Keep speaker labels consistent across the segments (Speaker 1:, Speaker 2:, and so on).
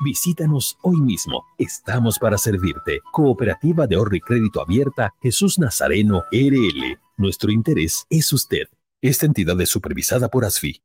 Speaker 1: Visítanos hoy mismo. Estamos para servirte. Cooperativa de Ahorro y Crédito Abierta Jesús Nazareno RL. Nuestro interés es usted. Esta entidad es supervisada por ASFI.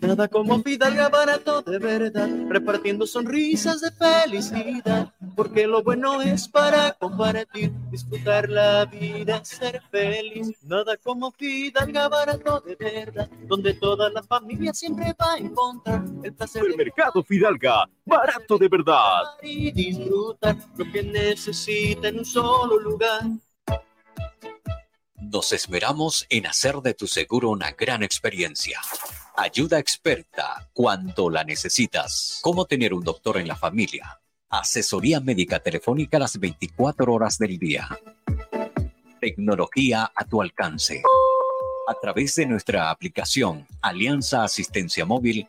Speaker 2: Nada como Fidalga barato de verdad, repartiendo sonrisas de felicidad, porque lo bueno es para compartir, disfrutar la vida, ser feliz. Nada como Fidalga barato de verdad, donde toda la familia siempre va a encontrar el placer.
Speaker 3: El mercado Fidalga, barato de verdad.
Speaker 2: Y disfrutar lo que necesita en un solo lugar.
Speaker 4: Nos esmeramos en hacer de tu seguro una gran experiencia. Ayuda experta cuando la necesitas. Cómo tener un doctor en la familia. Asesoría médica telefónica las 24 horas del día. Tecnología a tu alcance. A través de nuestra aplicación Alianza Asistencia Móvil,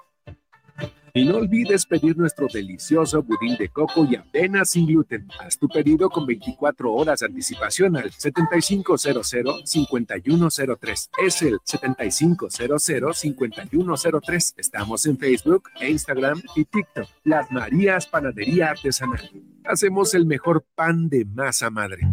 Speaker 5: Y no olvides pedir nuestro delicioso budín de coco y avena sin gluten. Haz tu pedido con 24 horas de anticipación al 7500-5103. Es el 7500-5103. Estamos en Facebook, Instagram y TikTok. Las Marías Panadería Artesanal. Hacemos el mejor pan de masa madre.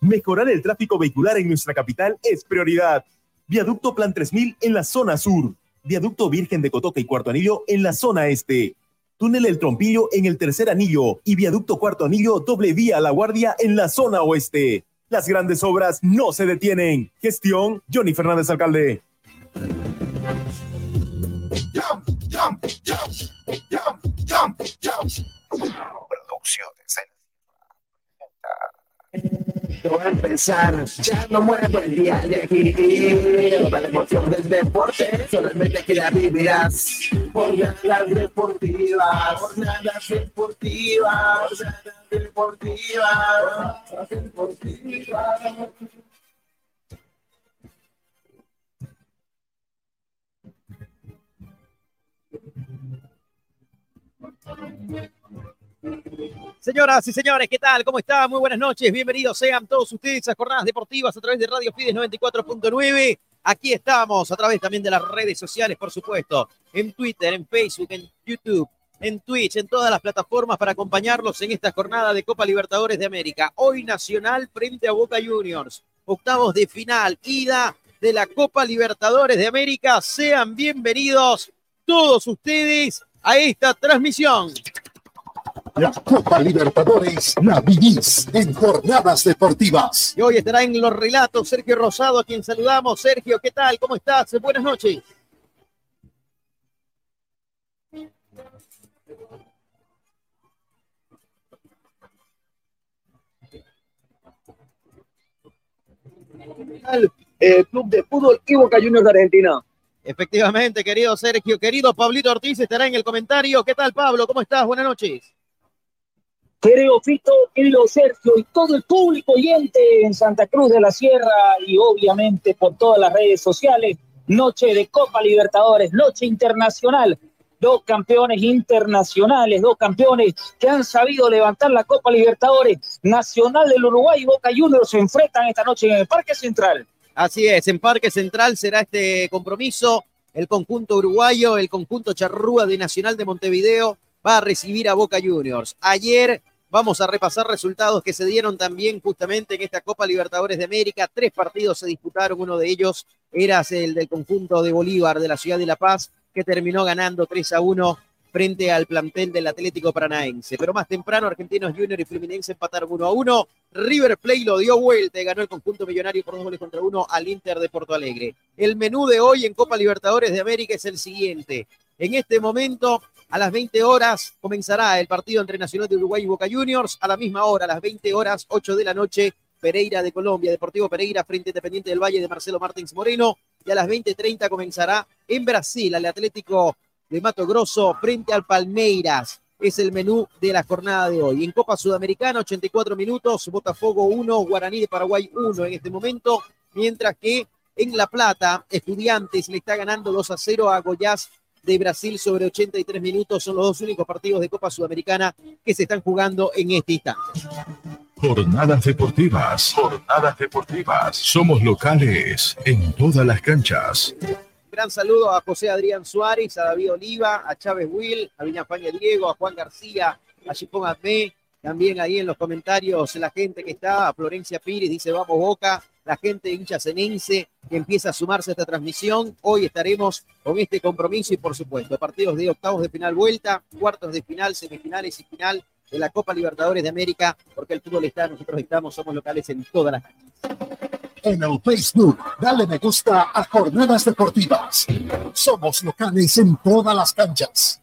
Speaker 3: Mejorar el tráfico vehicular en nuestra capital es prioridad. Viaducto Plan 3000 en la zona sur Viaducto Virgen de Cotoca y Cuarto Anillo en la zona este. Túnel El Trompillo en el tercer anillo y Viaducto Cuarto Anillo doble vía a La Guardia en la zona oeste. Las grandes obras no se detienen. Gestión Johnny Fernández Alcalde.
Speaker 6: Producciones empezar, ya no muevo el día de aquí. La emoción del deporte, solamente que la vivirás. Jornadas deportivas, jornadas deportivas, jornadas deportivas, jornadas deportivas.
Speaker 7: Señoras y señores, ¿qué tal? ¿Cómo están? Muy buenas noches. Bienvenidos sean todos ustedes a Jornadas Deportivas a través de Radio Fides 94.9. Aquí estamos a través también de las redes sociales, por supuesto, en Twitter, en Facebook, en YouTube, en Twitch, en todas las plataformas para acompañarlos en esta jornada de Copa Libertadores de América. Hoy Nacional frente a Boca Juniors. Octavos de final, ida de la Copa Libertadores de América. Sean bienvenidos todos ustedes a esta transmisión.
Speaker 8: La Copa Libertadores la vivís en jornadas deportivas.
Speaker 7: Y hoy estará en los relatos Sergio Rosado, a quien saludamos. Sergio, ¿qué tal? ¿Cómo estás? Buenas noches.
Speaker 9: El Club de Fútbol y Boca Juniors de Argentina.
Speaker 7: Efectivamente, querido Sergio, querido Pablito Ortiz estará en el comentario. ¿Qué tal, Pablo? ¿Cómo estás? Buenas noches.
Speaker 9: Querido Fito, querido Sergio y todo el público oyente en Santa Cruz de la Sierra y obviamente por todas las redes sociales, noche de Copa Libertadores, noche internacional, dos campeones internacionales, dos campeones que han sabido levantar la Copa Libertadores, Nacional del Uruguay y Boca Juniors se enfrentan esta noche en el Parque Central.
Speaker 7: Así es, en Parque Central será este compromiso, el conjunto uruguayo, el conjunto charrúa de Nacional de Montevideo va a recibir a Boca Juniors. Ayer Vamos a repasar resultados que se dieron también justamente en esta Copa Libertadores de América. Tres partidos se disputaron, uno de ellos era el del conjunto de Bolívar de la ciudad de La Paz, que terminó ganando 3 a 1 frente al plantel del Atlético Paranaense. Pero más temprano, Argentinos Junior y Fluminense empataron 1 a 1. River Plate lo dio vuelta y ganó el conjunto millonario por dos goles contra uno al Inter de Porto Alegre. El menú de hoy en Copa Libertadores de América es el siguiente. En este momento, a las 20 horas comenzará el partido entre Nacional de Uruguay y Boca Juniors. A la misma hora, a las 20 horas, 8 de la noche, Pereira de Colombia, Deportivo Pereira frente Independiente del Valle de Marcelo Martins Moreno. Y a las 20.30 comenzará en Brasil el Atlético de Mato Grosso frente al Palmeiras. Es el menú de la jornada de hoy. En Copa Sudamericana, 84 minutos, Botafogo 1, Guaraní de Paraguay 1 en este momento, mientras que en La Plata, Estudiantes le está ganando 2 a 0 a Goiás de Brasil sobre 83 minutos. Son los dos únicos partidos de Copa Sudamericana que se están jugando en este instante.
Speaker 10: Jornadas deportivas. Jornadas deportivas. Somos locales en todas las canchas.
Speaker 7: Gran saludo a José Adrián Suárez, a David Oliva, a Chávez Will, a Viñafaña Diego, a Juan García, a Chipón Adme. También ahí en los comentarios la gente que está, Florencia Pires dice vamos Boca. la gente hincha cenense que empieza a sumarse a esta transmisión. Hoy estaremos con este compromiso y, por supuesto, partidos de octavos de final vuelta, cuartos de final, semifinales y final de la Copa Libertadores de América, porque el fútbol está, nosotros estamos, somos locales en todas las canchas.
Speaker 11: En el Facebook, dale me gusta a Jornadas Deportivas. Somos locales en todas las canchas.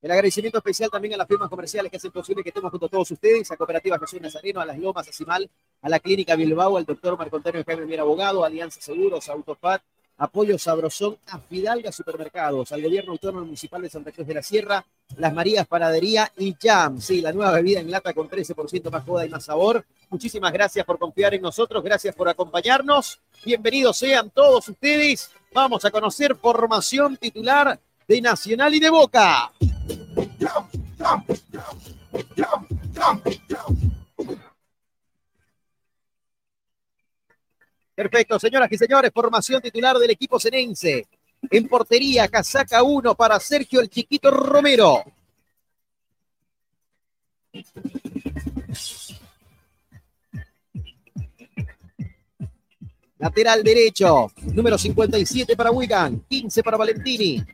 Speaker 7: El agradecimiento especial también a las firmas comerciales que hacen posible que estemos junto a todos ustedes, a Cooperativa Jesús Nazareno, a Las Lomas, a Cimal, a la Clínica Bilbao, al doctor Marco Antonio Jaime Mier Abogado, Alianza Seguros, Autofat, Apoyo Sabrosón, a Fidalga Supermercados, al Gobierno Autónomo Municipal de Santa Cruz de la Sierra, Las Marías Panadería y Jam, sí, la nueva bebida en lata con 13% más joda y más sabor. Muchísimas gracias por confiar en nosotros, gracias por acompañarnos. Bienvenidos sean todos ustedes. Vamos a conocer formación titular de Nacional y de Boca. Perfecto, señoras y señores, formación titular del equipo senense. En portería, casaca 1 para Sergio el Chiquito Romero. Lateral derecho, número 57 para Wigan, 15 para Valentini.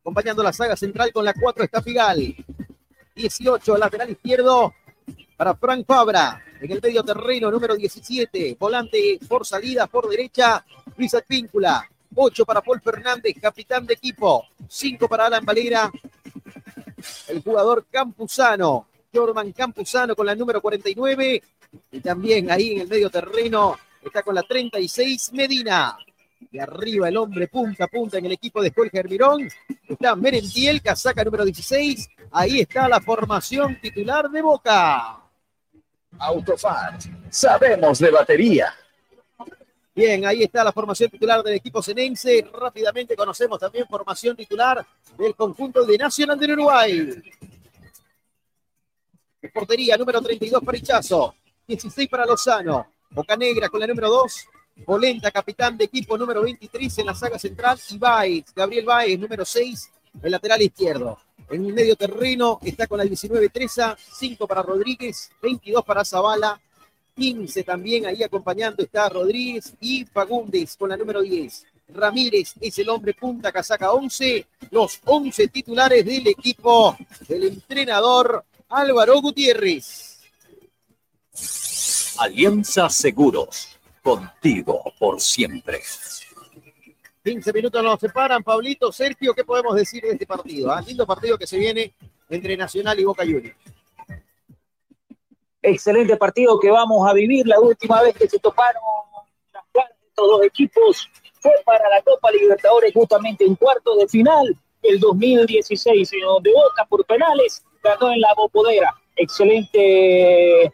Speaker 7: Acompañando la saga central con la 4 está Figal. 18, lateral izquierdo para Frank Fabra. En el medio terreno, número 17, volante por salida, por derecha, Luis Advíncula. 8 para Paul Fernández, capitán de equipo. 5 para Alan Valera, el jugador Campuzano. Jorman Campuzano con la número 49. Y también ahí en el medio terreno está con la 36 Medina. De arriba el hombre punta a punta en el equipo de Jorge Hermirón. Está Merentiel, casaca número 16. Ahí está la formación titular de Boca.
Speaker 12: Autofat, sabemos de batería.
Speaker 7: Bien, ahí está la formación titular del equipo senense. Rápidamente conocemos también formación titular del conjunto de Nacional del Uruguay. Portería número 32 para Ichazo, 16 para Lozano, Boca Negra con la número 2, Polenta, capitán de equipo número 23 en la saga central, y Baez, Gabriel Baez, número 6, el lateral izquierdo. En el medio terreno está con la 19 Treza, 5 para Rodríguez, 22 para Zavala, 15 también ahí acompañando está Rodríguez y Fagundes con la número 10. Ramírez es el hombre punta, casaca 11, los 11 titulares del equipo del entrenador Álvaro Gutiérrez.
Speaker 4: Alianza Seguros, contigo por siempre.
Speaker 7: 15 minutos nos separan. Pablito, Sergio, ¿qué podemos decir de este partido? Ah, lindo partido que se viene entre Nacional y Boca Juniors.
Speaker 9: Excelente partido que vamos a vivir. La última vez que se toparon las caras de estos dos equipos fue para la Copa Libertadores justamente en cuarto de final el 2016, en donde Boca por penales ganó en la Bopodera. Excelente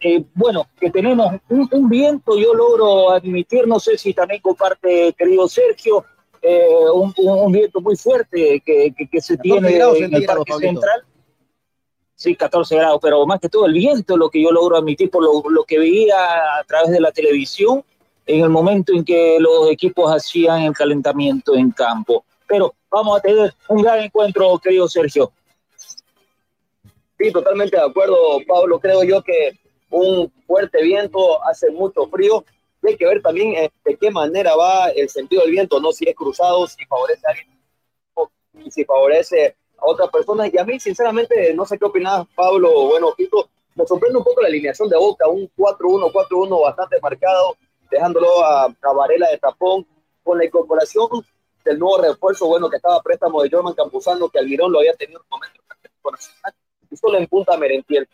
Speaker 9: eh, bueno, que tenemos un, viento, yo logro admitir, no sé si también comparte, querido Sergio, eh, un, viento muy fuerte que, se tiene en el Parque Central. Sí, 14 grados, pero más que todo el viento, lo que yo logro admitir por lo, que veía a través de la televisión en el momento en que los equipos hacían el calentamiento en campo. Pero vamos a tener un gran encuentro, querido Sergio.
Speaker 13: Sí, totalmente de acuerdo, Pablo. Creo yo que un fuerte viento, hace mucho frío. hay que ver también eh, de qué manera va el sentido del viento, no si es cruzado, si favorece a alguien y si favorece a otras personas. Y a mí, sinceramente, no sé qué opinas, Pablo. Bueno, Pito, me sorprende un poco la alineación de Boca, un 4-1, 4-1 bastante marcado, dejándolo a, a Varela de tapón, con la incorporación del nuevo refuerzo, bueno, que estaba préstamo de Jorman Campuzano, que Almirón lo había tenido en un momento y solo en punta Merentiel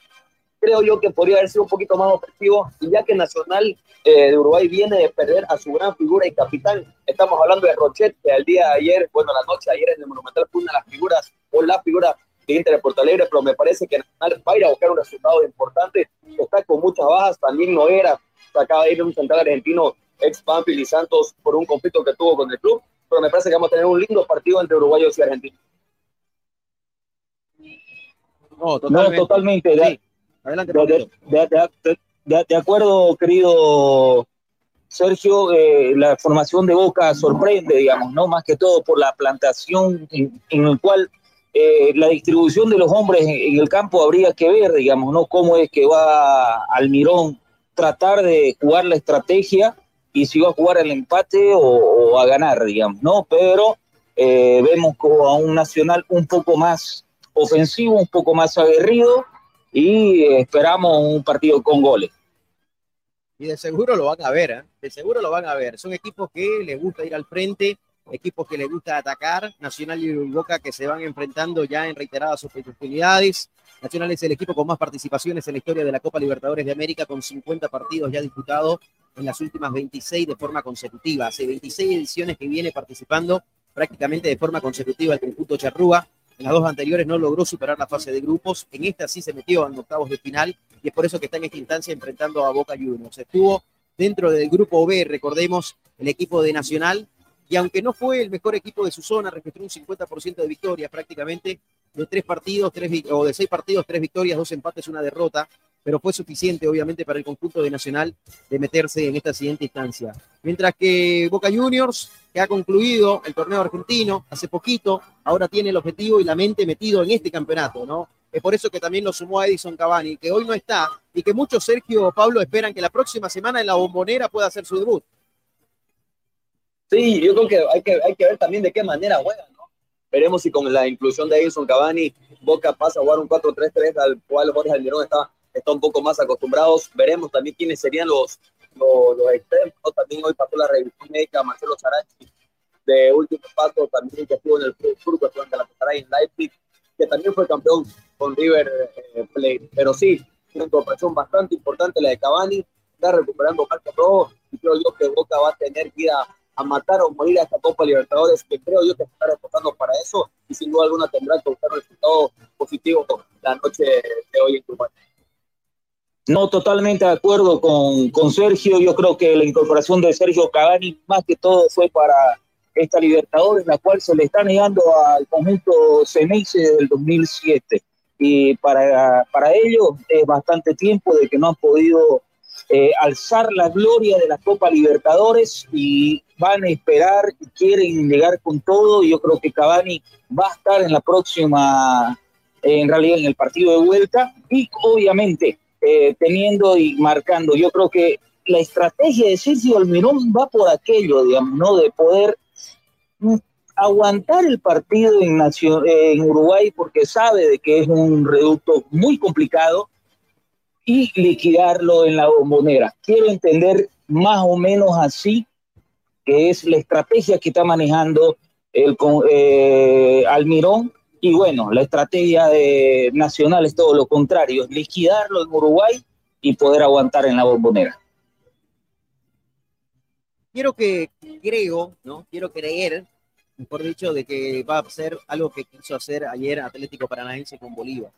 Speaker 13: creo yo que podría haber sido un poquito más ofensivo, y ya que Nacional eh, de Uruguay viene de perder a su gran figura y capitán, estamos hablando de Rochet, que al día de ayer, bueno, la noche de ayer en el Monumental fue una de las figuras, o la figura de Inter de Porto Alegre, pero me parece que Nacional va a ir a buscar un resultado importante, está con muchas bajas, también no era, acaba de ir un central argentino, ex Banfield y Santos, por un conflicto que tuvo con el club, pero me parece que vamos a tener un lindo partido entre uruguayos y argentinos.
Speaker 9: No, totalmente. No, totalmente. Adelante, de, acuerdo, querido Sergio, eh, la formación de Boca sorprende, digamos, ¿no? Más que todo por la plantación en, en el cual eh, la distribución de los hombres en, el campo habría que ver, digamos, ¿no? Cómo es que va Almirón tratar de jugar la estrategia y si va a jugar el empate o, a ganar, digamos, ¿no? Pero eh, vemos como a un Nacional un poco más ofensivo, un poco más aguerrido y esperamos un partido con goles.
Speaker 14: Y de seguro lo van a ver, ¿eh? de seguro lo van a ver. Son equipos que les gusta ir al frente, equipos que les gusta atacar, Nacional y Boca que se van enfrentando ya en reiteradas oportunidades. Nacional es el equipo con más participaciones en la historia de la Copa Libertadores de América, con 50 partidos ya disputados en las últimas 26 de forma consecutiva. Hace 26 ediciones que viene participando prácticamente de forma consecutiva el conjunto Charrúa. En las dos anteriores no logró superar la fase de grupos. En esta sí se metió en octavos de final y es por eso que está en esta instancia enfrentando a Boca Juniors. Estuvo dentro del grupo B, recordemos, el equipo de Nacional. Y aunque no fue el mejor equipo de su zona, registró un 50% de victorias prácticamente de tres partidos, tres, o de seis partidos, tres victorias, dos empates, una derrota pero fue suficiente obviamente para el conjunto de Nacional de meterse en esta siguiente instancia. Mientras que Boca Juniors, que ha concluido el torneo argentino hace poquito, ahora tiene el objetivo y la mente metido en este campeonato, ¿no? Es por eso que también lo sumó a Edison Cavani, que hoy no está y que muchos Sergio Pablo esperan que la próxima semana en la bombonera pueda hacer su debut.
Speaker 13: Sí, yo creo que hay que, hay que ver también de qué manera juega, ¿no? Veremos si con la inclusión de Edison Cavani, Boca pasa a jugar un 4-3-3 al cual Jorge Almirón está está un poco más acostumbrados. Veremos también quiénes serían los, los, extremos. También hoy pasó la revisión médica Marcelo Sarachi de último paso, también que estuvo en el turco, estuvo en Galatasaray en Leipzig, que también fue campeón con River eh, Plate. Pero sí, una incorporación bastante importante la de Cavani, está recuperando marca todo y creo yo que Boca va a tener que ir a, matar o morir a esta Copa Libertadores, que creo yo que está reportando para eso y sin duda alguna tendrá que buscar un resultado positivo la noche de hoy en Tucumán.
Speaker 9: No, totalmente de acuerdo con, con, Sergio. Yo creo que la incorporación de Sergio Cavani, más que todo, fue para esta Libertadores, la cual se le está negando al conjunto Ceneice del 2007. Y para, para ellos es bastante tiempo de que no han podido eh, alzar la gloria de la Copa Libertadores y van a esperar quieren llegar con todo. Yo creo que Cavani va a estar en la próxima, en realidad en el partido de vuelta y obviamente eh, teniendo y marcando. Yo creo que la estrategia de Sergio Almirón va por aquello, digamos, ¿no? De poder mm, aguantar el partido en, en Uruguay porque sabe de que es un reducto muy complicado y liquidarlo en la bombonera. Quiero entender más o menos así que es la estrategia que está manejando el eh, Almirón y bueno, la estrategia de Nacional es todo lo contrario, liquidarlo en Uruguay y poder aguantar en la bombonera.
Speaker 14: Quiero que, creo, ¿no? Quiero creer, mejor dicho, de que va a ser algo que quiso hacer ayer Atlético Paranaense con Bolívar.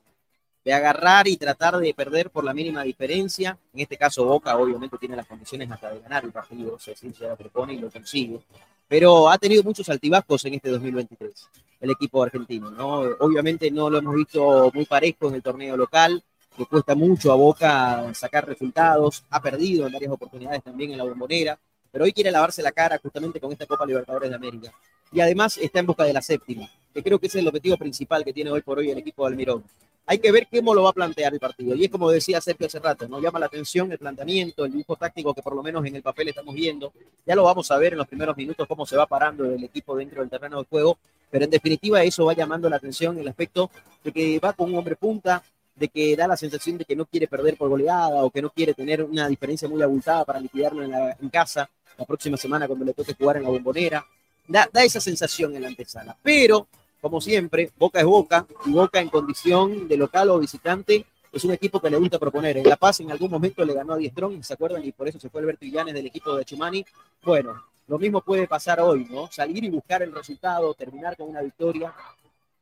Speaker 14: De agarrar y tratar de perder por la mínima diferencia. En este caso, Boca obviamente tiene las condiciones hasta de ganar el partido, o sea, se lo propone y lo consigue. Pero ha tenido muchos altibajos en este 2023 el equipo argentino. ¿no? Obviamente no lo hemos visto muy parejo en el torneo local, que cuesta mucho a Boca sacar resultados, ha perdido en varias oportunidades también en la bombonera, pero hoy quiere lavarse la cara justamente con esta Copa Libertadores de América. Y además está en busca de la séptima, que creo que es el objetivo principal que tiene hoy por hoy el equipo de Almirón. Hay que ver cómo lo va a plantear el partido. Y es como decía Sergio hace rato, ¿no? Llama la atención el planteamiento, el dibujo táctico que por lo menos en el papel estamos viendo. Ya lo vamos a ver en los primeros minutos cómo se va parando el equipo dentro del terreno de juego pero en definitiva eso va llamando la atención el aspecto de que va con un hombre punta, de que da la sensación de que no quiere perder por goleada o que no quiere tener una diferencia muy abultada para liquidarlo en, casa la próxima semana cuando le toque jugar en la bombonera. Da, da esa sensación en la antesala. Pero, como siempre, Boca es Boca y Boca en condición de local o visitante es un equipo que le gusta proponer. En La Paz en algún momento le ganó a Diestrón, ¿se acuerdan? Y por eso se fue Alberto Illanes del equipo de Chumani. Bueno, lo mismo puede pasar hoy, ¿no? Salir y buscar el resultado, terminar con una victoria,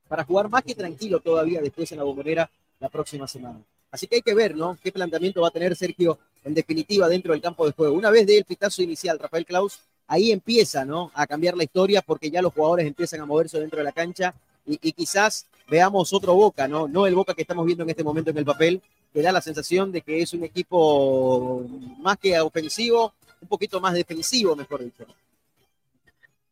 Speaker 14: para jugar más que tranquilo todavía después en la bombonera la próxima semana. Así que hay que ver, ¿no? ¿Qué planteamiento va a tener Sergio en definitiva dentro del campo de juego? Una vez de el pitazo inicial, Rafael Klaus, ahí empieza, ¿no? A cambiar la historia porque ya los jugadores empiezan a moverse dentro de la cancha y, y quizás veamos otro Boca, ¿no? No el Boca que estamos viendo en este momento en el papel, que da la sensación de que es un equipo más que ofensivo, un poquito más defensivo, mejor dicho.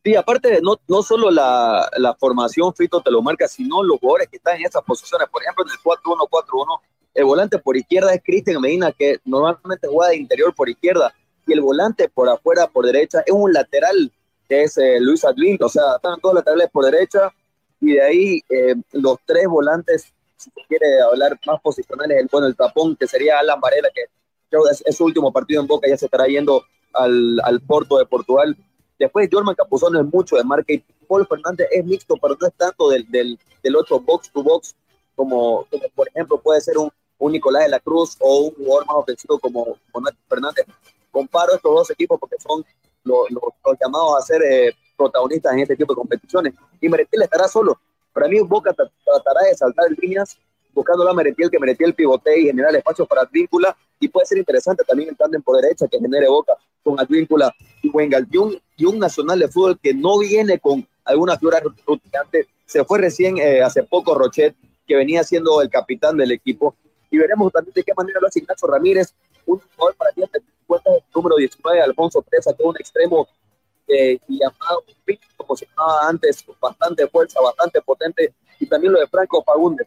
Speaker 13: Sí, aparte, no, no solo la, la, formación Fito te lo marca, sino los jugadores que están en esas posiciones. Por ejemplo, en el 4-1-4-1, el volante por izquierda es Cristian Medina, que normalmente juega de interior por izquierda. Y el volante por afuera, por derecha, es un lateral que es eh, Luis Advíncula, o sea, están todos laterales por derecha, y de ahí eh, los tres volantes, si se quiere hablar más posicionales, el, bueno, el tapón, que sería Alan Varela, que creo que es, su último partido en Boca, ya se estará yendo al, al Porto de Portugal. Después, Jorman Capuzón es mucho de marca y Paul Fernández es mixto, pero no es tanto del, del, del otro box to box, como, como por ejemplo puede ser un, un Nicolás de la Cruz o un jugador más ofensivo como, como Fernández. Comparo estos dos equipos porque son los, los, los llamados a ser eh, protagonistas en este tipo de competiciones. Y Meretiel estará solo. Para mí, Boca tratará de saltar líneas buscando a Meretiel, que Meretiel pivote y generar espacio para Advíncula. Y puede ser interesante también el tándem por derecha que genere Boca con Advíncula y Wengal. Y un, nacional de fútbol que no viene con alguna figura rutinante. Se fue recién eh, hace poco Rochet, que venía siendo el capitán del equipo. Y veremos también de qué manera lo hace Ignacio Ramírez, un jugador para ti, número 19, Alfonso Presa, es un extremo eh, llamado como se llamaba antes, bastante fuerza, bastante potente, y también lo de Franco Fagundes.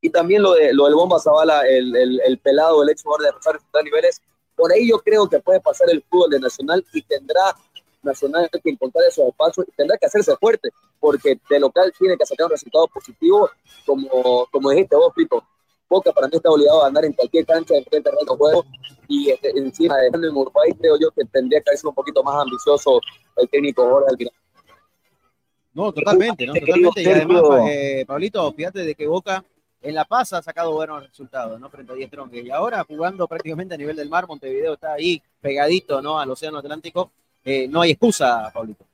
Speaker 13: Y también lo, de, lo del Bomba Zavala, el, el, el pelado, el ex jugador de Rosario Central Niveles. Por ahí yo creo que puede pasar el fútbol de Nacional y tendrá Nacional que encontrar esos espacios y tendrá que hacerse fuerte, porque de local tiene que sacar un resultado positivo, como, como dijiste vos, Pito. Boca para mí está obligado a andar en cualquier cancha en frente de juego y este, encima de en Uruguay creo yo que tendría que ser un poquito más ambicioso el técnico Jorge al final.
Speaker 7: No, totalmente, ¿no? Totalmente. Y además, eh, Pablito, fíjate de que Boca en La Paz ha sacado buenos resultados, ¿no? Frente a 10 tronques. Y ahora jugando prácticamente a nivel del mar, Montevideo está ahí pegadito, ¿no? Al Océano Atlántico. Eh, no hay excusa, Pablito.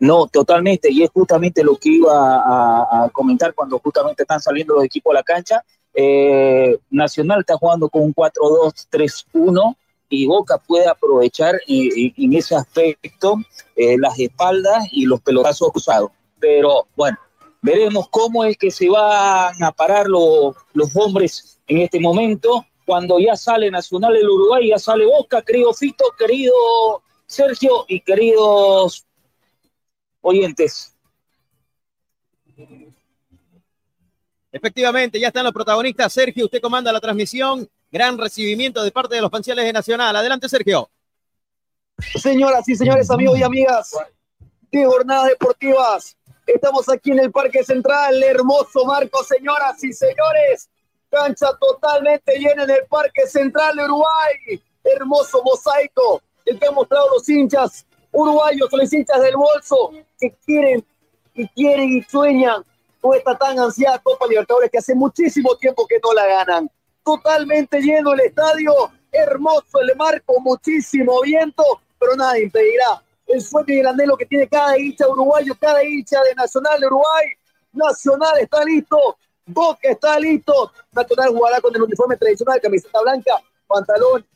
Speaker 9: No, totalmente, y es justamente lo que iba a, a, comentar cuando justamente están saliendo los equipos a la cancha. Eh, Nacional está jugando con un 4-2-3-1 y Boca puede aprovechar en, en ese aspecto eh, las espaldas y los pelotazos cruzados. Pero bueno, veremos cómo es que se van a parar los, los hombres en este momento. Cuando ya sale Nacional el Uruguay, ya sale Boca, querido Fito, querido Sergio y queridos oyentes.
Speaker 7: Efectivamente, ya están los protagonistas. Sergio, usted comanda la transmisión. Gran recibimiento de parte de los panciales de Nacional. Adelante, Sergio.
Speaker 13: Señoras y señores, amigos y amigas de Jornadas Deportivas, estamos aquí en el Parque Central. Hermoso marco, señoras y señores. Cancha totalmente llena en el Parque Central de Uruguay. Hermoso mosaico el que han mostrado los hinchas uruguayos, los hinchas del bolso, que quieren y quieren y sueñan con esta tan ansiada Copa Libertadores que hace muchísimo tiempo que no la ganan. Totalmente lleno el estadio, hermoso el marco, muchísimo viento, pero nada impedirá el sueño y el anhelo que tiene cada hincha uruguayo, cada hincha de Nacional de Uruguay. Nacional está listo, Boca está listo. Nacional jugará con el uniforme tradicional, camiseta blanca, pantalón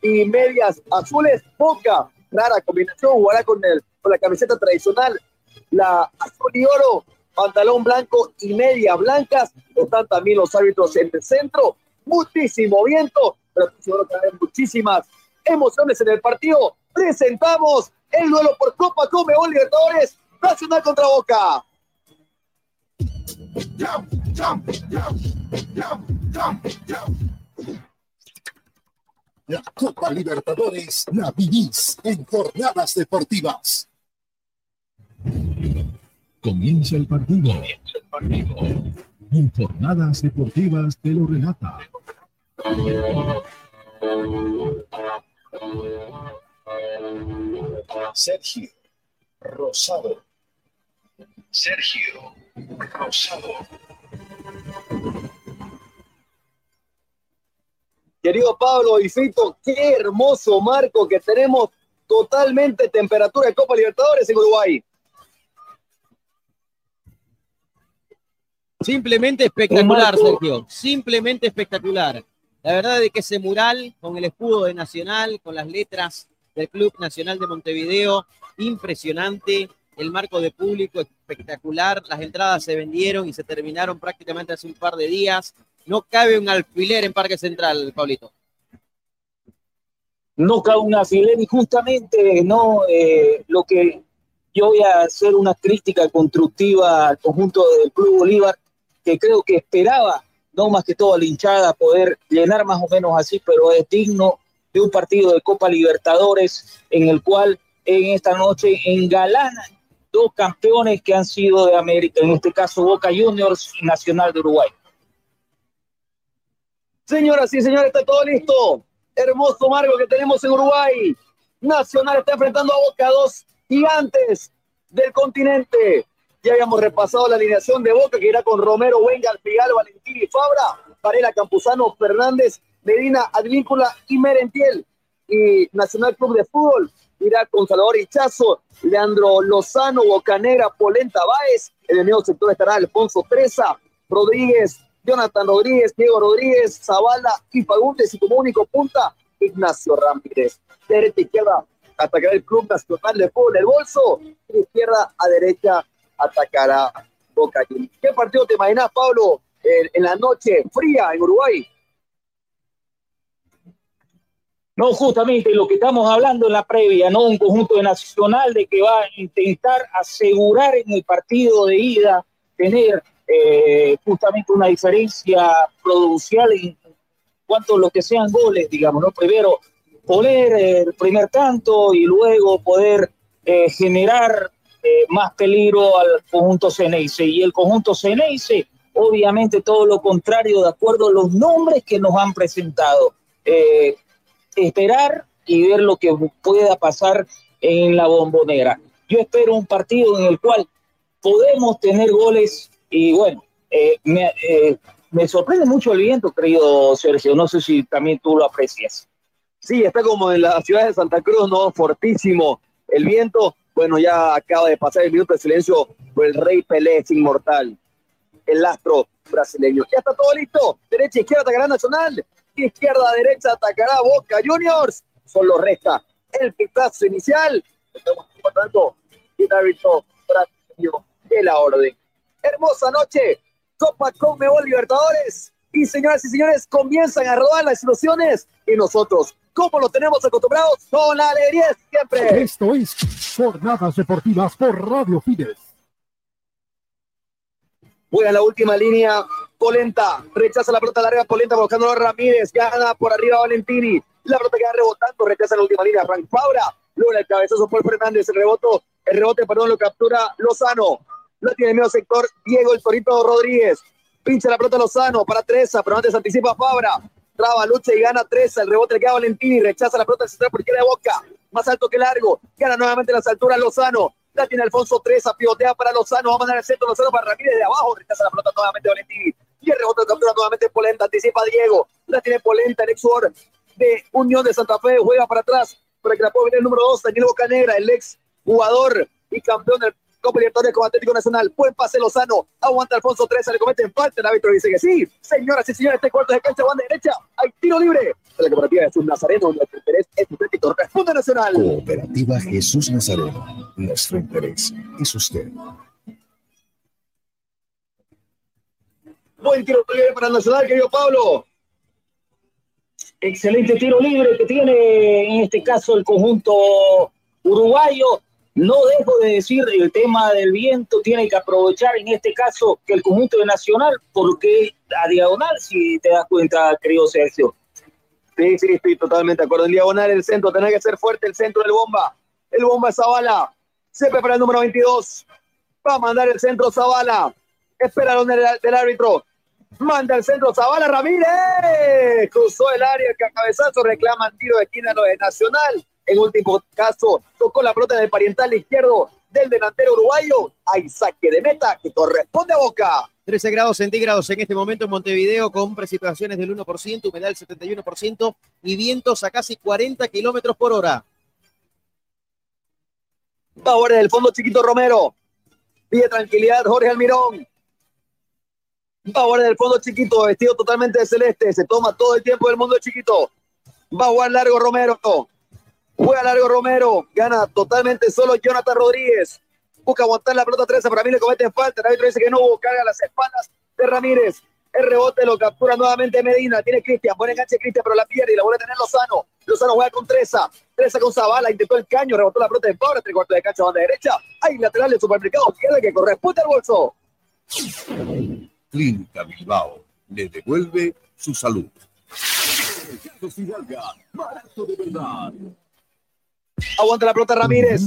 Speaker 13: y medias azules. Boca rara combinación, jugará con, el, con la camiseta tradicional, la azul y oro, pantalón blanco y medias blancas. Están también los árbitros en el centro. Muchísimo viento, pero seguro que hay muchísimas emociones en el partido. Presentamos el duelo por Copa Comebol Libertadores Nacional contra Boca.
Speaker 15: La Copa Libertadores la vivís en jornadas deportivas. Comienza el partido. En jornadas deportivas te lo relata. Sergio Rosado. Sergio Rosado.
Speaker 13: Querido Pablo y Fito, qué hermoso marco que tenemos totalmente temperatura de Copa Libertadores en Uruguay.
Speaker 7: Simplemente espectacular, Sergio. Simplemente espectacular. La verdad es que ese mural con el escudo de Nacional, con las letras del Club Nacional de Montevideo, impresionante. El marco de público espectacular. Las entradas se vendieron y se terminaron prácticamente hace un par de días. No cabe un alfiler en Parque Central, Pablito.
Speaker 9: No cabe un alfiler y justamente no eh, lo que yo voy a hacer una crítica constructiva al conjunto del Club Bolívar, que creo que esperaba, no más que todo la hinchada, poder llenar más o menos así, pero es digno de un partido de Copa Libertadores en el cual en esta noche engalanan dos campeones que han sido de América, en este caso Boca Juniors y Nacional de Uruguay.
Speaker 13: Señoras y señores, está todo listo. Hermoso marco que tenemos en Uruguay. Nacional está enfrentando a Boca, dos gigantes del continente. Ya habíamos repasado la alineación de Boca, que irá con Romero, Wengal, Figal, Valentín y Fabra, Varela, Campuzano, Fernández, Medina, Advíncula y Merentiel. Y Nacional Club de Fútbol irá con Salvador Hichazo, Leandro Lozano, Bocanera, Polenta Báez. En el medio sector estará Alfonso Treza, Rodríguez, Jonathan Rodríguez, Diego Rodríguez, Zavala y Fagundes y como único punta, Ignacio Ramírez. Derecha izquierda atacará el Club Nacional de Fútbol, el bolso, de izquierda a derecha atacará Boca. ¿Qué partido te imaginas, Pablo, en, en la noche fría en Uruguay?
Speaker 9: No, justamente lo que estamos hablando en la previa, ¿no? Un conjunto de nacional de que va a intentar asegurar en el partido de ida tener eh, justamente una diferencia produccial en cuanto a lo que sean goles, digamos, ¿no? Primero poner el primer tanto y luego poder eh, generar eh, más peligro al conjunto Ceneice. Y el conjunto Ceneice, obviamente todo lo contrario, de acuerdo a los nombres que nos han presentado. Eh, esperar y ver lo que pueda pasar en la bombonera. Yo espero un partido en el cual podemos tener goles y bueno, eh, me, eh, me, sorprende mucho el viento, querido Sergio, no sé si también tú lo aprecias.
Speaker 13: Sí, está como en la ciudad de Santa Cruz, ¿no? Fortísimo el viento. Bueno, ya acaba de pasar el minuto de silencio por el Rey Pelé, es inmortal, el astro brasileño. Ya está todo listo. Derecha, izquierda, atacará Nacional. Izquierda, derecha, atacará Boca Juniors. Solo resta el pitazo inicial. Estamos importando el árbitro brasileño de la orden hermosa noche. Copa Conmebol Libertadores. Y señoras y señores, comienzan a rodar las ilusiones y nosotros, como lo tenemos acostumbrados, con la alegría siempre.
Speaker 11: Esto es Jornadas Deportivas por Radio Fides.
Speaker 13: Buena la última línea. Polenta rechaza la pelota larga. Polenta buscando a Ramírez. Gana por arriba Valentini. La pelota queda rebotando. Rechaza la última línea. Frank Fabra. Luego el cabezazo por Fernández. El rebote, el rebote, perdón, lo captura Lozano. Lo tiene el medio sector Diego el Torito Rodríguez. Pincha la pelota Lozano para Treza, pero antes anticipa Fabra. Traba, lucha y gana Treza. El rebote le queda Valentini. Rechaza la pelota del central por izquierda de Boca. Más alto que largo. Gana nuevamente las alturas Lozano. La tiene Alfonso Treza. Pivotea para Lozano. Va a mandar el centro Lozano para Ramírez de abajo. Rechaza la pelota nuevamente Valentini. Y el rebote captura nuevamente Polenta. Anticipa Diego. La tiene Polenta, el ex de Unión de Santa Fe. Juega para atrás para que la pueda venir el número 2. Daniel Bocanegra, el ex jugador y campeón del Copa Libertadores como Atlético Nacional. Buen pase Lozano. Aguanta Alfonso 13. Le cometen falta. El árbitro dice que sí. Señoras y señores, este cuarto de cancha, banda derecha. Hay tiro libre. La cooperativa Jesús Nazareno. Nuestro interés es Atlético. Responde Nacional.
Speaker 1: Cooperativa Jesús Nazareno. Nuestro interés es usted.
Speaker 13: Buen tiro libre para Nacional, querido Pablo.
Speaker 9: Excelente tiro libre que tiene en este caso el conjunto uruguayo. No dejo de decir el tema del viento, tiene que aprovechar en este caso que el conjunto de Nacional, porque a diagonal, si te das cuenta, querido Sergio.
Speaker 13: Sí, sí, estoy totalmente de acuerdo. En diagonal el centro, tiene que ser fuerte el centro del bomba. El bomba Zavala. Se prepara el número 22. Va a mandar el centro Zavala. Espera del, del árbitro. Manda el centro Zavala Ramírez. Cruzó el área, el cabezazo, reclaman tiro de esquina lo de Nacional. En último caso, tocó la pelota en el pariental izquierdo del delantero uruguayo. Hay saque de meta que corresponde a Boca.
Speaker 7: 13 grados centígrados en este momento en Montevideo con precipitaciones del 1%, humedad del 71% y vientos a casi 40 kilómetros por hora.
Speaker 13: Ahora del fondo Chiquito Romero. Pide tranquilidad Jorge Almirón. Va ahora del fondo Chiquito, vestido totalmente de celeste. Se toma todo el tiempo del mundo Chiquito. Va a jugar largo Romero. Juega largo Romero. Gana totalmente solo Jonathan Rodríguez. Busca aguantar la pelota 13. Para mí le cometen falta. El árbitro dice que no hubo. Carga las espaldas de Ramírez. El rebote lo captura nuevamente Medina. Tiene Cristian. Buen enganche Cristian, pero la pierde y la vuelve a tener Lozano. Lozano juega con Treza. Treza con Zavala. Intentó el caño. Rebotó la pelota de Pablo. Tres cuartos de cancha, banda derecha. Hay lateral del supermercado. Izquierda que corresponde al bolso.
Speaker 16: Clínica Bilbao le devuelve su salud.
Speaker 8: De verdad.
Speaker 13: Aguanta la pelota Ramírez.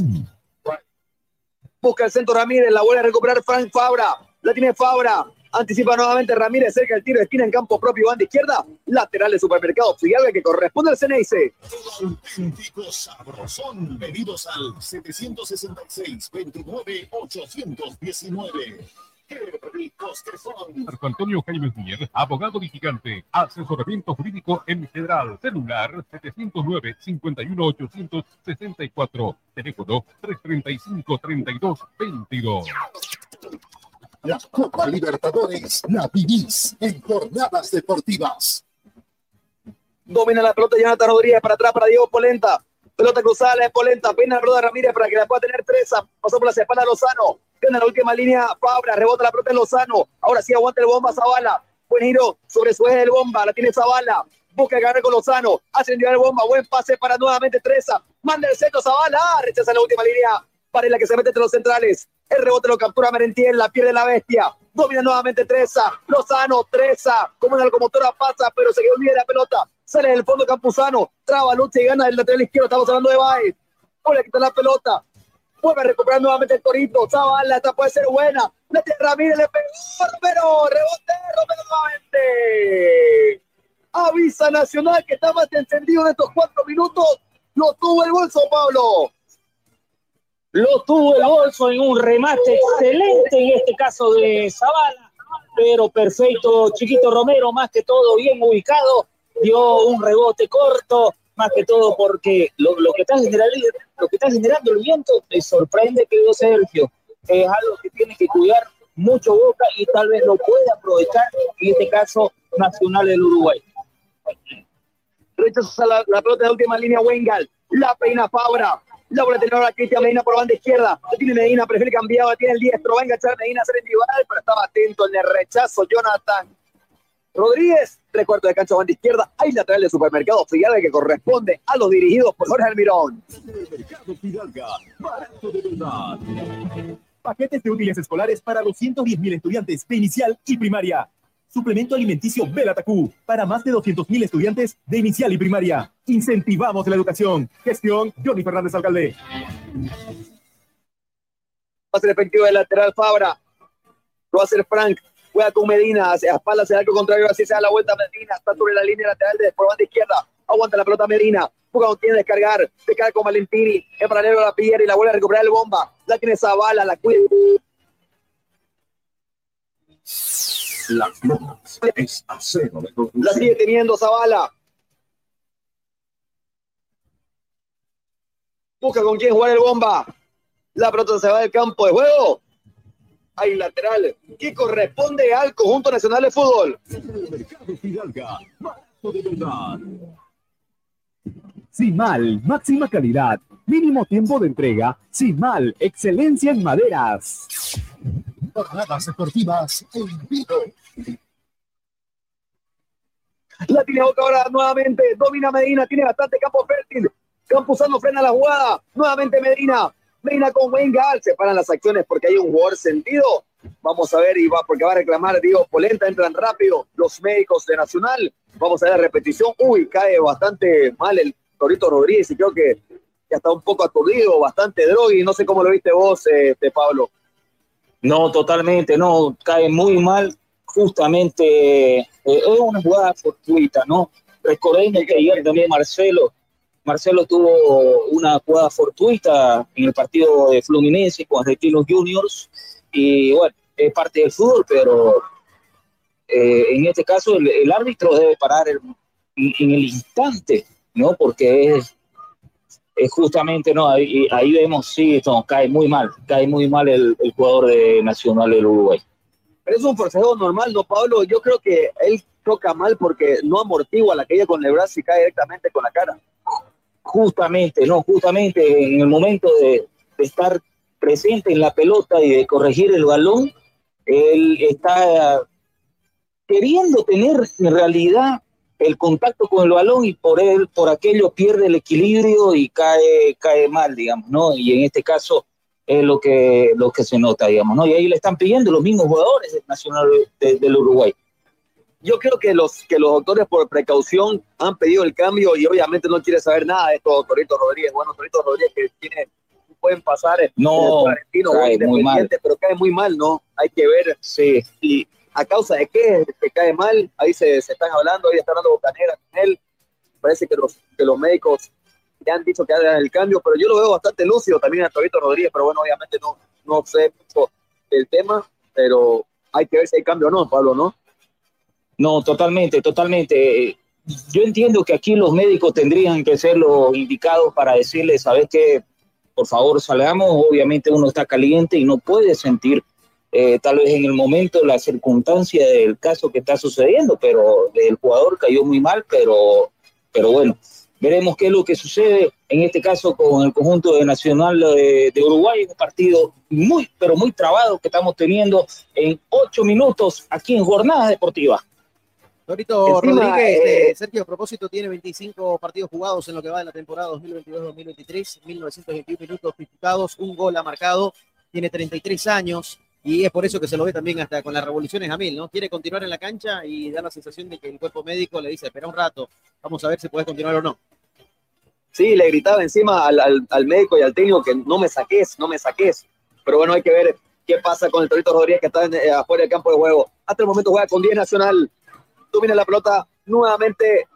Speaker 13: Busca el centro Ramírez, la vuelve a recuperar Frank Fabra. La tiene Fabra. Anticipa nuevamente Ramírez cerca del tiro de esquina en campo propio, banda izquierda. Lateral de Supermercado Fidalga que corresponde al Ceneice.
Speaker 11: Auténticos sabrosón. Pedidos al 765-29-819. ¡Qué ricos que son!
Speaker 17: Marco Antonio Jaime Mier, abogado litigante, asesoramiento jurídico en general, celular 709-51864, teléfono 335-3222.
Speaker 11: La Copa Libertadores la vivís en jornadas deportivas.
Speaker 13: Domina la pelota Jonathan Rodríguez para atrás para Diego Polenta. Pelota cruzada la Polenta. Pena de Ramírez para que la pueda tener Treza. Pasó por la espalda Lozano. Tiene la última línea Fabra. Rebota la pelota de Lozano. Ahora sí aguanta el bomba Zavala. Buen giro sobre su eje del bomba. La tiene Zavala. Busca ganar con Lozano. Hace el bomba. Buen pase para nuevamente Treza. Manda el centro Zavala. Rechaza la última línea. Para la que se mete entre los centrales. El rebote lo captura Merentiel, la pierde la bestia. Domina nuevamente Treza. Lozano, Treza. Como una locomotora pasa, pero se quedó bien la pelota. Sale del fondo Campuzano. Traba, lucha y gana el lateral izquierdo. Estamos hablando de Baez. Vuelve a quitar la pelota. Vuelve a recuperar nuevamente el Torito. Zavala, esta puede ser buena. Ramírez, le pegó. Romero, rebote, Romero nuevamente. Avisa Nacional que está más encendido en estos cuatro minutos. Lo tuvo el bolso, Pablo.
Speaker 9: Lo tuvo el bolso en un remate excelente, en este caso de Zavala, pero perfecto, Chiquito Romero, más que todo bien ubicado, dio un rebote corto, más que todo porque lo, que, está generando, lo que está generando el viento me sorprende, querido Sergio. Es algo que tiene que cuidar mucho Boca y tal vez lo pueda aprovechar, en este caso, Nacional del Uruguay.
Speaker 13: Rechaza la, la pelota de última línea, Wengal. La peina Fabra. La bola tiene ahora Cristian Medina por banda izquierda. La tiene Medina, prefiere cambiado. Tiene el diestro. Va a enganchar Medina ser individual, pero estaba atento en el rechazo. Jonathan Rodríguez, recuerdo de cancha banda izquierda. Hay lateral de supermercado Fidalga que corresponde a los dirigidos por Jorge Almirón.
Speaker 8: Supermercado Fidalga, barato de verdad.
Speaker 3: Paquetes de útiles escolares para 210.000 estudiantes de inicial y primaria. Suplemento alimenticio Belatacú para más de 200.000 estudiantes de inicial y primaria. Incentivamos la educación. Gestión Johnny Fernández Alcalde.
Speaker 13: Va a ser efectivo el lateral Fabra. Lo va a hacer Frank. Juega con Medina. Hacia espaldas hacia el arco contrario. Así se da la vuelta Medina. Está sobre la línea lateral de por banda izquierda. Aguanta la pelota Medina. Busca donde tiene descargar. Descarga con Valentini. En paralelo a la piedra y la vuelve a recuperar el bomba. La tiene Zavala. La cuida.
Speaker 1: Lomas es acero de
Speaker 13: La sigue teniendo Zavala. Busca con quién jugar el bomba. La pelota se va del campo de juego. Hay lateral que corresponde al conjunto nacional de fútbol.
Speaker 8: Supermercado Fidalga, barato de verdad.
Speaker 18: Simal, máxima calidad, mínimo tiempo de entrega. Simal, excelencia en maderas.
Speaker 11: Jornadas deportivas en vivo.
Speaker 13: La tiene Boca ahora nuevamente. Domina Medina. Tiene bastante campo fértil. Campuzano frena la jugada. Nuevamente Medina. Medina con Wengal. Se paran las acciones porque hay un jugador sentido. Vamos a ver y va porque va a reclamar Diego Polenta. Entran rápido los médicos de Nacional. Vamos a ver la repetición. Uy, cae bastante mal el Torito Rodríguez y creo que ya está un poco aturdido, bastante drogui. No sé cómo lo viste vos, este, Pablo.
Speaker 9: No, totalmente, no, cae muy mal. Justamente eh, es una jugada fortuita, ¿no? Recordemos que ayer también Marcelo, Marcelo tuvo una jugada fortuita en el partido de Fluminense con Argentinos Juniors y bueno, es parte del fútbol, pero eh, en este caso el, árbitro debe parar el- en, el instante, ¿no? Porque es, justamente, ¿no? Ahí, ahí vemos, sí, esto cae muy mal, cae muy mal el, el jugador de Nacional del Uruguay.
Speaker 13: Pero es un forcejeo normal, ¿no, Pablo? Yo creo que él toca mal porque no amortigua la caída con el brazo y cae directamente con la cara.
Speaker 9: Justamente, no, justamente en el momento de, estar presente en la pelota y de corregir el balón, él está queriendo tener en realidad el contacto con el balón y por él, por aquello pierde el equilibrio y cae, cae mal, digamos, ¿no? Y en este caso es lo que, lo que se nota, digamos, ¿no? Y ahí le están pidiendo los mismos jugadores del Nacional de- del Uruguay.
Speaker 13: Yo creo que los, que los doctores por precaución han pedido el cambio y obviamente no quiere saber nada de esto, doctorito Rodríguez. Bueno, doctorito Rodríguez que tiene, pueden pasar
Speaker 9: No,
Speaker 13: Florentino,
Speaker 9: cae muy mal.
Speaker 13: Pero cae muy mal, ¿no? Hay que ver
Speaker 9: sí.
Speaker 13: y a causa de qué que cae mal, ahí se, se están hablando, ahí está hablando Bocanera con él. Parece que los, que los médicos ya han dicho que hagan el cambio, pero yo lo veo bastante lúcido también a Torito Rodríguez, pero bueno, obviamente no, no sé mucho el tema, pero hay que ver si hay cambio o no, Pablo, ¿no?
Speaker 9: No, totalmente, totalmente. Yo entiendo que aquí los médicos tendrían que ser los indicados para decirles, ¿sabes qué? Por favor, salgamos. Obviamente uno está caliente y no puede sentir eh, tal vez en el momento la circunstancia del caso que está sucediendo, pero el jugador cayó muy mal, pero, pero bueno, veremos qué es lo que sucede en este caso con el conjunto de Nacional de, de Uruguay, un partido muy, pero muy trabado que estamos teniendo en ocho minutos aquí en Jornadas Deportivas.
Speaker 14: Torito
Speaker 9: Encima,
Speaker 14: Rodríguez,
Speaker 9: eh,
Speaker 14: eh, Sergio, a propósito, tiene 25 partidos jugados en lo que va de la temporada 2022-2023, 1921 minutos disputados, un gol ha marcado, tiene 33 años y es por eso que se lo ve también hasta con las revoluciones a mil, ¿no? Quiere continuar en la cancha y da la sensación de que el cuerpo médico le dice, espera un rato, vamos a ver si puedes continuar o no.
Speaker 13: Sí, le gritaba encima al, al, al médico y al técnico que no me saques, no me saques. Pero bueno, hay que ver qué pasa con el Torito Rodríguez que está en, eh, afuera del campo de juego. Hasta el momento juega con 10 Nacional. Domina la pelota nuevamente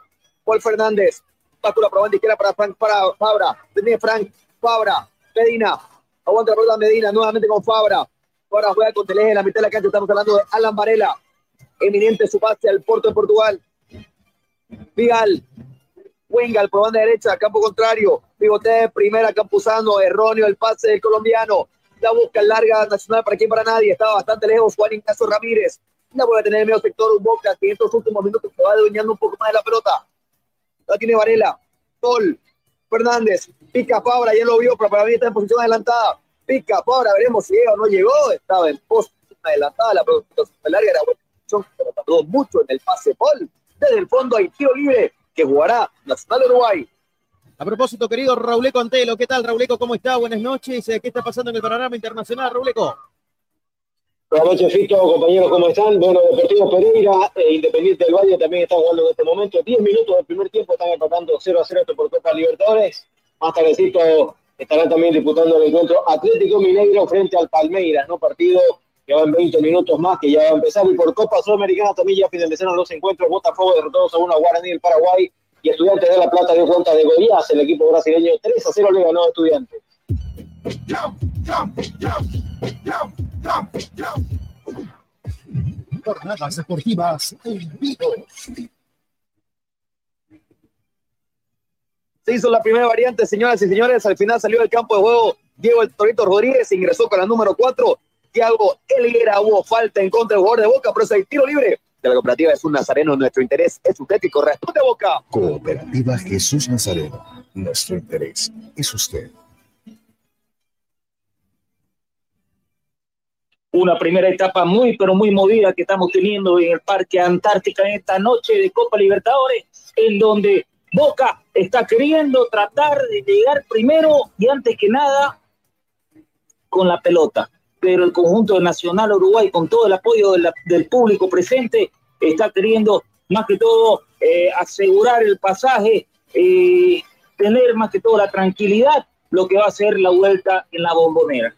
Speaker 13: Paul Fernández. Bascula por banda izquierda para Frank para Fabra. Tiene Frank Fabra. Medina. Aguanta la pelota Medina nuevamente con Fabra. Fabra juega con Teleje en la mitad de la cancha. Estamos hablando de Alan Varela. Eminente su pase al Porto de Portugal. Vigal. Wengal por banda derecha, campo contrario. Pivotea de primera, Campuzano, erróneo el pase del colombiano. La busca larga nacional para quién para nadie. Estaba bastante lejos Juan Ignacio Ramírez. La a tener el medio sector Boca que en estos últimos minutos se va adueñando un poco más de la pelota. La tiene Varela. Sol. Fernández. Pica Fabra, ya lo vio, pero para mí está en posición adelantada. Pica Fabra, veremos si llega o no llegó. Estaba en posición adelantada. La pelota larga era buena posición, pero tardó mucho en el pase. Paul. Desde el fondo hay tiro libre que jugará Nacional Uruguay.
Speaker 14: A propósito, querido Rauleco Antelo, ¿qué tal, Rauleco? ¿Cómo está? Buenas noches. ¿Qué está pasando en el panorama internacional, Rauleco?
Speaker 19: Buenas noches, Fito, compañeros, ¿cómo están? Bueno, Deportivo Pereira, eh, Independiente del Valle también está jugando en este momento. 10 minutos del primer tiempo, están empatando 0 a 0 esto por Copa Libertadores. Más tardecito estarán también disputando el encuentro Atlético Mineiro frente al Palmeiras, ¿no? Partido que va en 20 minutos más, que ya va a empezar. Y por Copa Sudamericana también ya finalizaron los encuentros. Botafogo derrotados a una Guaraní del Paraguay y Estudiantes de La Plata dio cuenta de Goiás, el equipo brasileño 3 a 0 le ganó a Estudiantes.
Speaker 11: Jornadas deportivas en vivo.
Speaker 13: Se hizo la primera variante, señoras y señores. Al final salió del campo de juego Diego El Torito Rodríguez, ingresó con la número 4. Thiago Elguera hubo falta en contra del jugador de Boca, pero es el tiro libre de la cooperativa es un nazareno. Nuestro interés es usted y corresponde a Boca.
Speaker 1: Cooperativa Jesús Nazareno. Nuestro interés es usted.
Speaker 9: Una primera etapa muy, pero muy movida que estamos teniendo en el Parque Antártica en esta noche de Copa Libertadores, en donde Boca está queriendo tratar de llegar primero y antes que nada con la pelota. Pero el conjunto Nacional Uruguay, con todo el apoyo del público presente, está queriendo más que todo eh, asegurar el pasaje, eh, tener más que todo la tranquilidad, lo que va a ser la vuelta en la bombonera.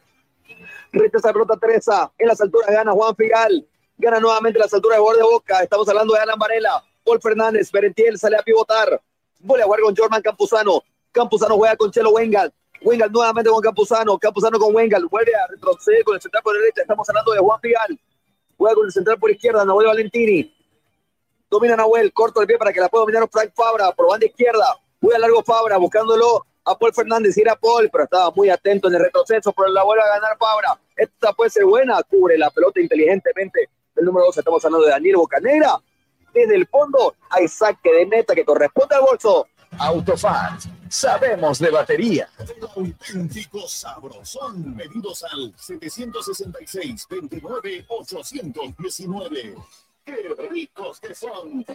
Speaker 13: Rechaza la pelota Teresa. En las alturas gana Juan Figal. Gana nuevamente las alturas de borde de Boca. Estamos hablando de Alan Varela. Paul Fernández. Berentiel sale a pivotar. Vuelve a jugar con Jorman Campuzano. Campuzano juega con Chelo Wengal. Wengal nuevamente con Campuzano. Campuzano con Wengal. Vuelve a retroceder con el central por derecha. Estamos hablando de Juan Figal. Juega con el central por izquierda. Nahuel Valentini. Domina Nahuel. Corto el pie para que la pueda dominar Frank Fabra por banda izquierda. Juega largo Fabra buscándolo a Paul Fernández. Y era Paul, pero estaba muy atento en el retroceso. Pero la vuelve a ganar Fabra. Esta puede ser buena. Cubre la pelota inteligentemente. El número 2 estamos hablando de Daniel Bocanegra. Desde el fondo hay saque de meta que corresponde al bolso.
Speaker 8: Autofat, sabemos de batería. Auténtico sabrosón, pedidos al 766-29-819. ¡Qué ricos que son!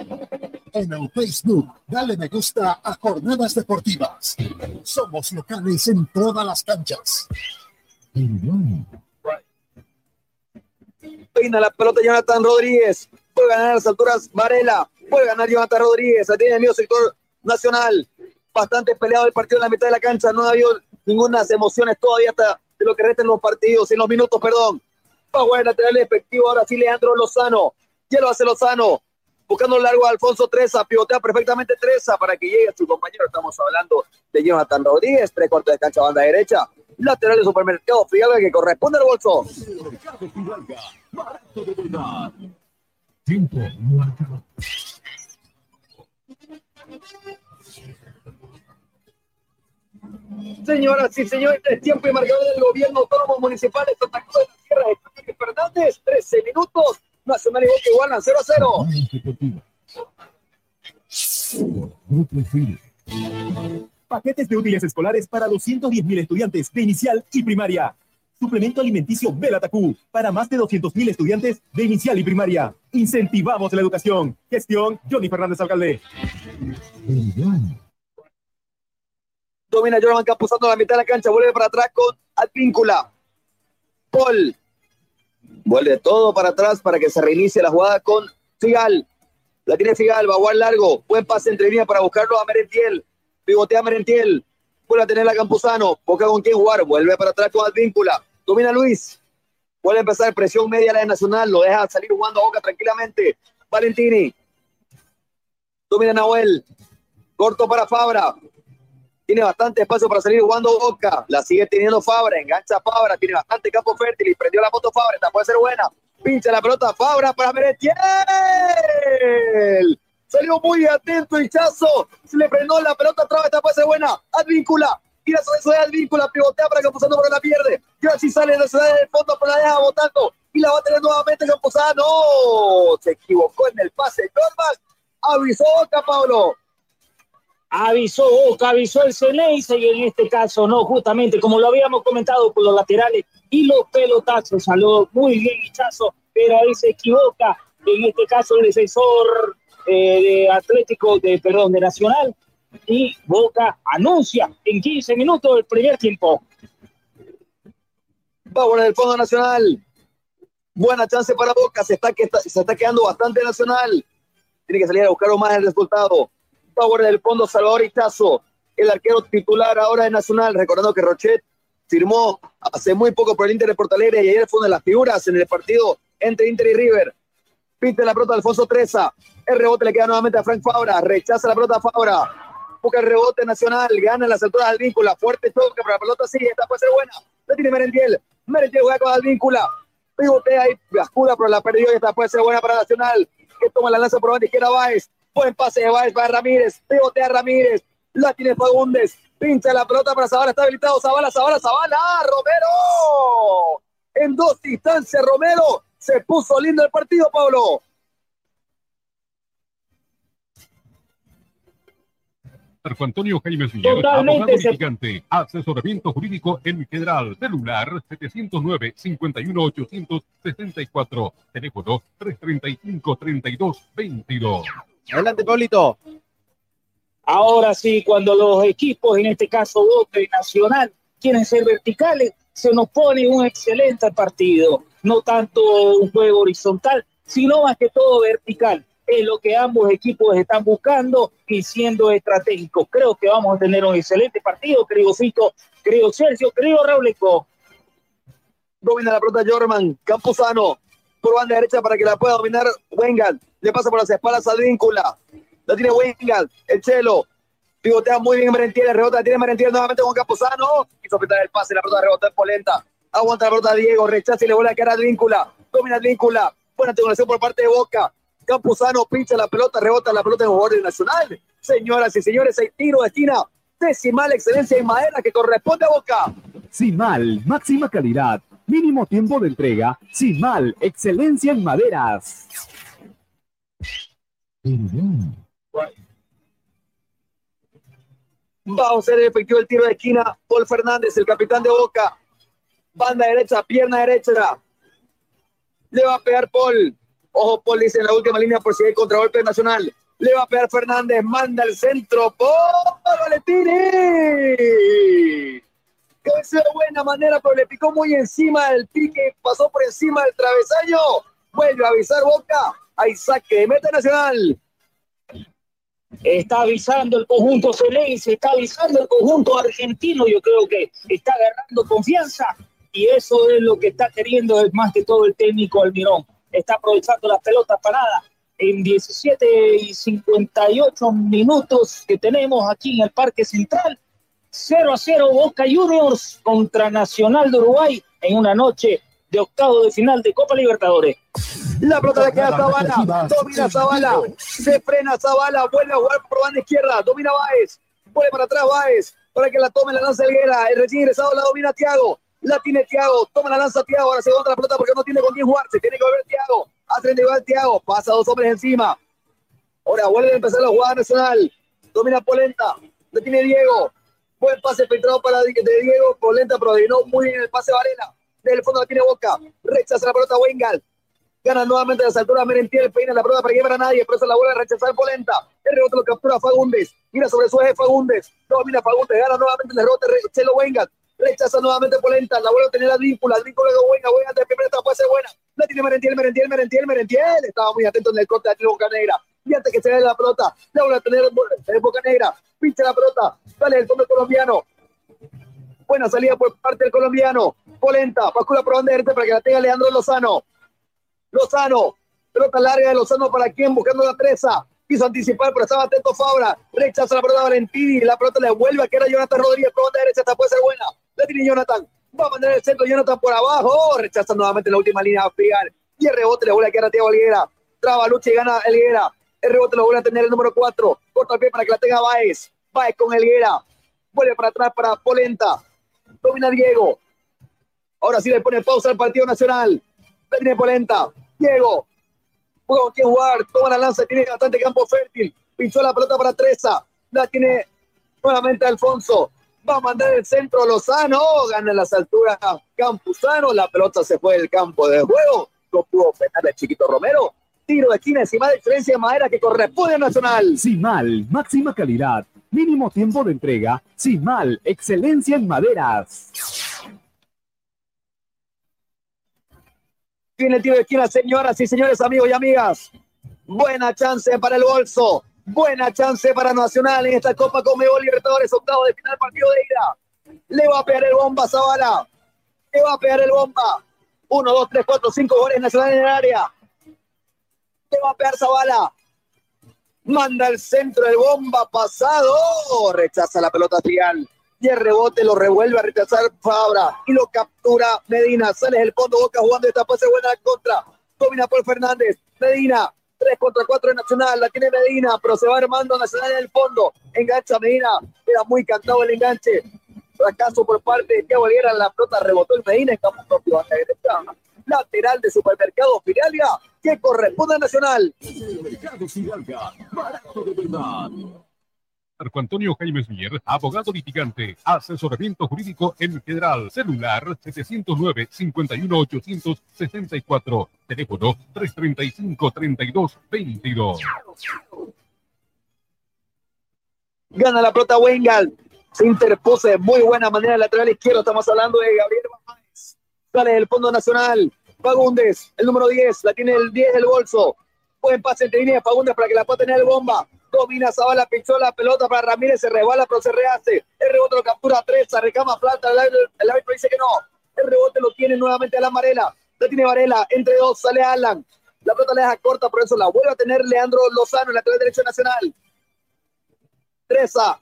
Speaker 11: En el Facebook, dale me gusta a Jornadas Deportivas. Somos locales en todas las canchas.
Speaker 13: Peina la pelota Jonathan Rodríguez. puede ganar a las alturas Varela, puede ganar Jonathan Rodríguez, la tiene el mío sector nacional, bastante peleado el partido en la mitad de la cancha, no ha habido ninguna emociones todavía hasta de lo que restan los partidos, en los minutos, perdón. El lateral efectivo, ahora sí Leandro Lozano, ya lo hace Lozano, buscando largo a Alfonso Treza, pivotea perfectamente Treza para que llegue a su compañero, estamos hablando de Jonathan Rodríguez, tres cuartos de cancha, banda derecha, lateral de supermercado Fidalga que corresponde al bolso. Señoras y señores, tiempo y marcador del gobierno autónomo municipal. De Santa Cruz de la Sierra de Fernández, 13 minutos, Nacional y Boca igualan 0 a 0.
Speaker 15: Grupo Firme.
Speaker 3: Paquetes de útiles escolares para 210.000 estudiantes de inicial y primaria. Suplemento alimenticio Belatacú para más de 200.000 estudiantes de inicial y primaria. Incentivamos la educación. Gestión Johnny Fernández Alcalde.
Speaker 13: Domina Jordan Campuzano a la mitad de la cancha, vuelve para atrás con Advíncula. Paul. Vuelve todo para atrás para que se reinicie la jugada con Figal. La tiene Figal, va largo. Buen pase entre líneas para buscarlo a Merentiel. Pivotea a Merentiel. Vuelve a tener a Campuzano. Busca con quién jugar. Vuelve para atrás con Advíncula. Domina Luis. Vuelve a empezar presión media a la de Nacional. Lo deja salir jugando a Boca tranquilamente. Valentini. Domina Nahuel. Corto para Fabra. Tiene bastante espacio para salir jugando Boca. La sigue teniendo Fabra. Engancha Fabra. Tiene bastante campo fértil. Y prendió la moto Fabra. Esta puede ser buena. Pincha la pelota Fabra para Merentiel. Salió muy atento el Chazo. Se le frenó la pelota atrás. Esta puede ser buena. Advíncula. Tira sobre eso de Advíncula. Pivotea para Campuzano porque la pierde. Y ahora sí sale de la ciudad del fondo. Pero la deja botando. Y la va a tener nuevamente Campuzano. Se equivocó en el pase. Norman avisó Boca, Pablo.
Speaker 9: Avisó Boca, avisó el Ceneice y en este caso no, justamente como lo habíamos comentado por los laterales y los pelotazos, salió muy bien Hichazo, pero ahí se equivoca, en este caso el defensor eh, de Atlético, de, perdón, de Nacional, y Boca anuncia en 15 minutos el primer tiempo.
Speaker 13: En el Fondo Nacional. Buena chance para Boca. Se está- se está quedando bastante Nacional. Tiene que salir a buscar más el resultado. Power del fondo Salvador Itazo, el arquero titular ahora de Nacional. Recordando que Rochet firmó hace muy poco por el Inter de Porto Alegre y ayer fue una de las figuras en el partido entre Inter y River. Pinte la pelota Alfonso Treza. El rebote le queda nuevamente a Frank Fabra. Rechaza la pelota Fabra. Busca el rebote nacional. Gana en las alturas del vínculo. Fuerte toque, pero la pelota sigue. Esta puede ser buena. La tiene Merentiel. Merentiel juega con Advíncula. Pivotea ahí. Gascula, pero la perdió y esta puede ser buena para Nacional. Que toma la lanza por banda izquierda Báez. Buen pase de Báez para Ramírez. Pivotea Ramírez. La tiene Fagundes. Pincha la pelota para Zavala. Está habilitado. Zavala, Zavala, Zavala. Romero. En dos instancias, Romero. Se puso lindo el partido, Pablo.
Speaker 17: Marco Antonio Jaime
Speaker 9: Totalmente
Speaker 17: abogado litigante, asesoramiento jurídico en general, celular 709-51864, teléfono 335-3222.
Speaker 7: Adelante, Pablito.
Speaker 9: Ahora sí, cuando los equipos, en este caso Boca y Nacional, quieren ser verticales, se nos pone un excelente partido. No tanto un juego horizontal, sino más que todo vertical. Es lo que ambos equipos están buscando y siendo estratégicos. Creo que vamos a tener un excelente partido, querido Fito, querido Sergio, querido Rauleco.
Speaker 13: Domina la pelota Jorman. Campuzano. Por banda derecha para que la pueda dominar Wengal. Le pasa por las espaldas a Víncula. La tiene Wengal. El Chelo. Pivotea muy bien Merentiel. El rebote la tiene Merentiel nuevamente con Campuzano. Quiso apretar el pase. La pelota rebota en polenta. Aguanta la pelota Diego. Rechaza y le vuelve a quedar a Víncula. Domina Víncula. Buena triangulación por parte de Boca. Campuzano pincha la pelota, rebota la pelota en jugador nacional. Señoras y señores, hay tiro de esquina. Decimal excelencia en madera que corresponde a Boca.
Speaker 18: Simal, máxima calidad, mínimo tiempo de entrega. Simal, excelencia en maderas.
Speaker 13: Vamos a hacer efectivo el tiro de esquina. Paul Fernández, el capitán de Boca. Banda derecha, pierna derecha. Le va a pegar Paul. Ojo, Paul dice en la última línea por si hay contragolpe nacional. Le va a pegar Fernández, manda el centro. ¡Paul Valentini! Cabeza de buena manera, pero le picó muy encima del pique, pasó por encima del travesaño. Vuelve a avisar Boca. Hay saque de meta nacional.
Speaker 9: Está avisando el conjunto se está avisando el conjunto argentino. Yo creo que está agarrando confianza y eso es lo que está queriendo más que todo el técnico Almirón. Está aprovechando las pelotas paradas en 17 y 58 minutos que tenemos aquí en el Parque Central. 0 a 0 Boca Juniors contra Nacional de Uruguay en una noche de octavo de final de Copa Libertadores.
Speaker 13: La pelota le queda a Zavala, domina Zavala, se frena Zavala, vuelve a jugar por banda izquierda, domina Baez, vuelve para atrás Baez, para que la tome la lanza Elguera, el recién ingresado la domina Tiago, la tiene Tiago, toma la lanza Tiago, ahora se va la pelota porque no tiene con quién jugarse, tiene que volver Tiago, a 30 igual Tiago, pasa dos hombres encima, ahora vuelve a empezar la jugada nacional, domina Polenta, la tiene Diego, buen pase filtrado para de Diego, Polenta pero adivinó muy bien el pase Varela, desde el fondo la tiene Boca. Rechaza la pelota Wengal. Gana nuevamente las alturas Merentiel. Peina la pelota para que a nadie. Pero se la vuelve a rechazar Polenta. El rebote lo captura Fagundes. Mira sobre su eje Fagundes. Domina Fagundes. Gana nuevamente el rebote Chelo Wengal. Rechaza nuevamente Polenta. La vuelve a tener la Víncula. Víncula de Wengal. Wengal de primera etapa puede ser buena. La tiene Merentiel. Merentiel. Merentiel. Merentiel. Estaba muy atento en el corte de Boca Negra. Y antes que se vea la pelota, la vuelve a tener en Boca Negra. Pincha la pelota. Sale el fondo colombiano. Buena salida por parte del colombiano. Polenta, bascula por donde para que la tenga Leandro Lozano. Lozano, pelota larga de Lozano para quien buscando la presa. Quiso anticipar, pero estaba atento Fabra. Rechaza la pelota Valentini. La pelota le vuelve a que era Jonathan Rodríguez donde derecha. Esta puede ser buena. La tiene Jonathan. Va a mandar el centro Jonathan por abajo. Rechaza nuevamente la última línea a. Y el rebote le vuelve a quedar a Tiago Alguera. Traba, lucha y gana Elguera. El rebote lo vuelve a tener el número 4. Corta el pie para que la tenga Baez. Baez con Elguera. Vuelve para atrás para Polenta domina Diego. Ahora sí le pone pausa al partido nacional. La tiene Polenta. Diego. Juega con quien jugar. Toma la lanza. Tiene bastante campo fértil. Pinchó la pelota para Treza. La tiene nuevamente Alfonso. Va a mandar el centro Lozano. Gana las alturas Campuzano. La pelota se fue del campo de juego. No pudo frenar el chiquito Romero. Tiro de esquina encima de diferencia de madera que corresponde a Nacional.
Speaker 20: Sin mal, máxima calidad Mínimo tiempo de entrega, sin mal, excelencia en maderas.
Speaker 13: Tiene el tiro de esquina, señoras y señores, amigos y amigas. Buena chance para el bolso. Buena chance para Nacional en esta Copa Conmebol Libertadores, octavo de final, partido de ida. Le va a pegar el bomba Zavala. Le va a pegar el bomba. Uno, dos, tres, cuatro, cinco goles Nacional en el área. Le va a pegar Zavala manda el centro de bomba pasado, rechaza la pelota trial y el rebote lo revuelve a rechazar Fabra y lo captura Medina, sale del fondo, Boca jugando esta pase buena contra, domina por Fernández, Medina, 3 contra 4 de Nacional, la tiene Medina, pero se va armando Nacional en el fondo, engancha Medina, era muy cantado el enganche, fracaso por parte de Aguilera, la pelota rebotó el Medina campo propio, lateral de Supermercado Filialia, que corresponde a Nacional.
Speaker 15: Supermercado Fidalga, barato de verdad.
Speaker 21: Marco Antonio Jaime Mier, abogado litigante, asesoramiento jurídico en general, celular 709-51864, teléfono 335-3222.
Speaker 13: Gana la pelota Wengal, se interpuso de muy buena manera el lateral izquierdo, estamos hablando de Gabriel Baez, sale del Fondo Nacional, Fagundes, el número 10, la tiene el 10 del bolso. Buen pase entre líneas Fagundes para que la pueda tener el bomba. Domina Zavala, pinchó la pelota para Ramírez, se rebala, pero se rehace. El rebote lo captura Treza, recama plata, el, árbitro dice que no. El rebote lo tiene nuevamente Alan Varela. La tiene Varela, entre dos, sale Alan. La pelota le deja corta, por eso la vuelve a tener Leandro Lozano, el lateral derecho nacional. Treza.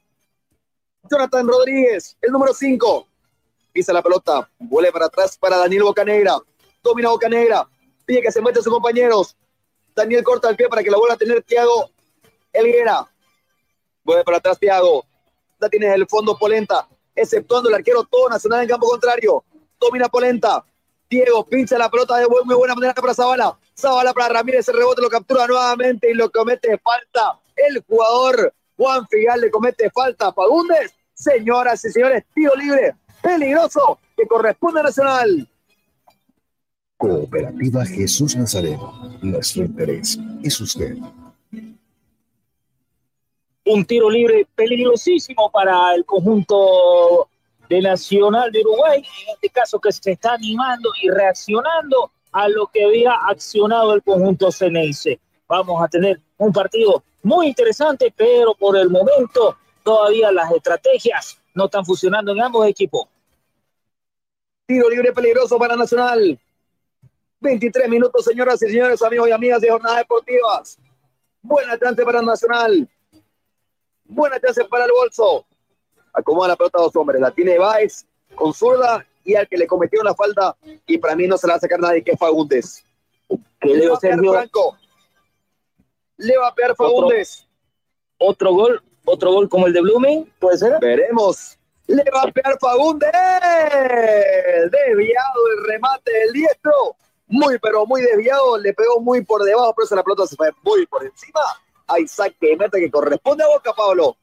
Speaker 13: Jonathan Rodríguez, el número 5. Pisa la pelota, vuelve para atrás para Daniel Bocanegra domina Boca Negra, pide que se a sus compañeros. Daniel corta el pie para que la vuelva a tener Tiago Elguera. Vuelve para atrás Tiago. La tiene el fondo Polenta, exceptuando el arquero todo nacional en campo contrario. Domina Polenta. Diego pincha la pelota de muy buena manera para Zavala. Zavala para Ramírez, el rebote lo captura nuevamente y lo comete falta. El jugador Juan Figal le comete falta a Fagundes. Señoras y señores, tiro libre, peligroso, que corresponde a Nacional.
Speaker 22: Cooperativa Jesús Nazareno. Nuestro interés es usted.
Speaker 9: Un tiro libre peligrosísimo para el conjunto de Nacional de Uruguay, en este caso que se está animando y reaccionando a lo que había accionado el conjunto Ceneice. vamos a tener un partido muy interesante, pero por el momento todavía las estrategias no están funcionando en ambos equipos.
Speaker 13: Tiro libre peligroso para Nacional. 23 minutos, señoras y señores, amigos y amigas de Jornadas Deportivas. Buena chance para Nacional. Buena chance para el bolso. Acomoda la pelota a dos hombres. La tiene Baez con zurda y al que le cometió una falta. Y para mí no se la va a sacar nadie, que es Fagundes.
Speaker 9: Que
Speaker 13: le va a pegar Franco. Le va a pegar Fagundes.
Speaker 9: Otro gol, otro gol como el de Blooming, puede ser.
Speaker 13: Veremos. Le va a pegar Fagundes. Desviado el remate del diestro. Muy, pero muy desviado. Le pegó muy por debajo, pero la pelota se fue muy por encima. Hay saque de meta que corresponde a Boca, Pablo.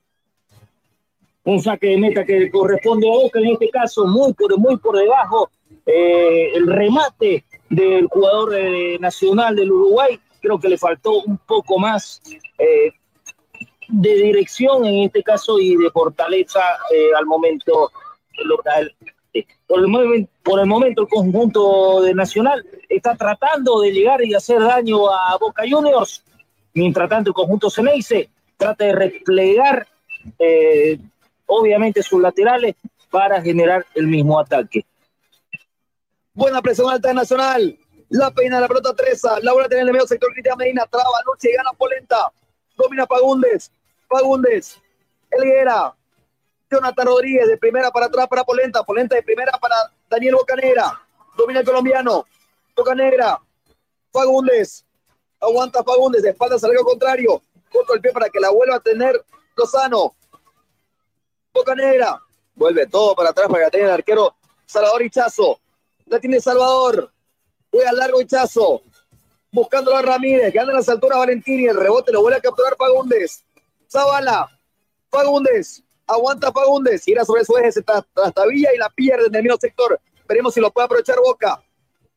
Speaker 9: Un saque de meta que corresponde a Boca, en este caso, muy por, muy por debajo. Eh, el remate del jugador eh, nacional del Uruguay, creo que le faltó un poco más eh, de dirección en este caso y de fortaleza al momento local. Por el, por el momento el conjunto de Nacional está tratando de llegar y hacer daño a Boca Juniors. Mientras tanto, el conjunto Ceneice trata de replegar obviamente sus laterales para generar el mismo ataque.
Speaker 13: Buena presión alta de Nacional. La peina la pelota Treza. La bola tiene en el medio sector. Cristian Medina traba, lucha y gana Polenta. Domina Pagundes. Pagundes. Elguera. Jonathan Rodríguez de primera para atrás para Polenta. Polenta de primera para Daniel Bocanegra. Domina el colombiano. Bocanegra. Fagundes. Aguanta Fagundes. De espaldas al contrario. Corto el pie para que la vuelva a tener Lozano. Boca Negra. Vuelve todo para atrás para que tenga el arquero Salvador Hichazo. La tiene Salvador. Juega largo Hichazo. Buscando a Ramírez. Que anda en las alturas Valentini. El rebote lo vuelve a capturar Fagundes. Zavala. Fagundes. Aguanta Fagundes. Gira sobre su eje. Se trastabilla y la pierde en el mismo sector. Veremos si lo puede aprovechar Boca.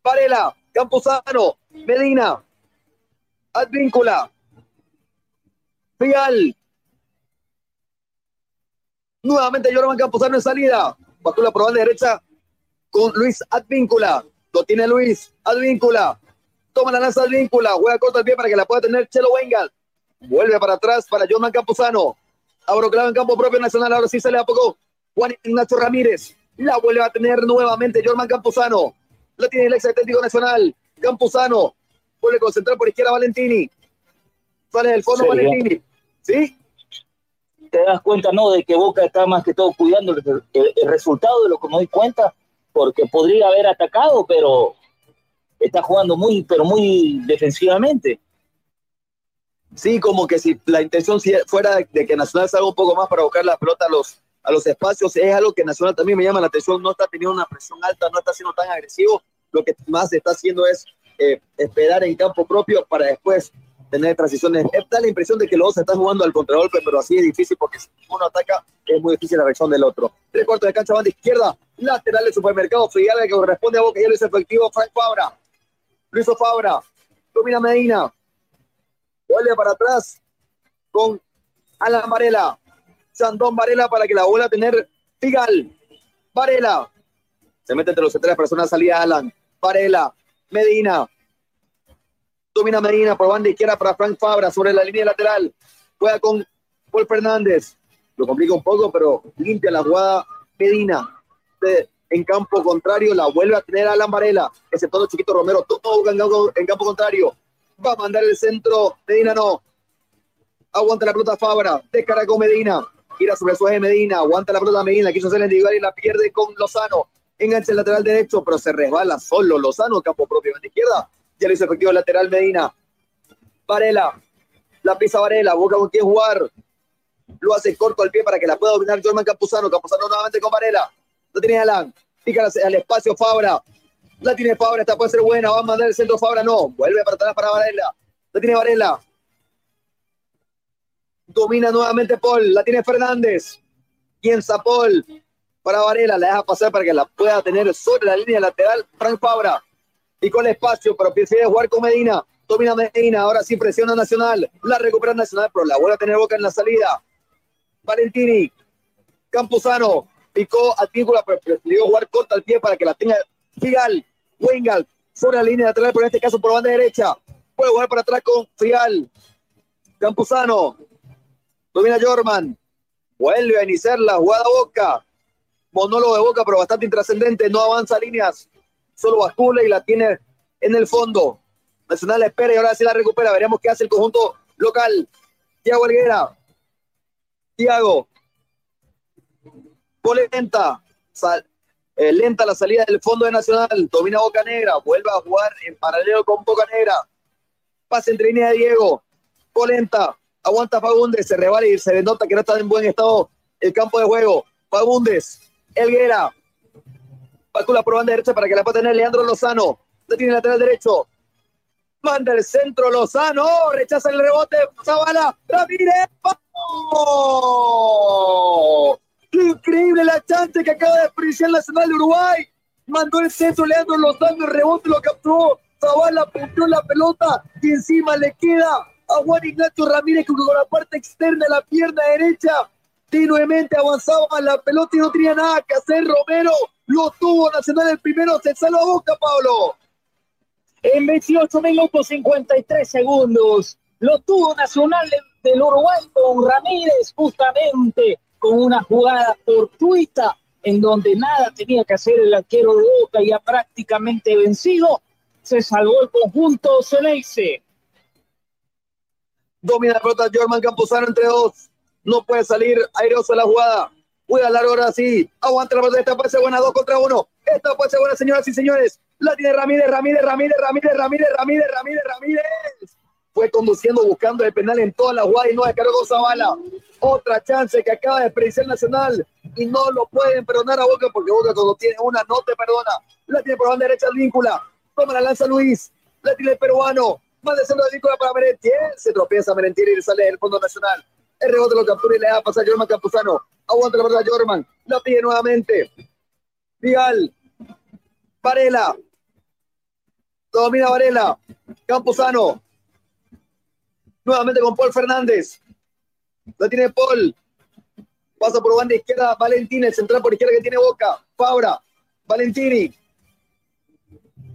Speaker 13: Varela. Campuzano. Medina. Advíncula. Fial. Nuevamente Jorman Camposano en salida. Bajo la probable derecha con Luis Advíncula. Lo tiene Luis Advíncula. Toma la lanza Advíncula. Juega corto el pie para que la pueda tener Chelo Wengal. Vuelve para atrás para Jorman Camposano. Abro en campo propio nacional. Ahora sí sale a poco Juan Ignacio Ramírez. La vuelve a tener nuevamente Jorman Camposano. La tiene el ex Atlético Nacional. Camposano. Vuelve a concentrar por izquierda Valentini. Sale del fondo Valentini. ¿Sí?
Speaker 9: te das cuenta, ¿no? De que Boca está más que todo cuidando el, resultado de lo que me doy cuenta, porque podría haber atacado, pero está jugando muy, pero muy defensivamente.
Speaker 13: Sí, como que si la intención fuera de que Nacional salga un poco más para buscar la pelota a los, a los espacios, es algo que Nacional también me llama la atención, no está teniendo una presión alta, no está siendo tan agresivo, lo que más está haciendo es eh, esperar en campo propio para después tener transiciones. Da la impresión de que los dos están jugando al contragolpe, pero así es difícil porque si uno ataca, es muy difícil la reacción del otro. Tres cuartos de cancha, banda izquierda, lateral del supermercado, Fidalga que corresponde a Boca, ya lo hizo efectivo Frank Fabra. Luis Fabra, domina Medina, vuelve para atrás con Alan Varela. Sandón Varela para que la vuelva a tener Figal. Varela. Se mete entre los tres personas, salida Alan. Varela. Medina. Domina Medina por banda izquierda para Frank Fabra sobre la línea lateral. Juega con Paul Fernández. Lo complica un poco, pero limpia la jugada Medina. en campo contrario la vuelve a tener Alan Varela. Ese todo chiquito Romero. Todo en campo contrario. Va a mandar el centro. Medina no. Aguanta la pelota Fabra. Descarga con Medina. Gira sobre su eje Medina. Aguanta la pelota Medina. Quiso hacer el individual y la pierde con Lozano. Engancha el lateral derecho, pero se resbala solo Lozano, campo propio de izquierda ya lo hizo efectivo el lateral Medina. Varela. La pisa Varela. Busca con quién jugar. Lo hace corto al pie para que la pueda dominar Jorman Campuzano. Campuzano nuevamente con Varela. Lo tiene Alan. Pica al espacio Fabra. La tiene Fabra. Esta puede ser buena. Va a mandar el centro Fabra. No. Vuelve para atrás para Varela. La tiene Varela. Domina nuevamente Paul. La tiene Fernández. Piensa Paul. Para Varela. La deja pasar para que la pueda tener sobre la línea lateral. Frank Fabra y con espacio, pero prefiere jugar con Medina. Domina Medina, ahora sí presiona Nacional. La recupera Nacional, pero la vuelve a tener boca en la salida. Valentini, Campuzano, picó a Tíncula, pero prefirió jugar corta al pie para que la tenga Figal, Wingal, sobre la línea lateral, pero en este caso por banda derecha. Puede jugar para atrás con Fial. Campuzano. Domina Jorman. Vuelve a iniciar la jugada Boca. Monólogo de Boca, pero bastante intrascendente. No avanza líneas. Solo bascula y la tiene en el fondo. Nacional espera y ahora sí la recupera. Veremos qué hace el conjunto local. Tiago Alguera. Tiago. Polenta. Eh, lenta la salida del fondo de Nacional. Domina Boca Negra. Vuelve a jugar en paralelo con Boca Negra. Pase entre línea de Diego. Polenta. Aguanta Fagundes. Se rebala y se nota que no está en buen estado el campo de juego. Fagundes. Elguera. Pacula por banda derecha para que la pueda tener Leandro Lozano. La tiene lateral derecho. Manda el centro Lozano. Rechaza el rebote. Zavala. Ramírez. ¡Qué increíble la chance que acaba de desperdiciar Nacional de Uruguay! Mandó el centro Leandro Lozano. El rebote lo capturó. Zavala puntió la pelota y encima le queda a Juan Ignacio Ramírez con la parte externa de la pierna derecha. Tenuemente avanzaba la pelota y no tenía nada que hacer. Romero lo tuvo Nacional el primero. Se salva boca, Pablo.
Speaker 9: En 28 minutos 53 segundos lo tuvo Nacional del Uruguay con Ramírez justamente con una jugada fortuita en donde nada tenía que hacer el arquero de Boca ya prácticamente vencido. Se salvó el conjunto Ceneice.
Speaker 13: Domina la pelota Jorman entre dos. No puede salir airoso la jugada. Cuida largo ahora sí. Aguanta la pelota. Esta puede ser buena. Dos contra uno. Esta puede buena, señoras y señores. La tiene Ramírez, Ramírez, Ramírez, Ramírez, Ramírez, Ramírez, Ramírez, Ramírez. Fue conduciendo, buscando el penal en toda la jugada y no descargó Zavala. Otra chance que acaba de desperdiciar Nacional y no lo pueden perdonar a Boca porque Boca cuando tiene una no te perdona. La tiene por banda derecha víncula. Toma la lanza Luis. La tiene el peruano. Más de centro de víncula para Merentier. Se tropieza Merentier y sale del fondo nacional. El rebote lo captura y le da pasar a Jorman Campuzano. Aguanta la verdad Jorman. La pide nuevamente. Vigal. Varela. Domina Varela. Campuzano. Nuevamente con Paul Fernández. La tiene Paul. Pasa por banda izquierda Valentín, el central por izquierda que tiene Boca. Fabra. Valentini.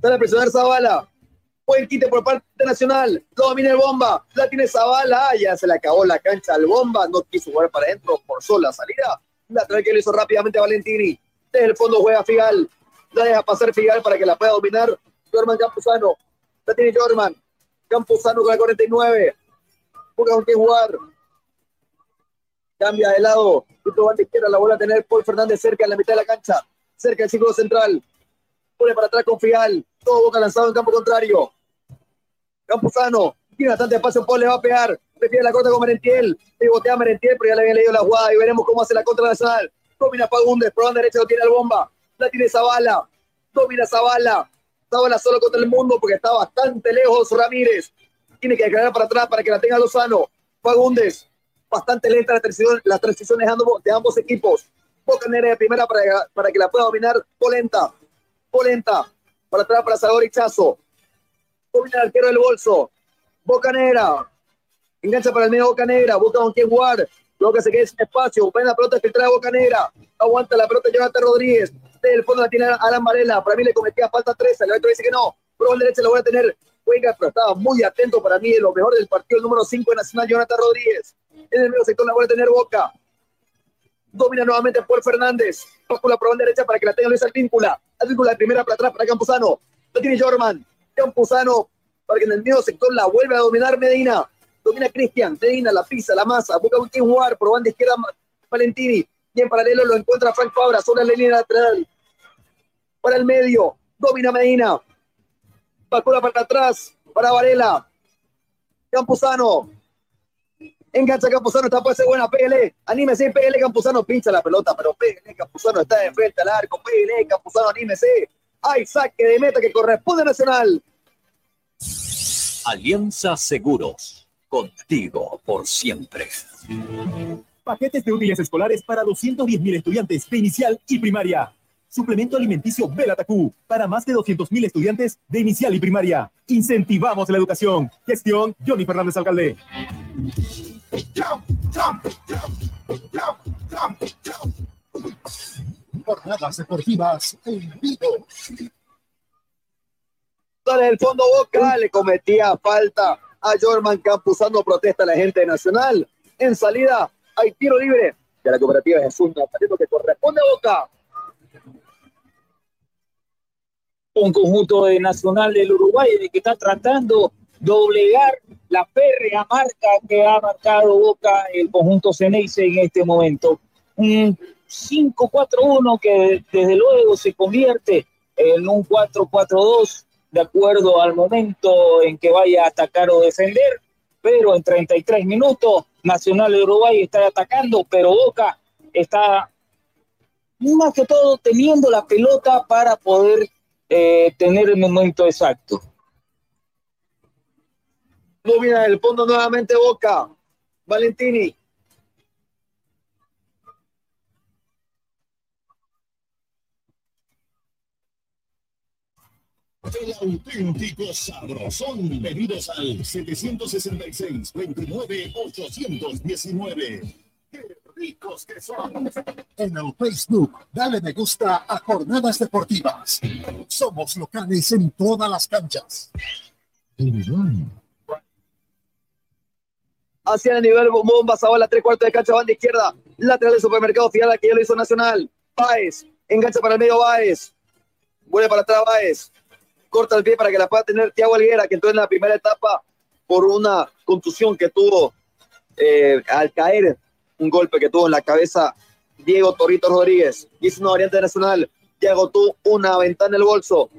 Speaker 13: Sale a presionar Zavala. Buen quite por parte nacional. Domina el bomba. La tiene Zavala. Ya se le acabó la cancha al bomba. No quiso jugar para adentro por sola salida. La trae que lo hizo rápidamente Valentini. Desde el fondo juega Figal. La deja pasar Figal para que la pueda dominar. Jorman Campuzano. La tiene Jorman. Campuzano con la 49. Busca con qué jugar. Cambia de lado. Banda izquierda. La vuelve a tener Paul Fernández cerca en la mitad de la cancha. Cerca del círculo central. Pone para atrás con Figal. Todo boca lanzado en campo contrario. Campuzano. Tiene bastante espacio. Paul le va a pegar. Prefiere la corta con Merentiel. Pivotea a Merentiel, pero ya le había leído la jugada y veremos cómo hace la contra nacional. Domina Pagundes. Por banda derecha lo tiene el bomba. La tiene Zavala. Domina Zavala. Zavala solo contra el mundo porque está bastante lejos Ramírez. Tiene que declarar para atrás para que la tenga Lozano. Fagundes. Bastante lenta la transición, las transiciones de ambos equipos. Boca Negra de primera para, para que la pueda dominar Polenta. Polenta. Para atrás para Salvador Ichazo. Domina el arquero del bolso. Boca Negra. Engancha para el medio Boca Negra. Busca con quién jugar. Luego que se quede sin espacio. Ven la pelota filtrada Boca Negra. Aguanta la pelota Jonathan Rodríguez. Desde el fondo la tiene Alan Varela. Para mí le cometía falta 3. El otro dice que no. Por la derecha lo voy a tener. Juega, pero estaba muy atento para mí. Lo mejor del partido, el número 5 de Nacional, Jonathan Rodríguez. En el medio sector la voy a tener Boca. Domina nuevamente Paul Fernández. Por la por derecha para que la tenga Luis Alvíncula. Alvíncula de primera para atrás para Campuzano. Lo tiene Jorman. Campuzano para que en el medio sector la vuelva a dominar Medina. Domina Cristian. Medina la pisa, la masa. Busca un quien jugar por banda izquierda Valentini. Y en paralelo lo encuentra Frank Fabra sobre la línea lateral. Para el medio. Domina Medina. Bacula para atrás. Para Varela. Campuzano. Engancha Campuzano, esta puede ser buena, pégale. Anímese, pégale, Campuzano, pincha la pelota, pero pégale, Campuzano está de frente al arco, pégale, Campuzano, anímese. Hay saque de meta que corresponde a Nacional.
Speaker 4: Alianza Seguros, contigo por siempre.
Speaker 3: Paquetes de útiles escolares para 210.000 estudiantes de inicial y primaria. Suplemento alimenticio Belatacú para más de 200.000 estudiantes de inicial y primaria. Incentivamos la educación. Gestión Johnny Fernández Alcalde.
Speaker 11: Jornadas deportivas en vivo.
Speaker 13: del fondo Boca, le cometía falta a Jorman Campuzano, protesta la gente Nacional. En salida hay tiro libre de la cooperativa Jesús Nazareno que corresponde a Boca.
Speaker 9: Un conjunto de Nacional del Uruguay que está tratando doblegar la férrea marca que ha marcado Boca el conjunto Ceneice en este momento. Un 5-4-1 que desde luego se convierte en un 4-4-2 de acuerdo al momento en que vaya a atacar o defender, pero en 33 minutos Nacional de Uruguay está atacando, pero Boca está más que todo teniendo la pelota para poder eh, tener el momento exacto.
Speaker 13: Domina el fondo nuevamente Boca. Valentini.
Speaker 8: El auténtico sabrosón. Pedidos al 766-29-819. ¡Qué ricos que son! En el Facebook, dale me gusta a Jornadas Deportivas. Somos locales en todas las canchas.
Speaker 13: Hacia el nivel bomba, la tres cuartos de cancha, banda izquierda. Lateral de supermercado Fiala que ya lo hizo Nacional. Baez, engancha para el medio Baez. Vuelve para atrás Baez corta el pie para que la pueda tener Tiago Alguera, que entró en la primera etapa por una contusión que tuvo eh, al caer, un golpe que tuvo en la cabeza Diego Torrito Rodríguez. Hizo una variante nacional. Diego tuvo una ventana en el bolso.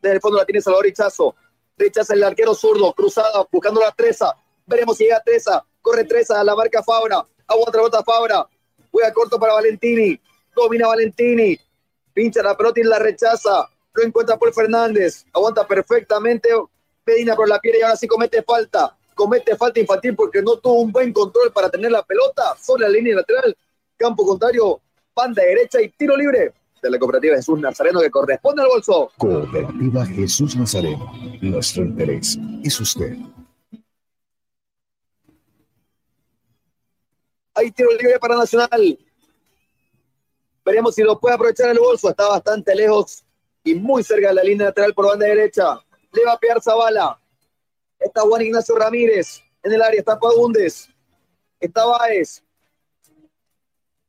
Speaker 13: Desde el fondo la tiene Salvador Richazo. Rechaza el arquero zurdo, cruzada, buscando la Treza. Veremos si llega Treza. Corre Treza a la marca Fabra. Aguanta la bota Fabra. Juega corto para Valentini. Domina Valentini. Pincha la pelota y la rechaza lo encuentra Paul Fernández, aguanta perfectamente Medina por la piel y ahora sí comete falta, comete falta infantil porque no tuvo un buen control para tener la pelota sobre la línea lateral, campo contrario, banda derecha y tiro libre de la cooperativa Jesús Nazareno que corresponde al bolso.
Speaker 22: Cooperativa Jesús Nazareno, nuestro interés es usted.
Speaker 13: Hay tiro libre para Nacional. Veremos si lo puede aprovechar el bolso. Está bastante lejos y muy cerca de la línea lateral por banda derecha. Le va a pegar Zavala. Está Juan Ignacio Ramírez en el área. Está Pagundes. Está Baez.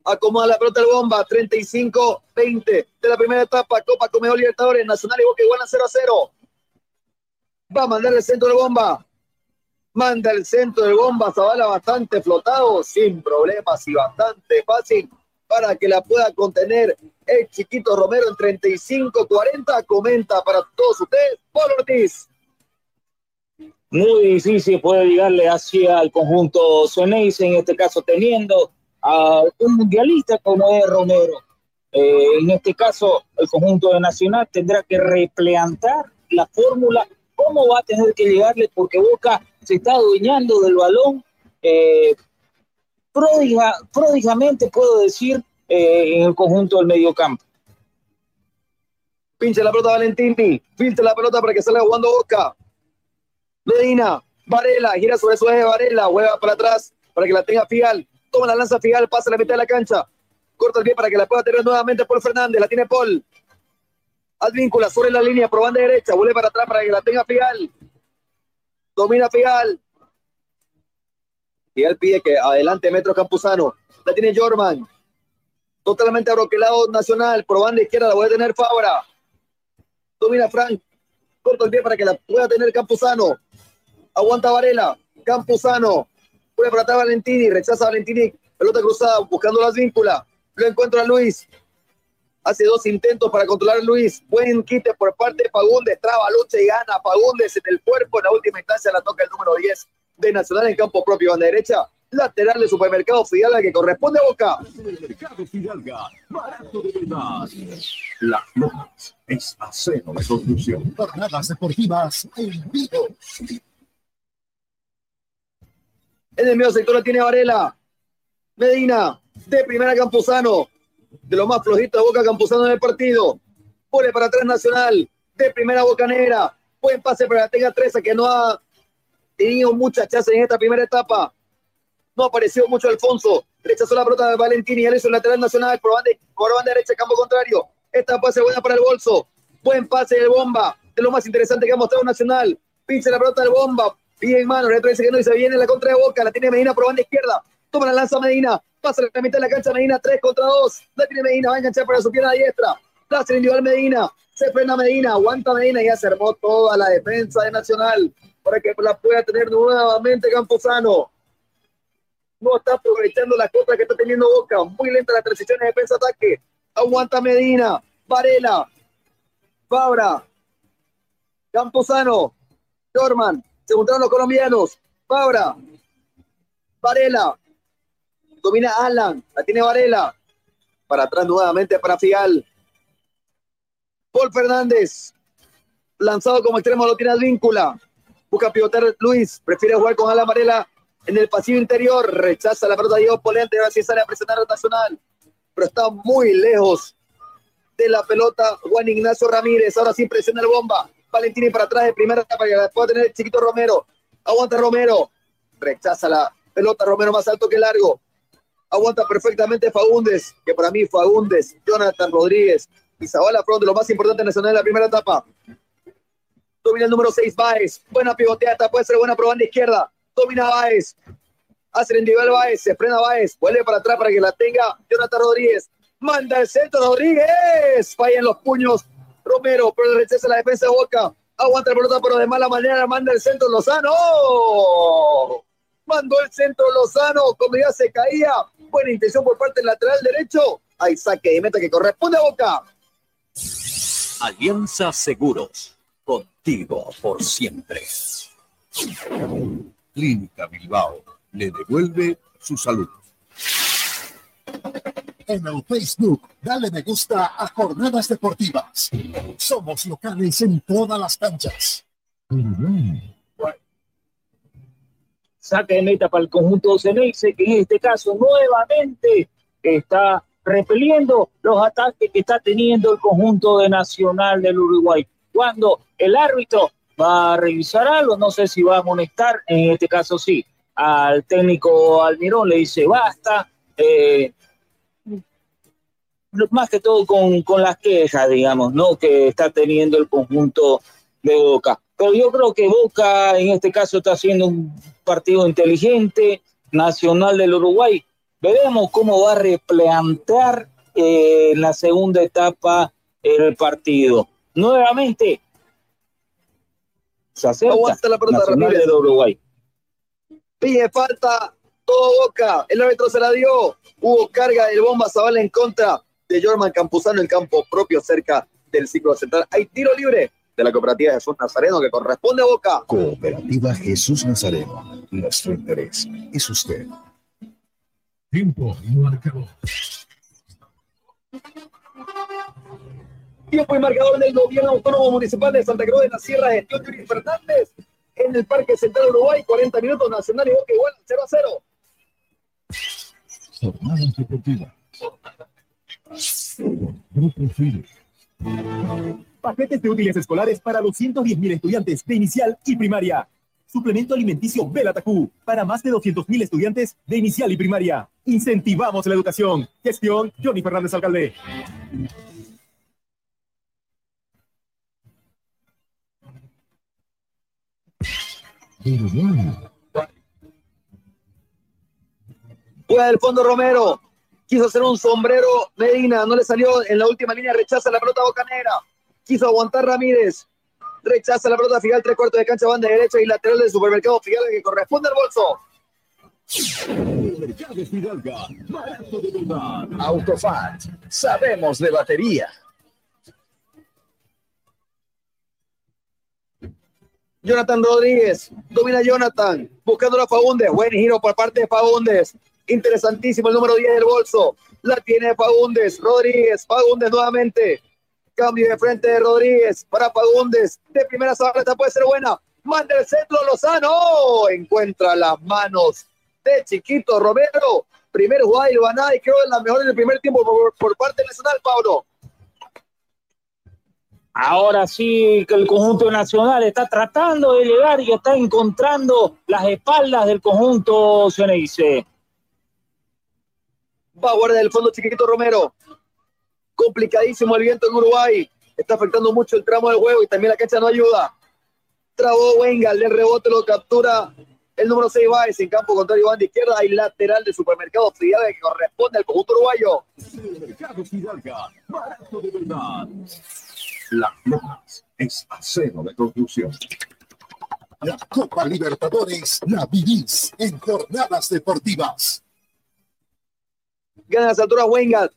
Speaker 13: Acomoda la pelota el bomba. 35-20 de la primera etapa. Copa Comedor Libertadores. Nacional y Boca igual a 0 a 0. Va a mandar el centro de bomba. Manda el centro de bomba. Zavala bastante flotado. Sin problemas y bastante fácil para que la pueda contener el chiquito Romero en 35-40. Comenta para todos ustedes, Paul Ortiz.
Speaker 9: Muy difícil poder llegarle hacia el conjunto Soneis, en este caso teniendo a un mundialista como es Romero. Eh, en este caso, el conjunto de Nacional tendrá que replantar la fórmula, cómo va a tener que llegarle, porque Boca se está adueñando del balón eh, pródigamente, puedo decir, eh, en el conjunto del mediocampo.
Speaker 13: Pinche la pelota Valentini, filtra la pelota para que salga jugando Boca. Medina, Varela, gira sobre su eje Varela, juega para atrás para que la tenga Figal. Toma la lanza Figal, pasa a la mitad de la cancha. Corta el pie para que la pueda tener nuevamente Paul Fernández, la tiene Paul. Advíncula sobre la línea, por banda derecha, vuelve para atrás para que la tenga Figal. Domina Figal. Figal pide que adelante Metro Campuzano. La tiene Jorman totalmente abroquelado Nacional, por banda izquierda la voy a tener Fabra. Domina Frank, corta el pie para que la pueda tener Campuzano. Aguanta Varela, Campuzano. Puede para atrás Valentini, rechaza Valentini, pelota cruzada, buscando las vínculas. Lo encuentra Luis. Hace dos intentos para controlar a Luis. Buen quite por parte de Fagundes. Traba, lucha y gana. Fagundes en el cuerpo. En la última instancia la toca el número 10 de Nacional en campo propio. Banda derecha lateral de Supermercado Fidalga que corresponde a Boca.
Speaker 15: Supermercado Fidalga, barato de verdad. Las lomas es acero de construcción.
Speaker 8: Jornadas deportivas en vivo.
Speaker 13: En el medio sector la tiene Varela. Medina, de primera Campuzano. De lo más flojito de Boca Campuzano en el partido. Pone para atrás Nacional. De primera Bocanera. Buen pase para la tenga Treza que no ha tenido muchas chances en esta primera etapa. No apareció mucho Alfonso. Rechazó la pelota de Valentini. y hizo el lateral nacional por banda, por banda derecha, campo contrario. Esta pase buena para el bolso. Buen pase del bomba. de lo más interesante que ha mostrado Nacional. Pincha la pelota del bomba, pide en mano, dice que no y se viene la contra de Boca, la tiene Medina por banda izquierda, toma la lanza Medina, pasa la mitad de la cancha Medina, 3 contra 2, la tiene Medina, va a enganchar para su pierna diestra, plaza individual Medina, se frena Medina, aguanta Medina y se toda la defensa de Nacional para que la pueda tener nuevamente Camposano. No está aprovechando la contra que está teniendo Boca. Muy lenta la transición de defensa-ataque. Aguanta Medina. Varela. Fabra. Camposano. Dorman. Se juntaron los colombianos. Fabra. Varela. Domina Alan. La tiene Varela. Para atrás nuevamente para Fial. Paul Fernández. Lanzado como extremo lo tiene Advíncula. Busca pivotar Luis. Prefiere jugar con Alan Varela en el pasillo interior. Rechaza la pelota Diego Polente. Ahora sí sale a presionar a Nacional. Pero está muy lejos de la pelota Juan Ignacio Ramírez. Ahora sí presiona el bomba. Valentini para atrás de primera para que la pueda tener el chiquito Romero. Aguanta Romero. Rechaza la pelota Romero más alto que largo. Aguanta perfectamente Fagundes, que para mí Fagundes, Jonathan Rodríguez y Zabala fueron de lo más importante nacional en la primera etapa. Domina el número 6, Baez. Buena pivoteata, puede ser buena probanda izquierda. Domina Baez. Hace el individual Baez, se frena Baez. Vuelve para atrás para que la tenga Jonathan Rodríguez. Manda el centro Rodríguez. Falla en los puños. Romero, pero rechaza la defensa de Boca. Aguanta la pelota, pero de mala manera manda el centro Lozano. Mandó el centro Lozano, como ya se caía. Buena intención por parte del lateral derecho. Hay saque de meta que corresponde a Boca.
Speaker 4: Alianza Seguros, contigo por siempre.
Speaker 16: Clínica Bilbao le devuelve su salud.
Speaker 11: En el Facebook, dale me gusta a Jornadas Deportivas. Somos locales en todas las canchas.
Speaker 9: Saque de meta para el conjunto Ceneice, que en este caso nuevamente está repeliendo los ataques que está teniendo el conjunto de Nacional del Uruguay. Cuando el árbitro va a revisar algo, no sé si va a amonestar, en este caso sí, al técnico Almirón le dice basta, eh, más que todo con, con las quejas, digamos, ¿no? Que está teniendo el conjunto de Boca. Pero yo creo que Boca en este caso está haciendo un partido inteligente, nacional del Uruguay. Veremos cómo va a replantear eh, en la segunda etapa el partido. Nuevamente, se acerca
Speaker 13: Aguanta la pelota
Speaker 9: Nacional
Speaker 13: Ramírez.
Speaker 9: del Uruguay.
Speaker 13: Pide falta, todo Boca. El árbitro se la dio. Hubo carga del bomba Zavala en contra de Jorman Campuzano en campo propio cerca del ciclo central. Hay tiro libre de la cooperativa Jesús Nazareno que corresponde a Boca.
Speaker 22: Cooperativa Jesús Nazareno. Nuestro interés es usted.
Speaker 8: Tiempo marcador.
Speaker 13: Tiempo y marcador del gobierno autónomo municipal de Santa Cruz de la Sierra, gestión de Yuri Fernández, en el Parque Central Uruguay, 40 minutos Nacional y Boca igual, 0 a 0.
Speaker 8: Jornadas Deportivas. Grupo.
Speaker 3: Paquetes de útiles escolares para 210.000 estudiantes de inicial y primaria. Suplemento alimenticio Belatacú para más de 200.000 estudiantes de inicial y primaria. Incentivamos la educación. Gestión Johnny Fernández Alcalde.
Speaker 13: Juega del fondo Romero. Quiso hacer un sombrero Medina. No le salió en la última línea. Rechaza la pelota Bocanera. Quiso aguantar Ramírez. Rechaza la pelota Figal. Tres cuartos de cancha, banda derecha y lateral del supermercado Figal que corresponde al bolso.
Speaker 15: Mercado Fidalga, barato de verdad.
Speaker 12: Autofat, sabemos de batería.
Speaker 13: Jonathan Rodríguez. Domina Jonathan. Buscando a Fagundes. Buen giro por parte de Fagundes. Interesantísimo el número 10 del bolso. La tiene Fagundes. Rodríguez. Fagundes nuevamente. Cambio de frente de Rodríguez para Fagundes. De primera esta puede ser buena. Manda el centro Lozano. Encuentra las manos de Chiquito Romero. Primer jugada y creo en la mejor en el primer tiempo por, por parte nacional, Pablo.
Speaker 9: Ahora sí que el conjunto nacional está tratando de llegar y está encontrando las espaldas del conjunto Ceneice.
Speaker 13: Va a guardar el fondo Chiquito Romero. Complicadísimo el viento en Uruguay. Está afectando mucho el tramo del juego y también la cancha no ayuda. Trabó Wengal, el rebote lo captura el número 6 Baez en campo contrario, van de izquierda y lateral de Supermercado Fidalga que corresponde al conjunto uruguayo.
Speaker 15: Supermercado Fidalga, barato de verdad. Las Lomas es acero de construcción.
Speaker 11: La Copa Libertadores la vivís en jornadas deportivas.
Speaker 13: Gana las alturas Wengal.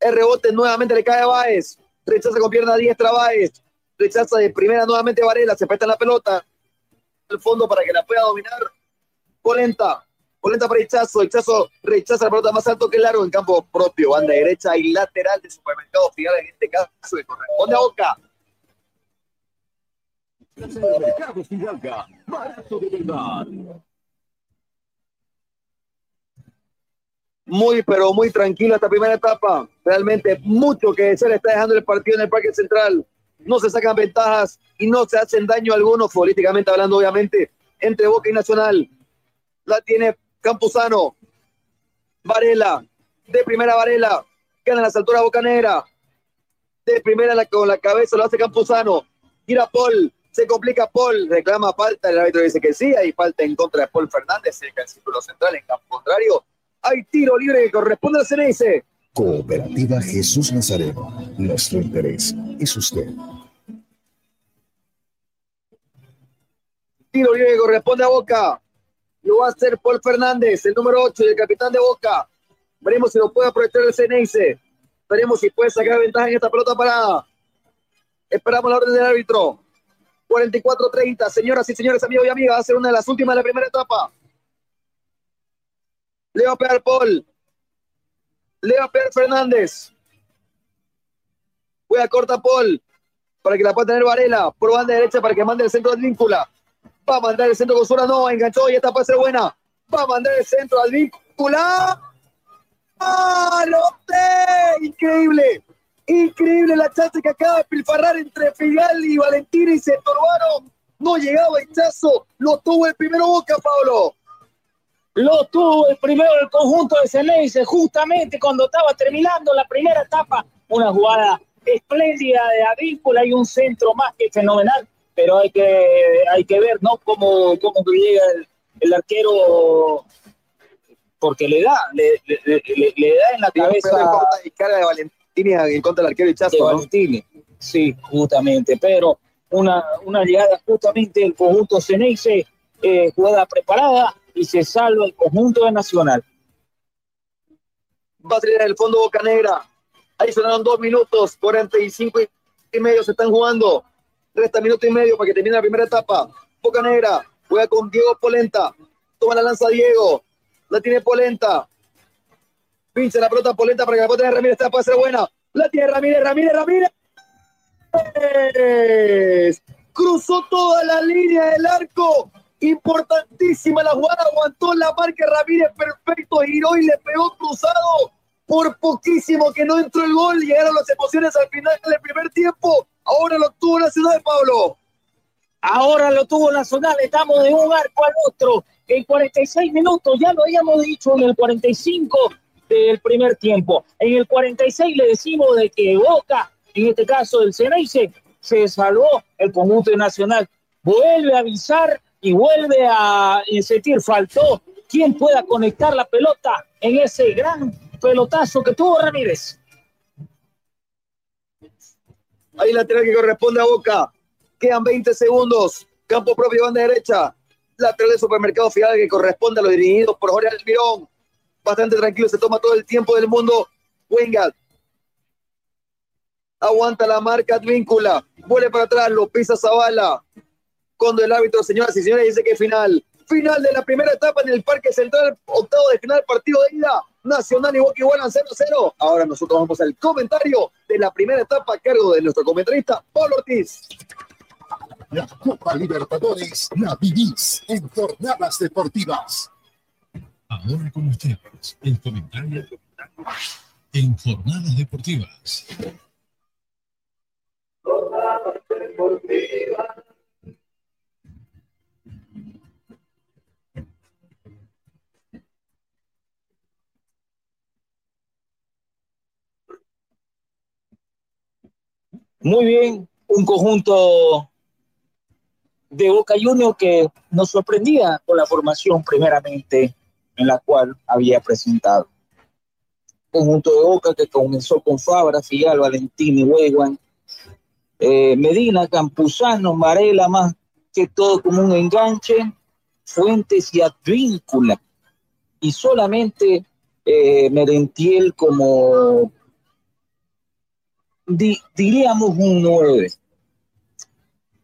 Speaker 13: El rebote nuevamente le cae a Baez. Rechaza con pierna diestra Baez. Rechaza de primera nuevamente Varela. Se en la pelota el fondo para que la pueda dominar. Polenta, Polenta para Hichazo, Hichazo rechaza la pelota más alto que largo en campo propio, banda derecha y lateral de supermercado final en este caso le corresponde a Boca.
Speaker 15: Supermercado Fidalga, barato de verdad.
Speaker 13: Muy, pero muy tranquilo esta primera etapa. Realmente mucho que se le está dejando el partido en el Parque Central. No se sacan ventajas y no se hacen daño alguno, políticamente hablando, obviamente, entre Boca y Nacional. La tiene Campuzano, Varela, de primera Varela, gana las alturas Bocanera, de primera con la cabeza lo hace Campuzano, gira Paul, se complica Paul, reclama falta, el árbitro dice que sí, hay falta en contra de Paul Fernández, cerca del círculo central, en campo contrario, hay tiro libre que corresponde al CNS.
Speaker 22: Cooperativa Jesús Nazareno. Nuestro interés es usted.
Speaker 13: Tiro libre que corresponde a Boca. Lo va a hacer Paul Fernández, el número 8 y el capitán de Boca. Veremos si lo puede aprovechar el CNS. Veremos si puede sacar ventaja en esta pelota parada. Esperamos la orden del árbitro. 44-30. Señoras y señores, amigos y amigas, va a ser una de las últimas de la primera etapa. Le va a pegar Paul. Le va a pegar Fernández. Voy a corta Paul para que la pueda tener Varela. Por banda derecha para que mande el centro de víncula. Va a mandar el centro con Sura, no, enganchó y esta puede ser buena. Va a mandar el centro al víncula. ¡Ah, Increíble. Increíble la chance que acaba de pilfarrar entre Figali y Valentina y se estorbaron. No llegaba el chazo. Lo tuvo el primero Boca, Pablo.
Speaker 9: Lo tuvo el primero el conjunto de Ceneice, justamente cuando estaba terminando la primera etapa. Una jugada espléndida de Advíncula y un centro más que fenomenal pero hay que, hay que ver, ¿no? Cómo, cómo llega el, arquero, porque le da, le, le, da en la cabeza.
Speaker 13: Y cara de Valentini en contra del arquero Ichazo,
Speaker 9: de Valentini, sí, justamente, pero una, una llegada justamente del conjunto Ceneice, eh, jugada preparada y se salva el conjunto de Nacional.
Speaker 13: Va a salir el fondo Boca Negra. Ahí sonaron dos minutos, 45 y medio se están jugando. Resta minuto y medio para que termine la primera etapa. Boca Negra juega con Diego Polenta. Toma la lanza Diego. La tiene Polenta. Pincha la pelota Polenta para que la pueda tener Ramírez. Esta puede ser buena. La tiene Ramírez, Ramírez, Ramírez. Cruzó toda la línea del arco. Importantísima la jugada. Aguantó la marca Ramírez. Perfecto. Giró y le pegó cruzado. Por poquísimo que no entró el gol. Llegaron las emociones al final del primer tiempo. Ahora lo tuvo Nacional, Pablo.
Speaker 9: Ahora lo tuvo Nacional. Estamos de un arco al otro. En 46 minutos, ya lo habíamos dicho en el 45 del primer tiempo. En el 46 le decimos de que Boca, en este caso del Ceneice, se salvó el conjunto nacional. Vuelve a avisar y vuelve a sentir, faltó quien pueda conectar la pelota en ese gran pelotazo que tuvo Ramírez.
Speaker 13: Ahí lateral que corresponde a Boca. Quedan 20 segundos. Campo propio, banda derecha. Lateral de supermercado final que corresponde a los dirigidos por Jorge Almirón. Bastante tranquilo, se toma todo el tiempo del mundo. Wengat. Aguanta la marca Advíncula. Vuelve para atrás, lo pisa Zavala. Cuando el árbitro, señoras y señores, dice que final. Final de la primera etapa en el Parque Central, octavo de final, partido de ida. Nacional y Boca igualan 0-0. Ahora nosotros vamos al comentario de la primera etapa a cargo de nuestro comentarista, Paul Ortiz.
Speaker 11: La Copa Libertadores la vivís en jornadas deportivas.
Speaker 23: Ahora con ustedes, el comentario en jornadas deportivas.
Speaker 6: Jornadas deportivas.
Speaker 9: Muy bien, un conjunto de Boca Juniors que nos sorprendía con la formación primeramente en la cual había presentado. Conjunto de Boca que comenzó con Fabra, Figal, Valentín y eh, Medina, Campuzano, Varela, más que todo como un enganche, Fuentes y Advíncula. Y solamente eh, Merentiel como, diríamos, un 9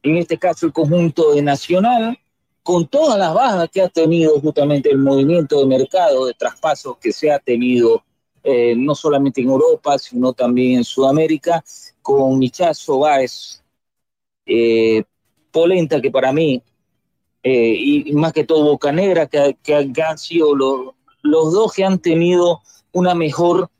Speaker 9: en este caso el conjunto de Nacional, con todas las bajas que ha tenido justamente el movimiento de mercado, de traspasos que se ha tenido eh, no solamente en Europa, sino también en Sudamérica, con Michazo Báez, eh, Polenta, que para mí, eh, y, más que todo Bocanegra, que, que, han sido los, los dos que han tenido una mejor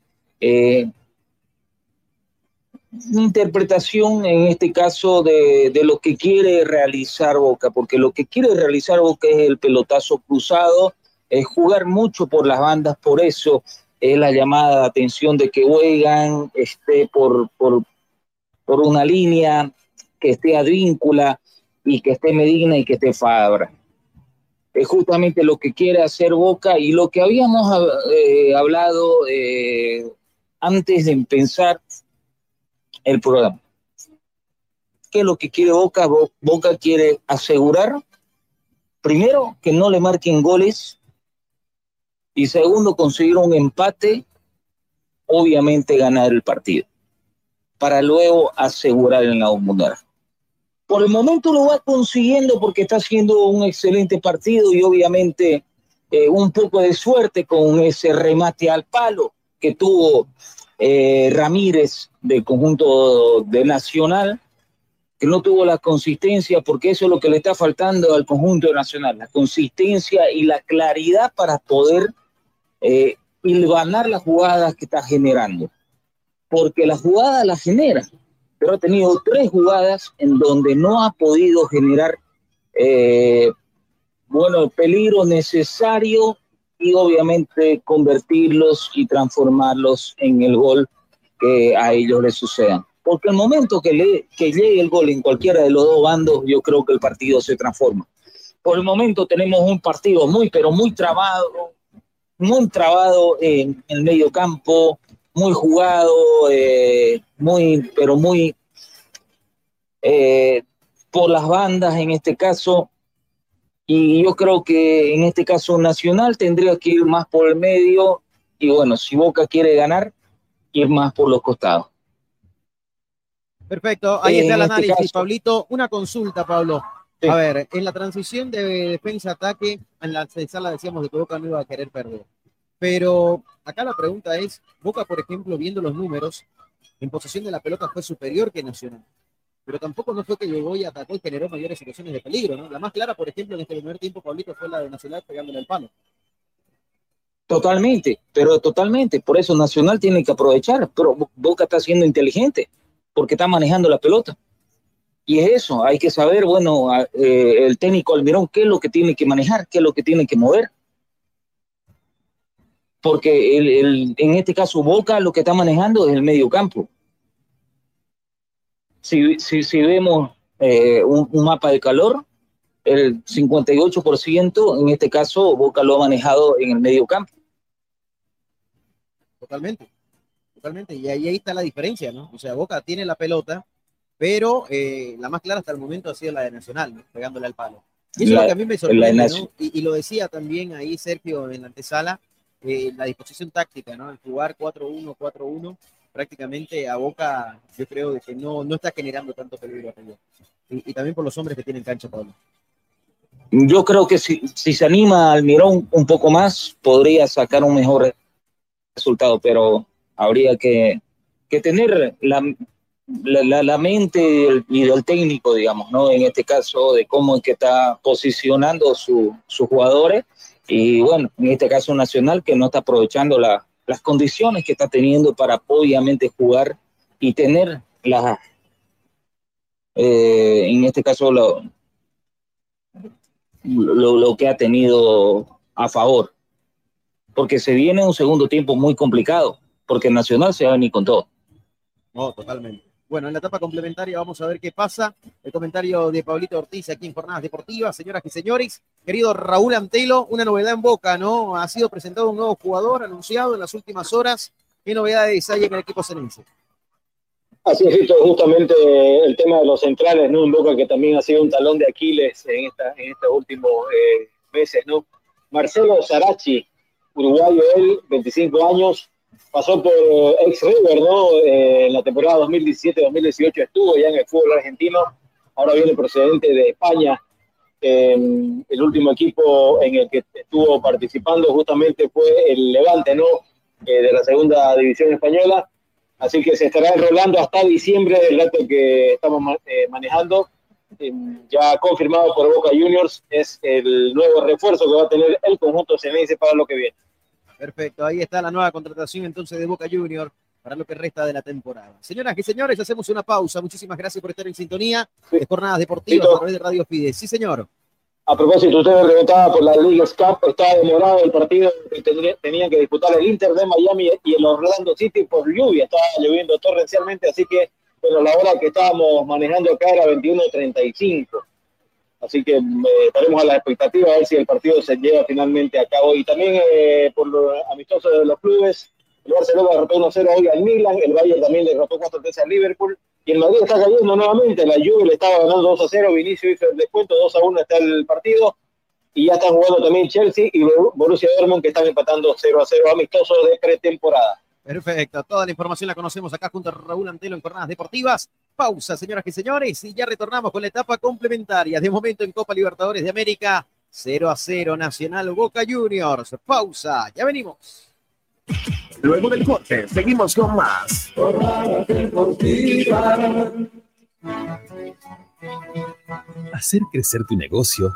Speaker 9: interpretación en este caso de, lo que quiere realizar Boca, porque lo que quiere realizar Boca es el pelotazo cruzado, es jugar mucho por las bandas, por eso es la llamada de atención de que Wegan esté por, por, por una línea, que esté Advíncula y que esté Medina y que esté Fabra. Es justamente lo que quiere hacer Boca y lo que habíamos eh, hablado eh, antes de empezar el programa. ¿Qué es lo que quiere Boca? Boca quiere asegurar, primero, que no le marquen goles y segundo, conseguir un empate, obviamente ganar el partido, para luego asegurar en la mundial. Por el momento lo va consiguiendo porque está haciendo un excelente partido y obviamente eh, un poco de suerte con ese remate al palo que tuvo eh, Ramírez del conjunto de Nacional, que no tuvo la consistencia, porque eso es lo que le está faltando al conjunto nacional, la consistencia y la claridad para poder eh, las jugadas que está generando. Porque la jugada la genera, pero ha tenido tres jugadas en donde no ha podido generar, eh, bueno, el peligro necesario y obviamente convertirlos y transformarlos en el gol que a ellos les sucedan. Porque el momento que, le, que llegue el gol en cualquiera de los dos bandos, yo creo que el partido se transforma. Por el momento tenemos un partido muy, pero muy trabado, muy trabado en, el medio campo, muy jugado, eh, muy, pero muy eh, por las bandas en este caso, y yo creo que en este caso Nacional tendría que ir más por el medio y bueno, si Boca quiere ganar, ir más por los costados.
Speaker 7: Perfecto, ahí está el este análisis, Pablito. Una consulta, Pablo. A ver, en la transición de defensa-ataque, en la sala decíamos de que Boca no iba a querer perder. Pero acá la pregunta es, Boca, por ejemplo, viendo los números, en posesión de la pelota fue superior que Nacional pero tampoco no fue que llegó y atacó y generó mayores situaciones de peligro, ¿no? La más clara, por ejemplo, en este primer tiempo, Pablito, fue la de Nacional pegándole el palo.
Speaker 9: Totalmente, pero totalmente. Por eso Nacional tiene que aprovechar, pero Boca está siendo inteligente, porque está manejando la pelota. Y es eso, hay que saber, bueno, eh, el técnico Almirón, qué es lo que tiene que manejar, qué es lo que tiene que mover. Porque en este caso Boca lo que está manejando es el medio campo si, si, si vemos eh, un, mapa de calor, el 58% en este caso Boca lo ha manejado en el medio campo.
Speaker 7: Totalmente, totalmente. Y ahí, ahí está la diferencia, ¿no? O sea, Boca tiene la pelota, pero eh, la más clara hasta el momento ha sido la de Nacional, pegándole al palo. Y eso es lo que a mí me sorprende, ¿no? y, lo decía también ahí Sergio en la antesala, eh, la disposición táctica, ¿no? El jugar 4-1, 4-1 prácticamente a Boca, yo creo que no, no está generando tanto peligro y, también por los hombres que tienen cancha, Pablo.
Speaker 9: Yo creo que si, si se anima Almirón un poco más, podría sacar un mejor resultado, pero habría que, que tener la, la, la, mente y del técnico, digamos, ¿no? En este caso, de cómo es que está posicionando su, sus jugadores. Y bueno, en este caso Nacional, que no está aprovechando la, las condiciones que está teniendo para obviamente jugar y tener la, eh, en este caso lo, lo, que ha tenido a favor. Porque se viene un segundo tiempo muy complicado, porque Nacional se va a venir con todo.
Speaker 7: No, totalmente, Bueno, en la etapa complementaria vamos a ver qué pasa. El comentario de Pablito Ortiz aquí en Jornadas Deportivas. Señoras y señores, querido Raúl Antelo, una novedad en Boca, ¿no? Ha sido presentado un nuevo jugador anunciado en las últimas horas. ¿Qué novedades hay en el equipo cenense?
Speaker 19: Así es, justamente el tema de los centrales, ¿no? Un Boca que también ha sido un talón de Aquiles en, esta, en estos últimos eh, meses, ¿no? Marcelo Sarachi, uruguayo él, 25 años, pasó por ex River, ¿no? Eh, en la temporada 2017-2018 estuvo ya en el fútbol argentino, ahora viene procedente de España. el último equipo en el que estuvo participando justamente fue el Levante, ¿no? Eh, de la segunda división española. Así que se estará enrolando hasta diciembre del dato que estamos eh, manejando. ya confirmado por Boca Juniors, es el nuevo refuerzo que va a tener el conjunto Ceneice para lo que viene.
Speaker 7: Perfecto, ahí está la nueva contratación entonces de Boca Junior para lo que resta de la temporada. Señoras y señores, hacemos una pausa. Muchísimas gracias por estar en sintonía de Jornadas Deportivas a través de Radio Fides. Sí, señor.
Speaker 19: A propósito, usted preguntaba por la Liga Cup, está demorado el partido que tenían que disputar el Inter de Miami y el Orlando City por lluvia, estaba lloviendo torrencialmente, así que bueno, la hora que estábamos manejando acá era 21.35. Así que eh, estaremos a la expectativa a ver si el partido se lleva finalmente a cabo. Y también eh, por lo amistoso de los clubes, el Barcelona derrotó 1-0 hoy al Milan, el Bayern también derrotó 4-3 al Liverpool. Y el Madrid está cayendo nuevamente, la Juve le estaba ganando 2-0, Vinicio hizo el descuento, 2-1 está el partido. Y ya están jugando también Chelsea y Borussia Dortmund que están empatando 0-0 amistosos de pretemporada.
Speaker 7: Perfecto, toda la información la conocemos acá junto a Raúl Antelo en Jornadas Deportivas. Pausa, señoras y señores, y ya retornamos con la etapa complementaria. De momento en Copa Libertadores de América, 0 a 0 Nacional Boca Juniors. Pausa, ya venimos.
Speaker 8: Luego del corte, seguimos con más.
Speaker 1: Hacer crecer tu negocio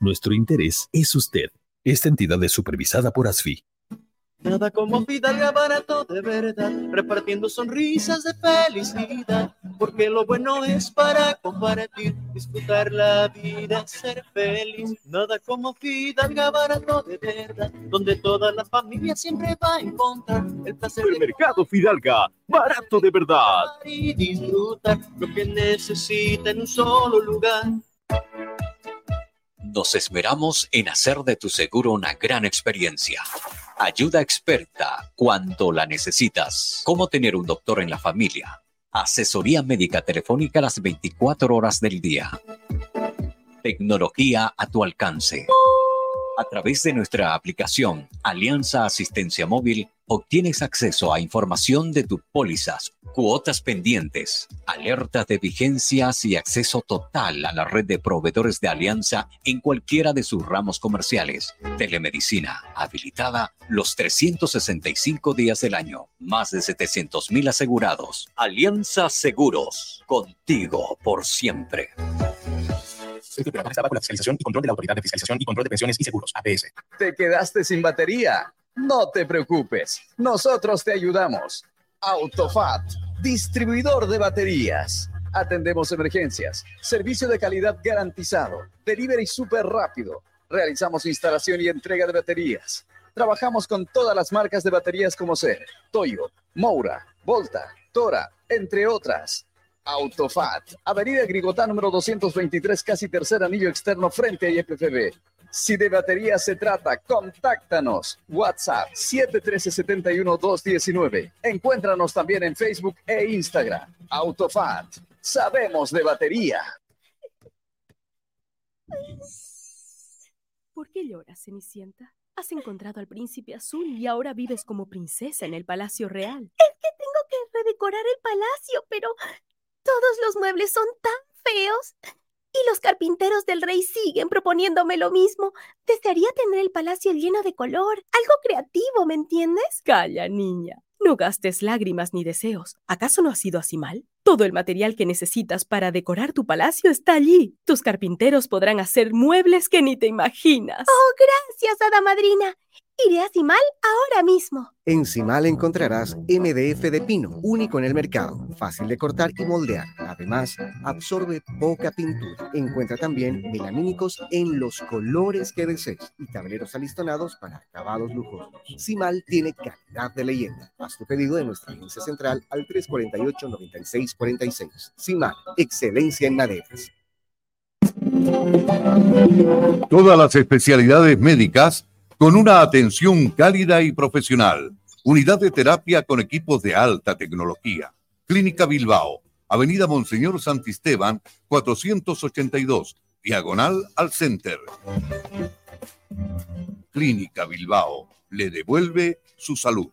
Speaker 1: Nuestro interés es usted. Esta entidad es supervisada por ASFI.
Speaker 2: Nada como Fidalga barato de verdad, repartiendo sonrisas de felicidad, porque lo bueno es para compartir, disfrutar la vida, ser feliz. Nada como Fidalga barato de verdad, donde toda la familia siempre va a encontrar el placer.
Speaker 20: El mercado Fidalga, barato de verdad.
Speaker 2: Y disfrutar lo que necesita en un solo lugar.
Speaker 4: Nos esmeramos en hacer de tu seguro una gran experiencia. Ayuda experta cuando la necesitas. Cómo tener un doctor en la familia. Asesoría médica telefónica las 24 horas del día. Tecnología a tu alcance. A través de nuestra aplicación Alianza Asistencia Móvil, obtienes acceso a información de tus pólizas, cuotas pendientes, alertas de vigencias y acceso total a la red de proveedores de Alianza en cualquiera de sus ramos comerciales. Telemedicina habilitada los 365 días del año. Más de 700 mil asegurados. Alianza Seguros. Contigo por siempre.
Speaker 24: Este programa está bajo la fiscalización y control de la Autoridad de Fiscalización y Control de Pensiones y Seguros, APS.
Speaker 12: ¿Te quedaste sin batería? No te preocupes, nosotros te ayudamos. Autofat, distribuidor de baterías. Atendemos emergencias, servicio de calidad garantizado, delivery súper rápido. Realizamos instalación y entrega de baterías. Trabajamos con todas las marcas de baterías como ser Toyo, Moura, Volta, Tora, entre otras. Autofat, Avenida Grigotá número 223, casi tercer anillo externo frente a IPFB. Si de batería se trata, contáctanos. WhatsApp 713-71-219. Encuéntranos también en Facebook e Instagram. Autofat, sabemos de batería.
Speaker 25: ¿Por qué lloras, Cenicienta? Has encontrado al príncipe azul y ahora vives como princesa en el Palacio Real.
Speaker 26: Es que tengo que redecorar el palacio, pero todos los muebles son tan feos. Y los carpinteros del rey siguen proponiéndome lo mismo. Desearía tener el palacio lleno de color, algo creativo, ¿me entiendes?
Speaker 25: Calla, niña. No gastes lágrimas ni deseos. ¿Acaso no ha sido así mal? Todo el material que necesitas para decorar tu palacio está allí. Tus carpinteros podrán hacer muebles que ni te imaginas.
Speaker 27: Oh, gracias, hada madrina. Iré a Cimal ahora mismo.
Speaker 28: En Cimal encontrarás MDF de pino, único en el mercado, fácil de cortar y moldear. Además, absorbe poca pintura. Encuentra también melamínicos en los colores que y tableros alistonados para acabados lujosos. Cimal tiene calidad de leyenda. Haz tu pedido de nuestra agencia central al 348-9646. Cimal, excelencia en maderas.
Speaker 29: Todas las especialidades médicas con una atención cálida y profesional. Unidad de terapia con equipos de alta tecnología. Clínica Bilbao, Avenida Monseñor Santisteban, 482, diagonal al Center. Clínica Bilbao le devuelve su salud.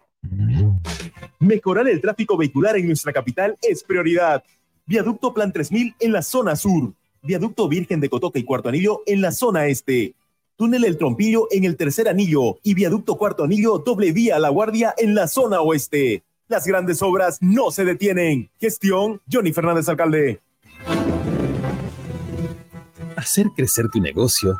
Speaker 3: Mejorar el tráfico vehicular en nuestra capital es prioridad. Viaducto Plan 3000 en la zona sur. Viaducto Virgen de Cotoca y Cuarto Anillo en la zona este. Túnel El Trompillo en el tercer anillo y Viaducto Cuarto Anillo doble vía La Guardia en la zona oeste. Las grandes obras no se detienen. Gestión Johnny Fernández Alcalde.
Speaker 1: Hacer crecer tu negocio,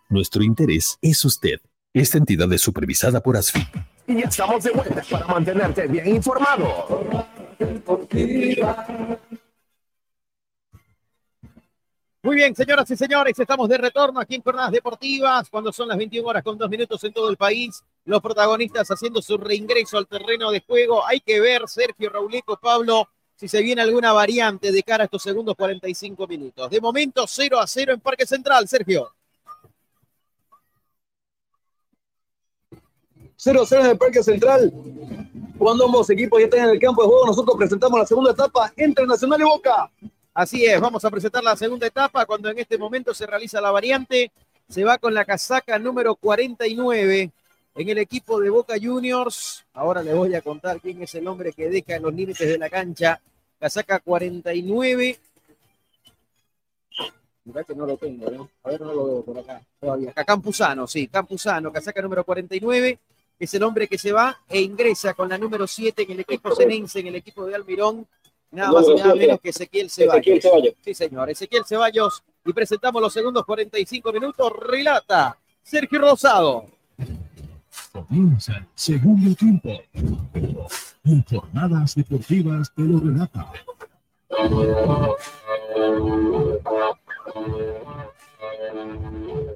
Speaker 1: Nuestro interés es usted. Esta entidad es supervisada por ASFI.
Speaker 12: Y ya estamos de vuelta para mantenerte bien informado.
Speaker 7: Muy bien, señoras y señores, estamos de retorno aquí en Jornadas Deportivas, cuando son las 21 horas con dos minutos en todo el país. Los protagonistas haciendo su reingreso al terreno de juego. Hay que ver, Sergio Rauleco, Pablo, si se viene alguna variante de cara a estos segundos 45 minutos. De momento, 0 a 0 en Parque Central, Sergio.
Speaker 13: 0-0 en el Parque Central. Cuando ambos equipos ya están en el campo de juego, nosotros presentamos la segunda etapa entre Nacional y Boca.
Speaker 7: Así es, vamos a presentar la segunda etapa cuando en este momento se realiza la variante. Se va con la casaca número 49 en el equipo de Boca Juniors. Ahora les voy a contar quién es el hombre que deja en los límites de la cancha. Casaca 49. Mirá que no lo tengo, ¿no? A ver, no lo veo por acá todavía. Acá Campuzano, sí, Campuzano, casaca número 49. Es el hombre que se va e ingresa con la número 7 en el equipo Cenense, en el equipo de Almirón. Nada más y nada menos que Ezequiel Ceballos.
Speaker 19: Ezequiel Ceballos.
Speaker 7: Sí, señor. Ezequiel Ceballos. Y presentamos los segundos 45 minutos. Relata Sergio Rosado.
Speaker 30: Comienza el segundo tiempo. En jornadas deportivas te lo relata.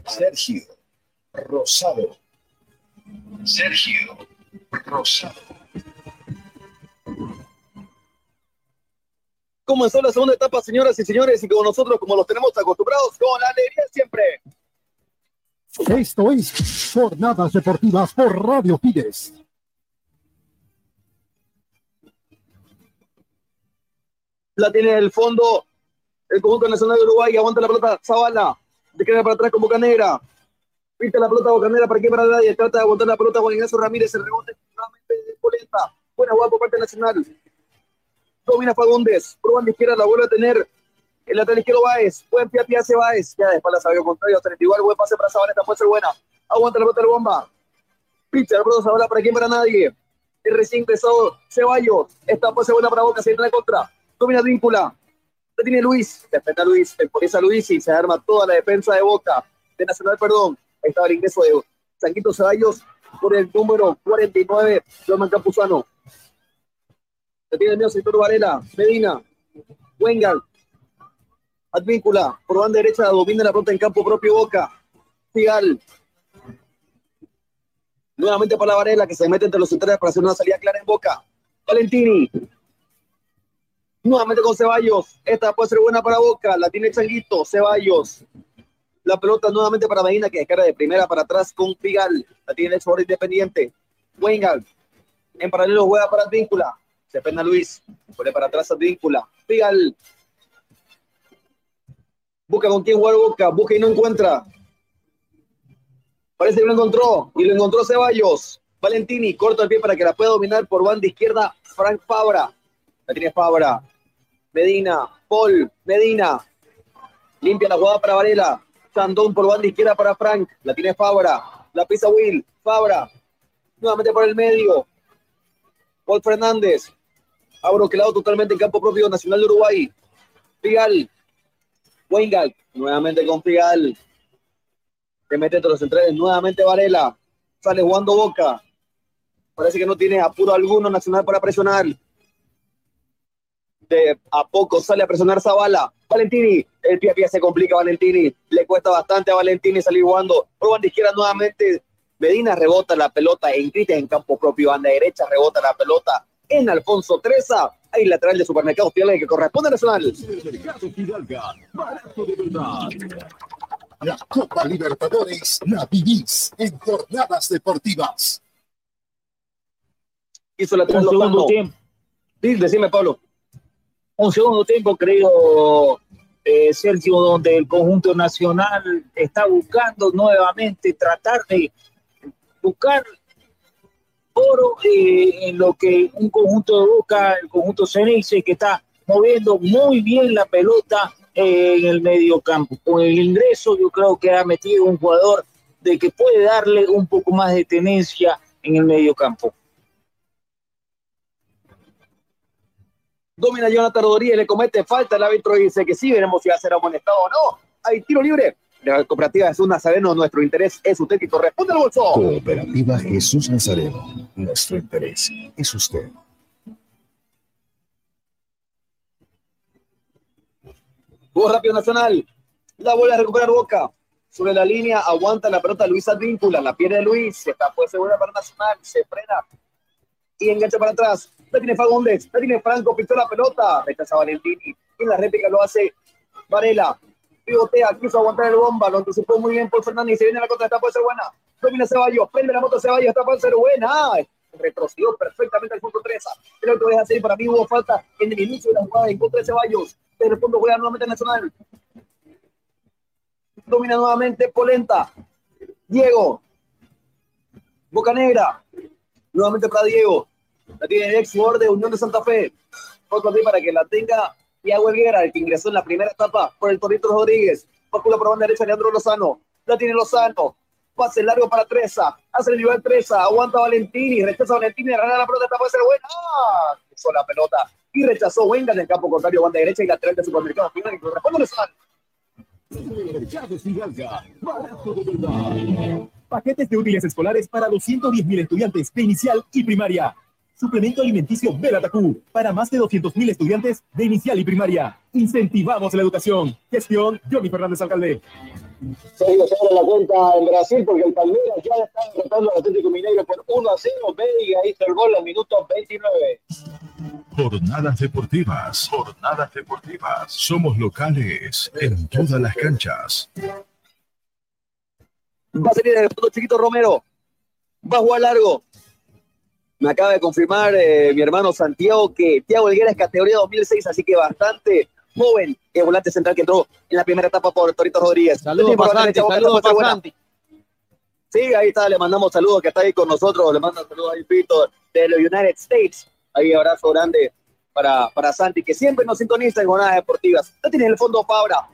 Speaker 8: Sergio Rosado. Sergio Rosado.
Speaker 13: Comenzó la segunda etapa, señoras y señores, y como nosotros, como los tenemos acostumbrados, con la alegría siempre.
Speaker 30: Esto es Jornadas Deportivas por Radio Fides.
Speaker 13: La tiene en el fondo el conjunto nacional de Uruguay. Aguanta la pelota Zavala. De queda para atrás con Bocanera. Pinta la pelota Bocanera para que para nadie. Trata de aguantar la pelota Juan Ignacio Ramírez. El rebote nuevamente de Polenta. Buena jugada por parte nacional. Domina Fagundes. Por banda izquierda la vuelve a tener el lateral izquierdo Baez. Buen pie a pie hace Baez. Ya de espaldas sabio contrario. igual. Buen pase para Zabaleta. Puede ser buena. Aguanta la pelota de bomba. Pincha la pelota Zavala para quien para nadie. El recién ingresado Ceballos. Esta ser buena para Boca. Se entra en contra. Domina Víncula. La tiene Luis. Defensa Luis. Temporiza Luis y se arma toda la defensa de Boca. De Nacional, perdón. Estaba el ingreso de Sanquito Ceballos por el número 49. Roman Campuzano. La tiene el mío sector Varela. Medina. Wengal. Advíncula. Por banda derecha domina la pelota en campo propio Boca. Figal. Nuevamente para Varela que se mete entre los centrales para hacer una salida clara en Boca. Valentini. Nuevamente con Ceballos. Esta puede ser buena para Boca. La tiene Changuito. Ceballos. La pelota nuevamente para Medina que descarga de primera para atrás con Figal. La tiene el jugador independiente. Wengal. En paralelo juega para Advíncula. Se pena Luis. Pone para atrás Advíncula. Figal. Busca con quién jugar Boca. Busca y no encuentra. Parece que lo encontró. Y lo encontró Ceballos. Valentini corta el pie para que la pueda dominar por banda izquierda. Frank Fabra. La tiene Fabra. Medina. Paul. Medina. Limpia la jugada para Varela. Sandón por banda izquierda para Frank. La tiene Fabra. La pisa Will. Fabra. Nuevamente por el medio. Paul Fernández. Abroquelado totalmente en campo propio Nacional de Uruguay. Figal. Wengal. Nuevamente con Figal. Se mete entre los centrales. Nuevamente Varela. Sale jugando Boca. Parece que no tiene apuro alguno Nacional para presionar. De a poco sale a presionar Zavala. Valentini, el pie a pie se complica Valentini. Le cuesta bastante a Valentini salir jugando. Por banda izquierda nuevamente. Medina rebota la pelota en Cristian en campo propio. Banda derecha rebota la pelota en Alfonso Treza. Ahí lateral de Supermercados Piedra que corresponde a Nacional.
Speaker 8: La Copa Libertadores la vivís en jornadas deportivas.
Speaker 13: Hizo
Speaker 9: Un segundo tiempo.
Speaker 13: Sí, decime, Pablo.
Speaker 9: Un segundo tiempo, creo, eh, Sergio, donde el conjunto nacional está buscando nuevamente tratar de buscar oro eh, en lo que un conjunto de Boca, el conjunto Ceneice, que está moviendo muy bien la pelota eh, en el medio campo. Con el ingreso, yo creo que ha metido un jugador de que puede darle un poco más de tenencia en el medio campo.
Speaker 13: Domina Jonathan Rodríguez, le comete falta. El árbitro dice que sí, veremos si va a ser amonestado o no. Hay tiro libre. La cooperativa Jesús Nazareno, nuestro interés es usted y corresponde al bolso.
Speaker 30: Cooperativa Jesús Nazareno. Nuestro interés es usted.
Speaker 13: Jugó rápido Nacional. La vuelve a recuperar Boca. Sobre la línea, aguanta la pelota Luis Advíncula. La pierde Luis. Esta puede ser buena para Nacional. Se frena. Y engancha para atrás. Tiene Fagundes. La tiene Franco. Pintó la pelota. Rechaza Valentini. Y en la réplica lo hace Varela. Pivotea. Quiso aguantar el bomba. Lo anticipó muy bien por Fernández. Se viene la contra. Esta puede ser buena. Domina Ceballos. Prende la moto Ceballos. Esta puede ser buena. Retrocedió perfectamente al punto 3. El otro deja seguir. Para mí hubo falta en el inicio de la jugada en contra de Ceballos. Pero el fondo juega nuevamente Nacional. Domina nuevamente Polenta. Diego. Boca Negra. Nuevamente para Diego. La tiene el ex jugador de Unión de Santa Fe. Otro aquí para que la tenga Tiago Helguera, el que ingresó en la primera etapa por el Torito Rodríguez. Pácula por banda derecha, Leandro Lozano. La tiene Lozano. Pase largo para Treza. Hace el nivel Treza. Aguanta Valentini. Rechaza Valentini. Gana la pelota. Puede ser buena. ¡Ah! Hizo la pelota. Y rechazó Wenga en el campo contrario. Banda derecha y lateral de supermercado. Final y corresponde Lozano.
Speaker 3: Paquetes de útiles escolares para 210.000 estudiantes de inicial y primaria. Suplemento alimenticio Belatacú para más de 200.000 estudiantes de inicial y primaria. Incentivamos la educación. Gestión Johnny Fernández Alcalde.
Speaker 19: Seguido se abre la cuenta en Brasil porque el Palmeiras ya está derrotando al Atlético Mineiro por 1 a 0. Veiga hizo el gol al minuto 29.
Speaker 15: Jornadas deportivas. Jornadas deportivas. Somos locales en todas las canchas.
Speaker 13: Va a salir el fondo chiquito Romero. Va a jugar largo. Me acaba de confirmar eh, mi hermano Santiago que Tiago Helguera es categoría 2006, así que bastante joven el volante central que entró en la primera etapa por Torito Rodríguez.
Speaker 7: Saludos
Speaker 13: derecha, Boca
Speaker 7: saludos. Santi.
Speaker 13: Sí, ahí está, le mandamos saludos que está ahí con nosotros, le mando saludos ahí Pito de los United States. Ahí abrazo grande para, para Santi, que siempre nos sintoniza en jornadas deportivas. Ya tiene en el fondo Fabra.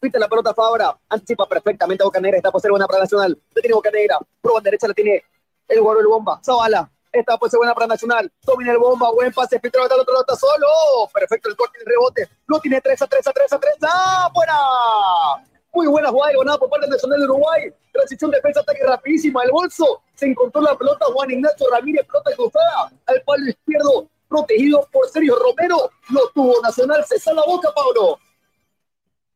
Speaker 13: Pite la pelota Fabra, anticipa perfectamente a Boca Negra, está por ser buena para Nacional. La tiene Boca Negra, por banda derecha la tiene el guaro el bomba. Zavala, esta puede ser buena para Nacional. Domina el bomba, buen pase, filtró al otro está solo. Perfecto el corte y el rebote. Lo tiene 3 a 3 a 3 a 3. ¡Ah, buena! Muy buena jugada de Gonado por parte de Nacional de Uruguay. Transición, defensa, ataque rapidísima. El bolso se encontró la pelota. Juan Ignacio Ramírez, pelota cruzada al palo izquierdo, protegido por Sergio Romero. Lo tuvo Nacional. Se sale la boca, Pablo.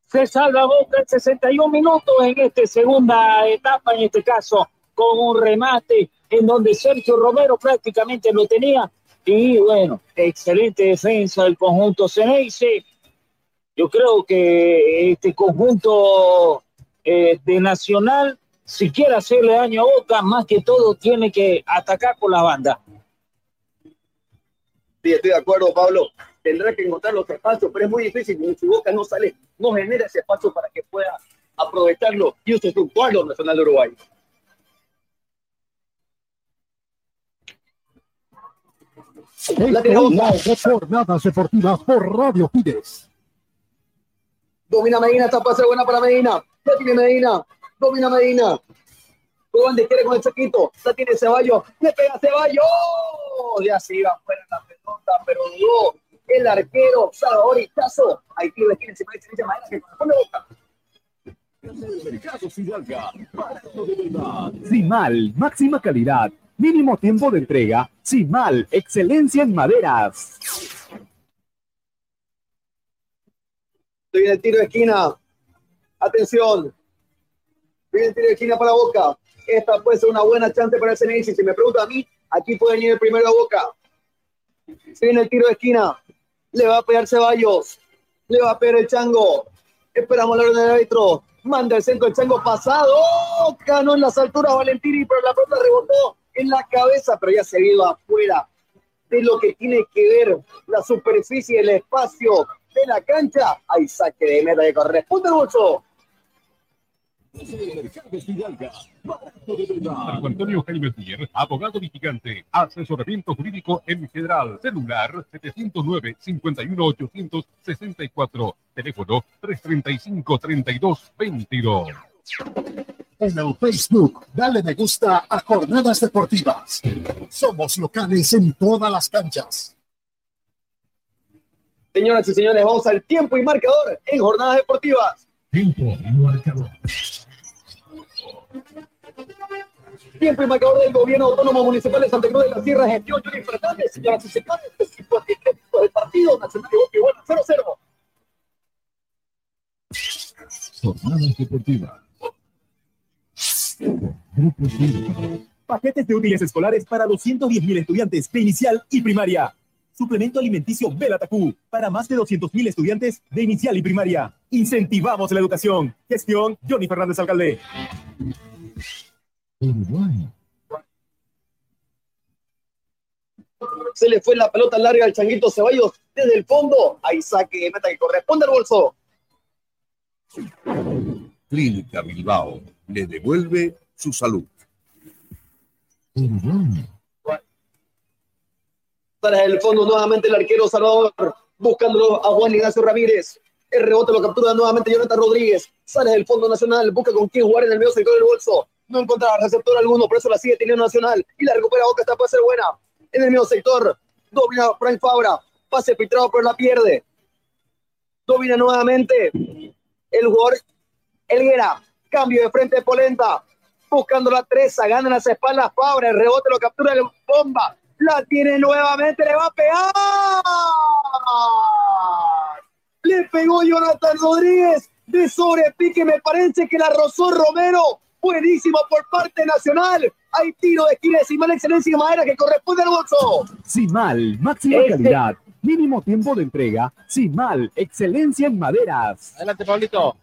Speaker 9: Se salva Boca en 61 minutos en esta segunda etapa, en este caso con un remate en donde Sergio Romero prácticamente lo tenía. Y bueno, excelente defensa del conjunto Ceneice. Yo creo que este conjunto eh, de Nacional, si quiere hacerle daño a Boca, más que todo tiene que atacar por la banda.
Speaker 13: Sí, estoy de acuerdo, Pablo. Tendrá que encontrar los espacios, pero es muy difícil. Si Boca no sale, no genera ese espacio para que pueda aprovecharlo y usted es un cuadro Nacional de Uruguay.
Speaker 8: La Jornadas Deportivas por Radio Fides.
Speaker 13: Domina Medina, esta pase buena para Medina. La tiene Medina. Domina Medina. Juan quiere con el chiquito. La tiene Ceballos. Le pega Ceballos. Ya se iba fuera la pelota, pero dudó. El arquero Salvador Ichazo. Ahí tiene la esquina encima de Chincha Madera que corresponde Boca.
Speaker 8: Mercado Fidalga, barato de verdad.
Speaker 3: Simal, máxima calidad, mínimo tiempo de entrega. Simal, excelencia en maderas.
Speaker 13: Estoy en el tiro de esquina. Atención. Viene el tiro de esquina para Boca. Esta puede ser una buena chance para el CNI. Si me pregunta a mí, aquí puede venir el primero a Boca. Se viene el tiro de esquina. Le va a pegar Ceballos. Le va a pegar el Chango. Esperamos la orden del árbitro. Manda el centro el Chango pasado. ¡Oh! Ganó en las alturas Valentini, pero la pelota rebotó en la cabeza, pero ya se vio afuera de lo que tiene que ver la superficie, el espacio de la cancha. Hay saque de meta que corresponde mucho.
Speaker 17: Marco Antonio Jaime Mier, abogado litigante, asesoramiento jurídico en general, celular 709-51864, teléfono 335-3222.
Speaker 8: En el Facebook, dale me gusta a Jornadas Deportivas. Somos locales en todas las canchas.
Speaker 13: Señoras y señores, vamos al tiempo y marcador en jornadas deportivas.
Speaker 8: Tiempo y marcador.
Speaker 13: Tiempo y marcador del gobierno autónomo municipal de Santa Cruz de la Sierra, gestión Yuri Fernández, señoras y señores, del partido nacional de bueno, 0-0.
Speaker 15: Jornadas deportivas.
Speaker 3: Paquetes de útiles escolares para 210.000 estudiantes de inicial y primaria. Suplemento alimenticio Belatacú para más de 200.000 estudiantes de inicial y primaria. Incentivamos la educación. Gestión Johnny Fernández Alcalde.
Speaker 15: Uruguay.
Speaker 13: Se le fue la pelota larga al Changuito Ceballos desde el fondo. Hay saque de meta que corresponde al bolso.
Speaker 16: Clínica Bilbao le devuelve su salud.
Speaker 13: Para el fondo nuevamente el arquero Salvador, buscándolo a Juan Ignacio Ramírez. El rebote lo captura nuevamente Jonathan Rodríguez. Sale del fondo nacional, busca con quién jugar en el medio sector del bolso. No encontraba receptor alguno, por eso la sigue teniendo Nacional. Y la recupera Boca, esta puede ser buena. En el medio sector, domina Frank Fabra. Pase filtrado, pero la pierde. Domina nuevamente el jugador Elguera. Cambio de frente de Polenta. Buscando la treza, gana las espaldas Fabra. El rebote lo captura el bomba. La tiene nuevamente, le va a pegar. Le pegó Jonathan Rodríguez de sobrepique. Me parece que la rozó Romero. Buenísimo por parte nacional. Hay tiro de esquina de mal excelencia y madera que corresponde al bolso.
Speaker 18: Simal, máxima
Speaker 13: Este-
Speaker 18: calidad, mínimo tiempo de entrega. Simal, excelencia en maderas.
Speaker 7: Adelante, Pablito.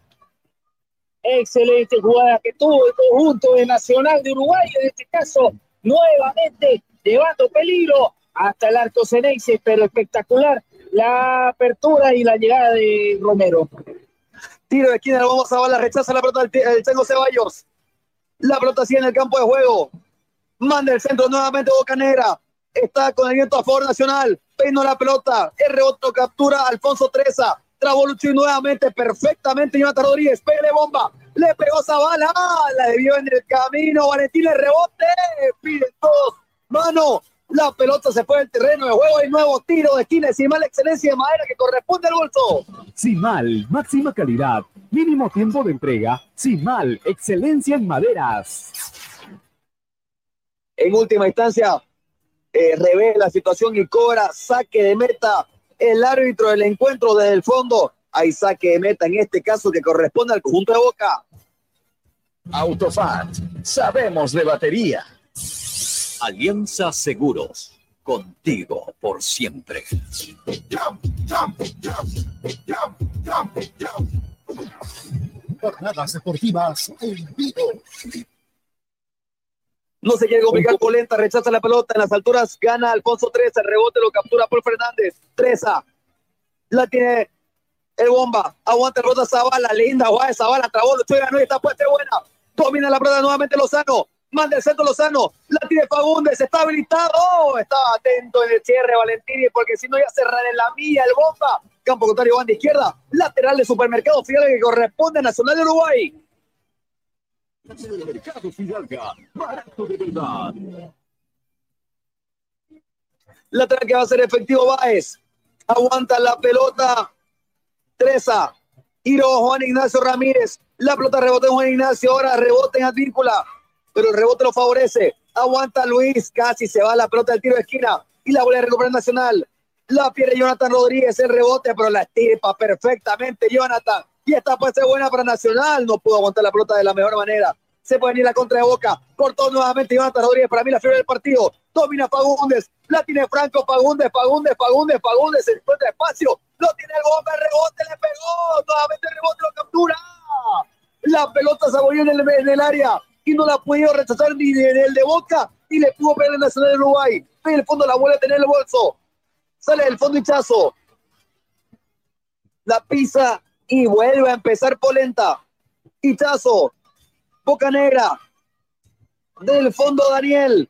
Speaker 9: Excelente jugada que tuvo el conjunto de Nacional de Uruguay, en este caso nuevamente llevando peligro hasta el arco Ceneice, pero espectacular la apertura y la llegada de Romero.
Speaker 13: Tiro de esquina, lo vamos a bala, rechaza la pelota del, Chango Ceballos. La pelota sigue en el campo de juego. Manda el centro nuevamente Boca Negra. Está con el viento a favor nacional. Peino la pelota. El rebote captura Alfonso Treza. Y nuevamente perfectamente Jonathan Rodríguez. Pégale bomba. Le pegó Zavala. La debió en el camino. Valentín el rebote. Piden todos. Mano. La pelota se fue del terreno de juego. Hay nuevo tiro de esquina. Sin mala excelencia de madera que corresponde al bolso.
Speaker 18: Simal, máxima calidad, mínimo tiempo de entrega. Simal, excelencia en maderas.
Speaker 13: en última instancia eh, revela la situación y cobra saque de meta el árbitro del encuentro desde el fondo. Hay saque de meta en este caso que corresponde al conjunto de Boca.
Speaker 12: Autofat, sabemos de batería.
Speaker 4: Alianza Seguros, contigo por siempre.
Speaker 8: Jornadas deportivas en vivo.
Speaker 13: No se quiere complicar Polenta, rechaza la pelota en las alturas, gana Alfonso Treza, el rebote lo captura Paul Fernández. Treza, la tiene el bomba, aguanta el rota Zavala, linda jugada Zavala, trabó, y ganó y está puesta buena. Domina la pelota nuevamente Lozano, manda el centro Lozano, la tiene Fagundes, está habilitado, estaba atento en el cierre Valentini, porque si no ya cerrar en la mía el bomba. Campo contrario, banda izquierda, lateral de supermercado final que corresponde a Nacional de Uruguay.
Speaker 18: Verdad.
Speaker 13: Lateral que va a ser efectivo Báez. Aguanta la pelota. Treza. Tiro Juan Ignacio Ramírez. La pelota rebota en Juan Ignacio. Ahora rebote en Advíncula. Pero el rebote lo favorece. Aguanta Luis. Casi se va la pelota del tiro de esquina. Y la vuelve a recuperar Nacional. La pierde Jonathan Rodríguez. El rebote, pero la estirpa perfectamente Jonathan. Y esta puede ser buena para Nacional. No pudo aguantar la pelota de la mejor manera. Se puede venir la contra de Boca. Cortó nuevamente Jonathan Rodríguez. Para mí la fiebre del partido. Domina Fagundes. La tiene Franco Fagundes. Fagundes, Fagundes, Fagundes. Se encuentra espacio. Lo tiene el bomba. El rebote le pegó. Nuevamente el rebote lo captura. La pelota se volvió en el, área. Y no la pudo rechazar ni en el de Boca. Y le pudo pegar el Nacional de Uruguay. En el fondo la vuelve a tener en el bolso. Sale del fondo hinchazo. La pisa y vuelve a empezar Polenta. Hichazo. Boca Negra. Del fondo Daniel.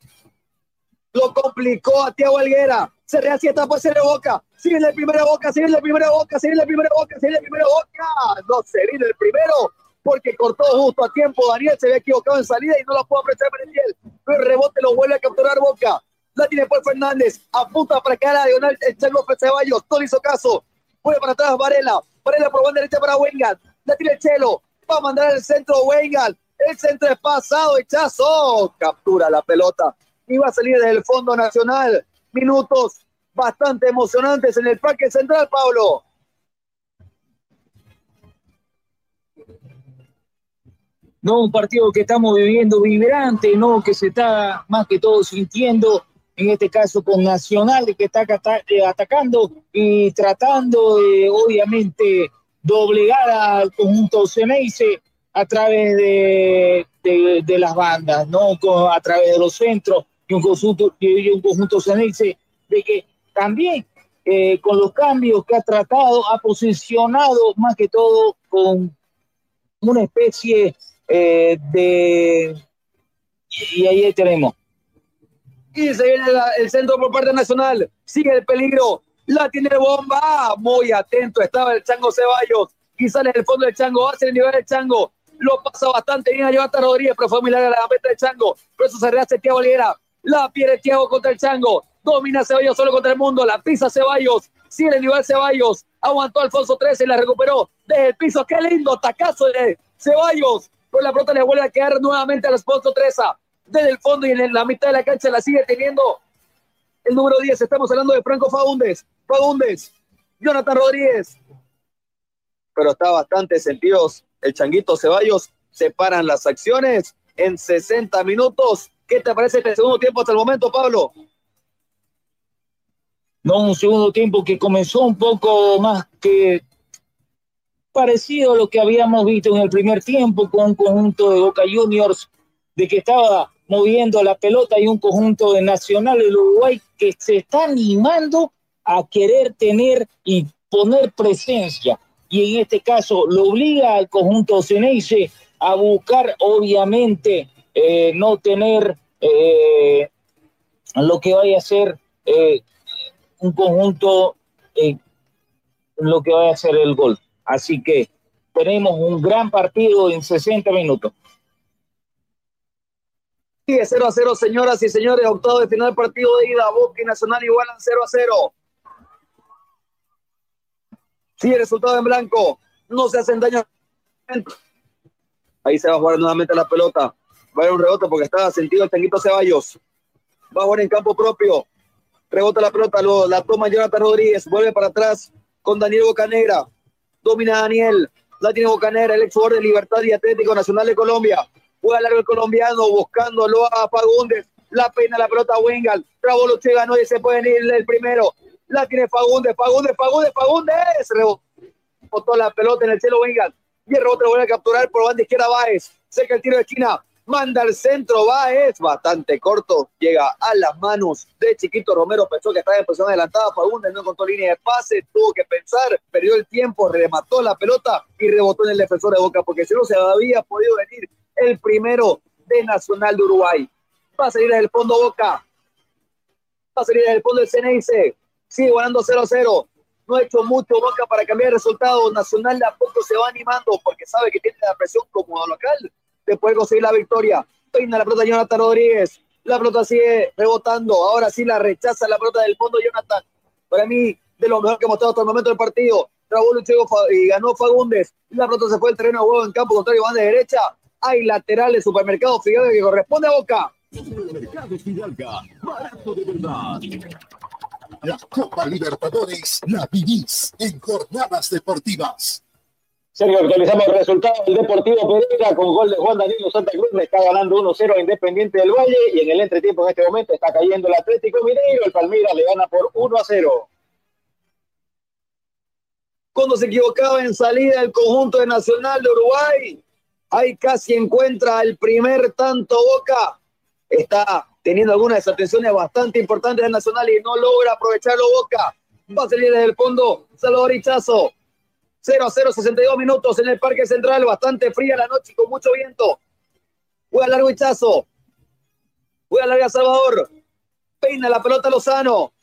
Speaker 13: Lo complicó a Tiago Alguera. Se rehacieta, puede ser de Boca. Sigue la primera Boca, sigue la primera Boca, sigue la primera Boca, sigue la primera Boca. No se viene el primero porque cortó justo a tiempo. Daniel se había equivocado en salida y no lo pudo aprovechar Merentiel. El rebote lo vuelve a capturar Boca. La tiene Paul Fernández. Apunta para que a diagonal el Chango Ceballos. No hizo caso. Vuelve para atrás Varela. Varela por banda derecha para Wengal. La tiene el Chelo. Va a mandar al centro Wengal. El centro es pasado. Echazo. Captura la pelota. Y va a salir desde el fondo nacional. Minutos bastante emocionantes en el Parque Central, Pablo.
Speaker 9: No, un partido que estamos viviendo vibrante, no, que se está más que todo sintiendo, en este caso con Nacional, que está eh, atacando y tratando de, obviamente, doblegar al conjunto Ceneice a través de, las bandas, ¿no? A través de los centros y un conjunto, y un conjunto Ceneice de que también eh, con los cambios que ha tratado, ha posicionado más que todo con una especie eh, de... Y ahí tenemos.
Speaker 13: Y se viene el centro por parte nacional. Sigue el peligro. La tiene bomba. Muy atento estaba el Chango Ceballos. Y sale del fondo del Chango. Hace el nivel del Chango. Lo pasa bastante bien a Jonathan Rodríguez, pero fue muy larga la meta del Chango. Por eso se rehace Tiago Olguera. La pierde Tiago contra el Chango. Domina Ceballos solo contra el mundo. La pisa Ceballos. Sigue el nivel Ceballos. Aguantó Alfonso 13 y la recuperó desde el piso. Qué lindo tacazo de Ceballos. Pero la pelota le vuelve a quedar nuevamente a Alfonso 13. Desde el fondo y en la mitad de la cancha la sigue teniendo el número 10. Estamos hablando de Franco Fagundes. Fagundes. Jonathan Rodríguez. Pero está bastante sentidos. El Changuito Ceballos separan las acciones en 60 minutos. ¿Qué te parece este segundo tiempo hasta el momento, Pablo?
Speaker 9: No, un segundo tiempo que comenzó un poco más que parecido a lo que habíamos visto en el primer tiempo con un conjunto de Boca Juniors de que estaba moviendo la pelota y un conjunto de Nacional del Uruguay que se está animando a querer tener y poner presencia. Y en este caso lo obliga al conjunto Ceneice a buscar, obviamente, eh, no tener eh, lo que vaya a ser eh, un conjunto, eh, lo que vaya a ser el gol. Así que tenemos un gran partido en 60 minutos.
Speaker 13: Sigue 0 a 0, señoras y señores. Octavo de final partido de ida. Boca y Nacional igualan 0 a 0. Sigue resultado en blanco. No se hacen daño. Ahí se va a jugar nuevamente la pelota. Va a haber un rebote porque está sentido el Tanguito Ceballos. Va a jugar en campo propio. Rebota la pelota, lo, la toma Jonathan Rodríguez. Vuelve para atrás con Daniel Bocanegra. Domina Daniel. La tiene Bocanegra, el ex jugador de Libertad y Atlético Nacional de Colombia. Juega largo el colombiano buscándolo a Fagundes. La peina la pelota Wengal. Bravo Luche ganó y se puede ir el primero. La tiene Fagundes, Fagundes, Fagundes, Fagundes. Rebotó la pelota en el cielo Wengal. Y el rebote lo vuelve a capturar por banda izquierda Baez. Cerca el tiro de esquina. Manda al centro Baez. Bastante corto. Llega a las manos de Chiquito Romero. Pensó que estaba en posición adelantada. Fagundes no encontró línea de pase. Tuvo que pensar. Perdió el tiempo. Remató la pelota y rebotó en el defensor de Boca. Porque si no se había podido venir el primero de Nacional de Uruguay. Va a salir desde el fondo Boca. Va a salir desde el fondo del Ceneice. Sigue ganando 0-0. No ha hecho mucho Boca para cambiar el resultado. Nacional de a poco se va animando porque sabe que tiene la presión como local de poder conseguir la victoria. Peina la pelota Jonathan Rodríguez. La pelota sigue rebotando. Ahora sí la rechaza la pelota del fondo Jonathan. Para mí, de lo mejor que hemos mostrado hasta el momento del partido. Raúl Luchego y ganó Fagundes. La pelota se fue el terreno de juego en campo contrario. Van de derecha. Hay lateral de supermercado Fidalga que corresponde a Boca.
Speaker 8: Supermercado Fidalga, barato de verdad. La Copa Libertadores la vivís en jornadas deportivas.
Speaker 19: Sergio, actualizamos el resultado del Deportivo Pereira con gol de Juan Danilo Santa Cruz. Le está ganando 1-0 a Independiente del Valle y en el entretiempo en este momento está cayendo el Atlético Mineiro. El Palmeiras le gana por 1-0.
Speaker 13: Cuando se equivocaba en salida el conjunto de Nacional de Uruguay, ahí casi encuentra el primer tanto Boca. Está teniendo algunas desatenciones bastante importantes del Nacional y no logra aprovecharlo Boca. Va a salir desde el fondo Salvador Hichazo. 0 a 0, 62 minutos en el Parque Central, bastante fría la noche con mucho viento. Juega largo Hichazo. Juega larga Salvador. Peina la pelota Lozano.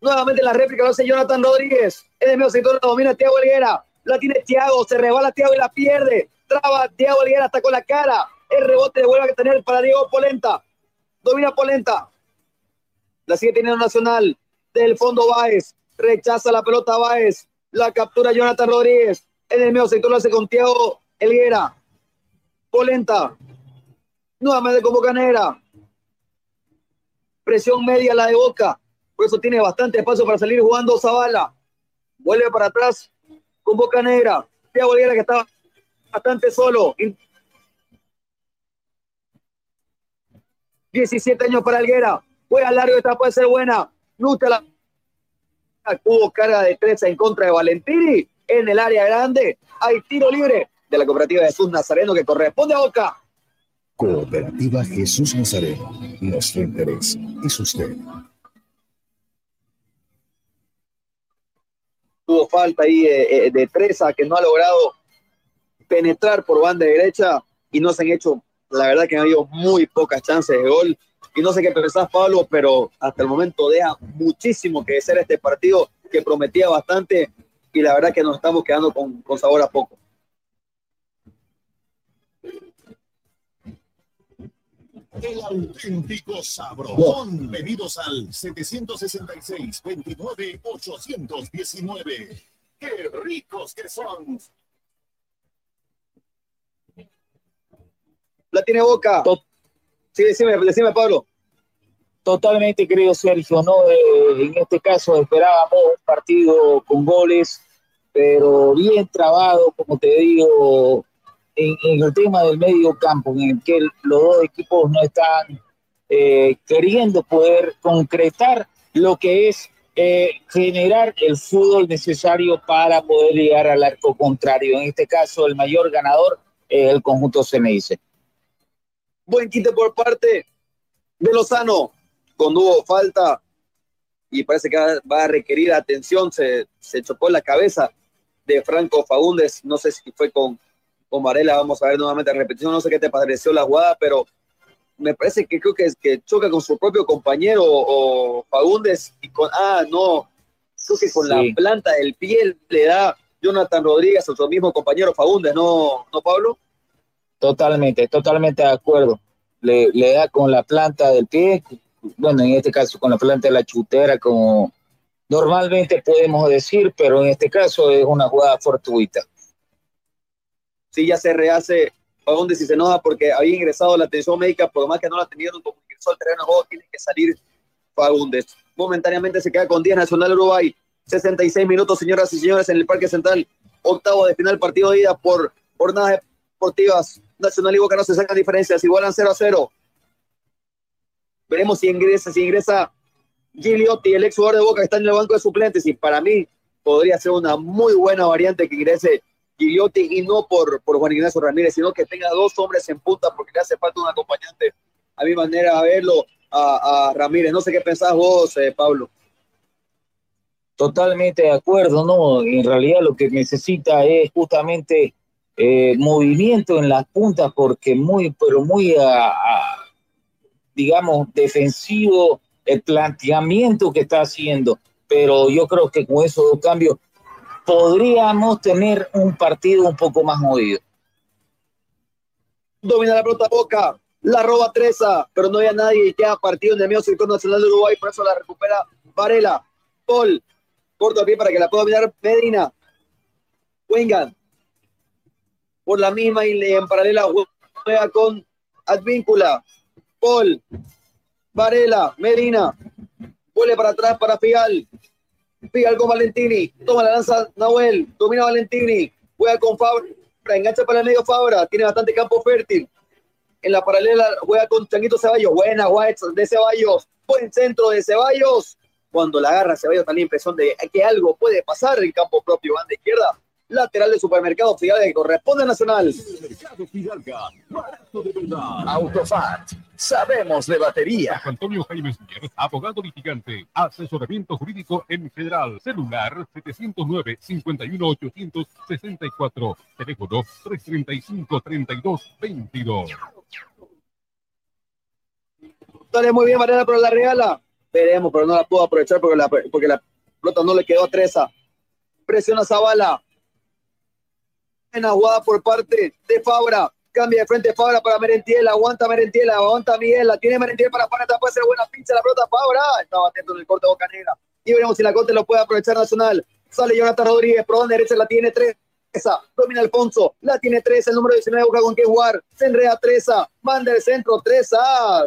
Speaker 13: Nuevamente la réplica lo hace Jonathan Rodríguez. En el medio sector la domina Tiago Helguera. La tiene Tiago, se rebala Tiago y la pierde. Traba Tiago Helguera hasta con la cara. El rebote le vuelve a tener para Diego Polenta. Domina Polenta. La sigue teniendo Nacional. Del fondo Baez. Rechaza la pelota Baez. La captura Jonathan Rodríguez. En el medio sector lo hace con Tiago Helguera. Polenta. Nuevamente con Bocanera. Presión media la de Boca. Por eso tiene bastante espacio para salir jugando Zavala. Vuelve para atrás con Boca Negra. Tiago Helguera que está bastante solo. 17 años para Helguera. Juega largo, esta puede ser buena. Lucha la. Hubo carga de tres en contra de Valentini en el área grande. Hay tiro libre de la cooperativa de Jesús Nazareno que corresponde a Boca.
Speaker 30: Cooperativa Jesús Nazareno. Nuestro interés es usted.
Speaker 13: Tuvo falta ahí eh, eh, de Treza que no ha logrado penetrar por banda derecha y no se han hecho, la verdad que han habido muy pocas chances de gol. y no sé qué pensás, Pablo, pero hasta el momento deja muchísimo que ser este partido que prometía bastante y la verdad que nos estamos quedando con, con sabor a poco.
Speaker 8: El auténtico sabrosón. Pedidos al 766-29-819. ¡Qué ricos que son!
Speaker 13: La tiene Boca. Sí, decime, decime, Pablo.
Speaker 9: Totalmente, querido Sergio, ¿no? Eh, en este caso esperábamos un partido con goles, pero bien trabado, como te digo, en, el tema del medio campo, en el que los dos equipos no están eh, queriendo poder concretar lo que es eh, generar el fútbol necesario para poder llegar al arco contrario. En este caso, el mayor ganador es el conjunto dice
Speaker 13: Buen quite por parte de Lozano, cuando hubo falta y parece que va a requerir atención, se, se chocó la cabeza de Franco Faúndez, no sé si fue con con Varela. Vamos a ver nuevamente la repetición. No sé qué te pareció la jugada, pero me parece que creo que, que choca con su propio compañero o Fagundes y con, ah, no, creo que con la planta del pie le da Jonathan Rodríguez, otro mismo compañero Fagundes, ¿no, no Pablo?
Speaker 9: Totalmente, totalmente de acuerdo. Le, da con la planta del pie, bueno, en este caso con la planta de la chutera, como normalmente podemos decir, pero en este caso es una jugada fortuita
Speaker 13: sí ya se rehace Fagundes si se enoja porque había ingresado la atención médica, por más que no la tenían, como ingresó al terreno de tiene que salir Fagundes. Momentáneamente se queda con 10 Nacional Uruguay. 66 minutos, señoras y señores, en el Parque Central. Octavo de final, partido de ida por jornadas deportivas. Nacional y Boca no se sacan diferencias, igualan 0 a 0. Veremos si ingresa, si ingresa Gigliotti, el ex jugador de Boca que está en el banco de suplentes. Y para mí podría ser una muy buena variante que ingrese Gigliotti y no por, por Juan Ignacio Ramírez, sino que tenga dos hombres en punta porque le hace falta un acompañante, a mi manera de verlo, a, Ramírez. No sé qué pensás vos, eh, Pablo.
Speaker 9: Totalmente de acuerdo, ¿no? En realidad lo que necesita es justamente eh, movimiento en las puntas porque muy, pero muy, digamos, defensivo el planteamiento que está haciendo. Pero yo creo que con esos dos cambios podríamos tener un partido un poco más movido.
Speaker 13: Domina la pelota Boca, la roba Treza, pero no había nadie y queda partido en el medio sector nacional de Uruguay, por eso la recupera Varela. Paul, corto a pie para que la pueda mirar Medina. Wengan, por la misma y en paralela juega con Advíncula. Paul, Varela, Medina, vuelve para atrás para Figal. Figal con Valentini, toma la lanza Nahuel, domina Valentini, juega con Fabra, engancha para el medio Fabra, tiene bastante campo fértil. En la paralela juega con Changuito Ceballos, buena White de Ceballos, buen centro de Ceballos. Cuando la agarra Ceballos también impresión de que algo puede pasar en campo propio, banda izquierda lateral de supermercado Fidalga que corresponde a Nacional.
Speaker 12: Autofat, sabemos de batería.
Speaker 17: Antonio Jaime Mier, abogado litigante, asesoramiento jurídico en general, celular 709-51864, teléfono 335-3222.
Speaker 13: Sale muy bien Mariana pero la regala. Veremos, pero no la puedo aprovechar porque la, porque la pelota no le quedó a Treza. Presiona Zavala Buena jugada por parte de Fabra. Cambia de frente Fabra para Merentiel. Aguanta Merentiel. Aguanta Miguel. La tiene Merentiel para Fabra. Puede ser buena pincha la pelota Fabra. Estaba atento en el corte Boca Negra. Y veremos si la corte lo puede aprovechar Nacional. Sale Jonathan Rodríguez. Donde derecha la tiene tres. Domina Alfonso, la tiene Treza, el número 19 busca con qué jugar, se enreda Treza, manda el centro, Treza,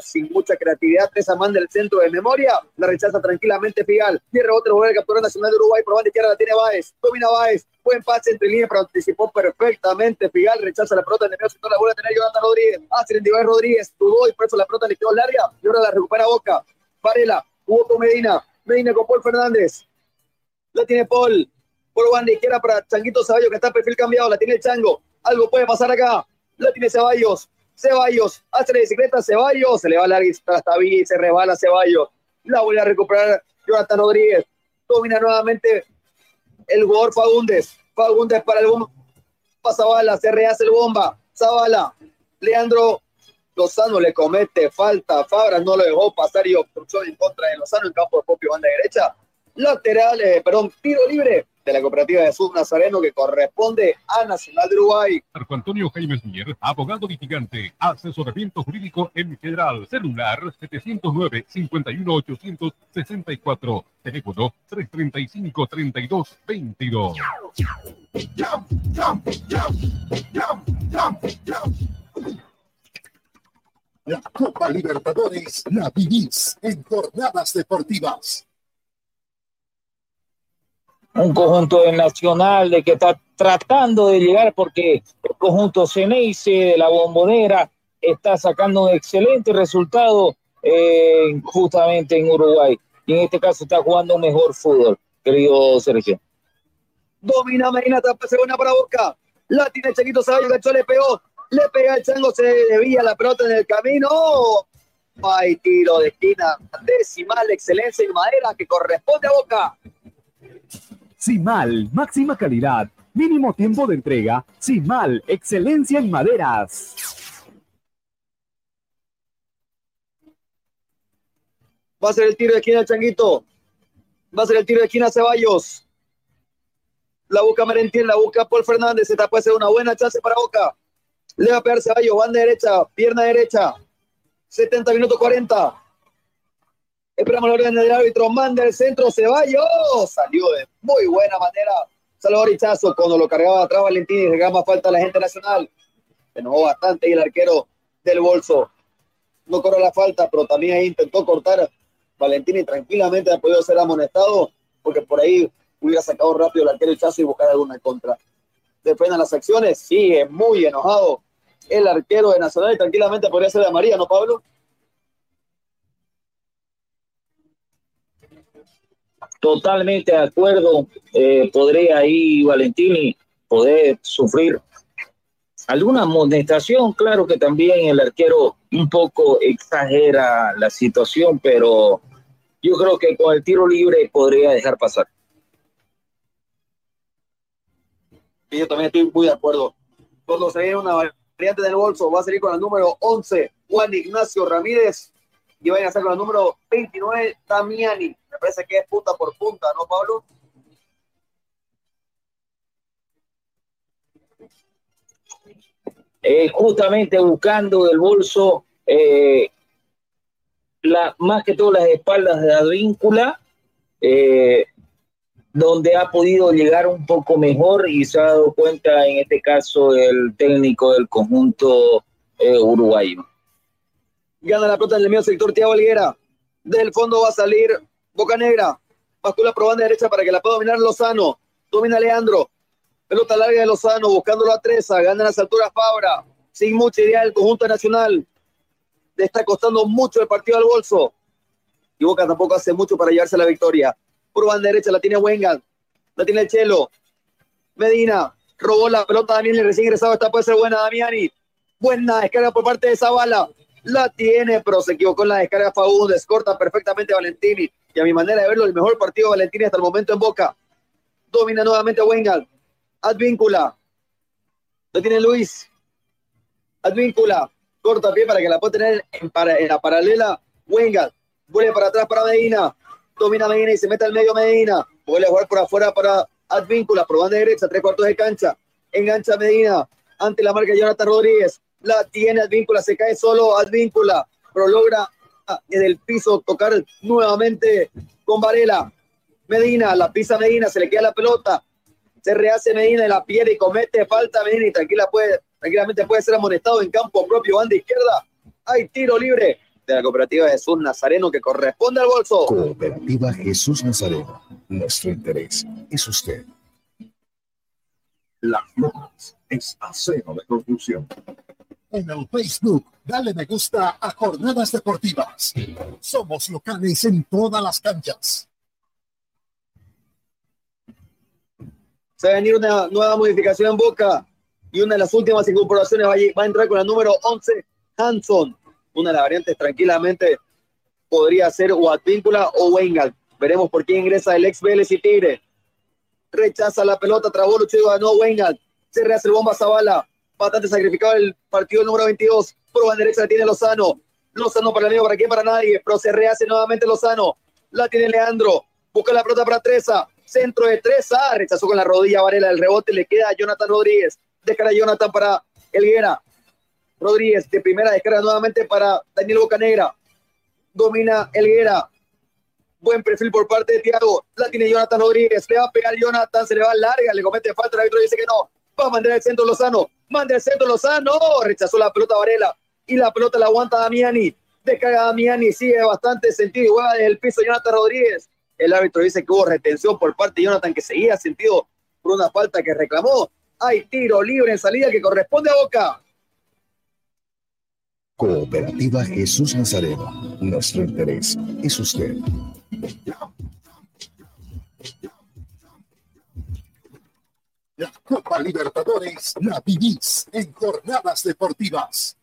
Speaker 13: sin mucha creatividad, Treza manda el centro de memoria, la rechaza tranquilamente Figal, y rebote lo vuelve a capturar Nacional de Uruguay, por banda izquierda la tiene Baez, domina Baez, buen pase entre líneas, pero anticipó perfectamente Figal, rechaza la pelota en el medio la vuelve a tener Jonathan Rodríguez, hace el individual Rodríguez, dudó y por eso la pelota le quedó larga, y ahora la recupera Boca, Varela, jugó con Medina, Medina con Paul Fernández, la tiene Paul, por banda izquierda para Changuito Ceballos, que está perfil cambiado, la tiene el Chango. Algo puede pasar acá. La tiene Ceballos. Ceballos, hace la bicicleta Ceballos, se le va larga hasta y se rebala Ceballos. La vuelve a recuperar Jonathan Rodríguez. Domina nuevamente el jugador Fagundes. Fagundes para el bomba. Zavala, se rehace el bomba. Zavala, Leandro Lozano le comete falta, Fabra no lo dejó pasar y obstrucción en contra de Lozano en campo de propio banda derecha. Lateral, eh, perdón, tiro libre de la cooperativa de Jesús Nazareno que corresponde a Nacional de Uruguay.
Speaker 17: Marco Antonio Jaime Mier, abogado litigante, asesoramiento jurídico en general, celular 709-51864, teléfono 335-3222.
Speaker 8: La Copa Libertadores la vivís en jornadas deportivas.
Speaker 9: Un conjunto del Nacional de que está tratando de llegar porque el conjunto Ceneice de la Bombonera está sacando un excelente resultado eh, justamente en Uruguay. Y en este caso está jugando mejor fútbol, querido Sergio.
Speaker 13: Domina Medina, tapa segunda para Boca. La tiene Chiquito Saballo, Gacho le pegó. Le pega el chango, se debía la pelota en el camino. Hay tiro de esquina decimal, excelencia y madera que corresponde a Boca.
Speaker 18: Simal, máxima calidad, mínimo tiempo de entrega. Simal, excelencia en maderas.
Speaker 13: Va a ser el tiro de esquina el Changuito. Va a ser el tiro de esquina Ceballos. La busca Merentiel, la busca Paul Fernández. Esta puede ser una buena chance para Boca. Le va a pegar Ceballos, banda derecha, pierna derecha. 70 minutos 40. Esperamos la orden del árbitro. Manda el centro Ceballos. Salió de muy buena manera. Salvador Ichazo cuando lo cargaba atrás Valentín y más falta a la gente nacional. Se enojó bastante y el arquero del bolso no corrió la falta, pero también ahí intentó cortar Valentín y tranquilamente ha podido ser amonestado porque por ahí hubiera sacado rápido el arquero Ichazo y buscar alguna contra. Defendan las acciones, sigue muy enojado el arquero de Nacional y tranquilamente podría ser de María, ¿no, Pablo?
Speaker 9: Totalmente de acuerdo. Eh, podría ahí Valentini poder sufrir alguna amonestación. Claro que también el arquero un poco exagera la situación, pero yo creo que con el tiro libre podría dejar pasar.
Speaker 13: Yo también estoy muy de acuerdo. Cuando se viene una variante del bolso, va a salir con el número 11, Juan Ignacio Ramírez, y vayan a hacer con el número 29, Damiani. Me parece que es punta por punta, ¿no, Pablo?
Speaker 9: Eh, justamente buscando el bolso, eh, la, más que todo las espaldas de Advíncula, eh, donde ha podido llegar un poco mejor y se ha dado cuenta en este caso el técnico del conjunto uruguayo.
Speaker 13: Gana la pelota en el medio sector Tiago Alguera. Del fondo va a salir Boca Negra. Bascula por banda derecha para que la pueda dominar Lozano. Domina Leandro. Pelota larga de Lozano buscándolo a Treza. Gana las alturas Fabra. Sin mucha idea del conjunto nacional. Le está costando mucho el partido al bolso. Y Boca tampoco hace mucho para llevarse la victoria. Por banda derecha la tiene Wengan. La tiene el Chelo. Medina. Robó la pelota Damián. Recién ingresado. Esta puede ser buena Damiani. Buena descarga por parte de Zavala la tiene, pero se equivocó en la descarga Faúndez, corta perfectamente a Valentini, y a mi manera de verlo, el mejor partido de Valentini hasta el momento en Boca. Domina nuevamente Wengal, Advíncula, lo tiene Luis, Advíncula, corta pie para que la pueda tener en, la paralela, Wengal, vuelve para atrás para Medina, domina Medina y se mete al medio Medina, vuelve a jugar por afuera para Advíncula, por de derecha, tres cuartos de cancha, engancha Medina, ante la marca Jonathan Rodríguez, la tiene Advíncula, se cae solo Advíncula, pero logra en el piso tocar nuevamente con Varela. Medina, la pisa Medina, se le queda la pelota, se rehace Medina y la pierde y comete falta Medina y tranquila puede, tranquilamente puede ser amonestado en campo propio, banda izquierda. Hay tiro libre de la cooperativa Jesús Nazareno que corresponde al bolso.
Speaker 30: Cooperativa Jesús Nazareno. Nuestro interés es usted.
Speaker 15: Las Lomas es acero de construcción
Speaker 8: en el Facebook. Dale me gusta a Jornadas Deportivas. Somos locales en todas las canchas.
Speaker 13: Se va a venir una nueva modificación en Boca y una de las últimas incorporaciones va a, entrar con el número 11, Hanson. Una de las variantes tranquilamente podría ser o Advíncula o Wengal. Veremos por qué ingresa el ex Vélez y Tigre. Rechaza la pelota, trabó Lucho y ganó Wengal. Se rehace el bomba Zavala Bastante sacrificado el partido número 22. Prueba en derecha la tiene Lozano. Lozano para el medio, para quién, para nadie. Pero se rehace nuevamente Lozano. La tiene Leandro. Busca la pelota para Treza. Centro de Treza. Rechazó con la rodilla Varela. El rebote le queda a Jonathan Rodríguez. Descarga Jonathan para Elguera. Rodríguez de primera descarga nuevamente para Daniel Bocanegra. Domina Elguera. Buen perfil por parte de Thiago. La tiene Jonathan Rodríguez. Le va a pegar Jonathan. Se le va larga. Le comete falta. El árbitro dice que no. Va a mandar el centro Lozano. Manda el centro Lozano. Rechazó la pelota Varela. Y la pelota la aguanta Damiani. Descarga Damiani. Sigue bastante sentido. Igual desde el piso Jonathan Rodríguez. El árbitro dice que hubo retención por parte de Jonathan que seguía sentido por una falta que reclamó. Hay tiro libre en salida que corresponde a Boca.
Speaker 30: Cooperativa Jesús Nazareno. Nuestro interés es usted.
Speaker 8: La Copa Libertadores la vivís en jornadas deportivas.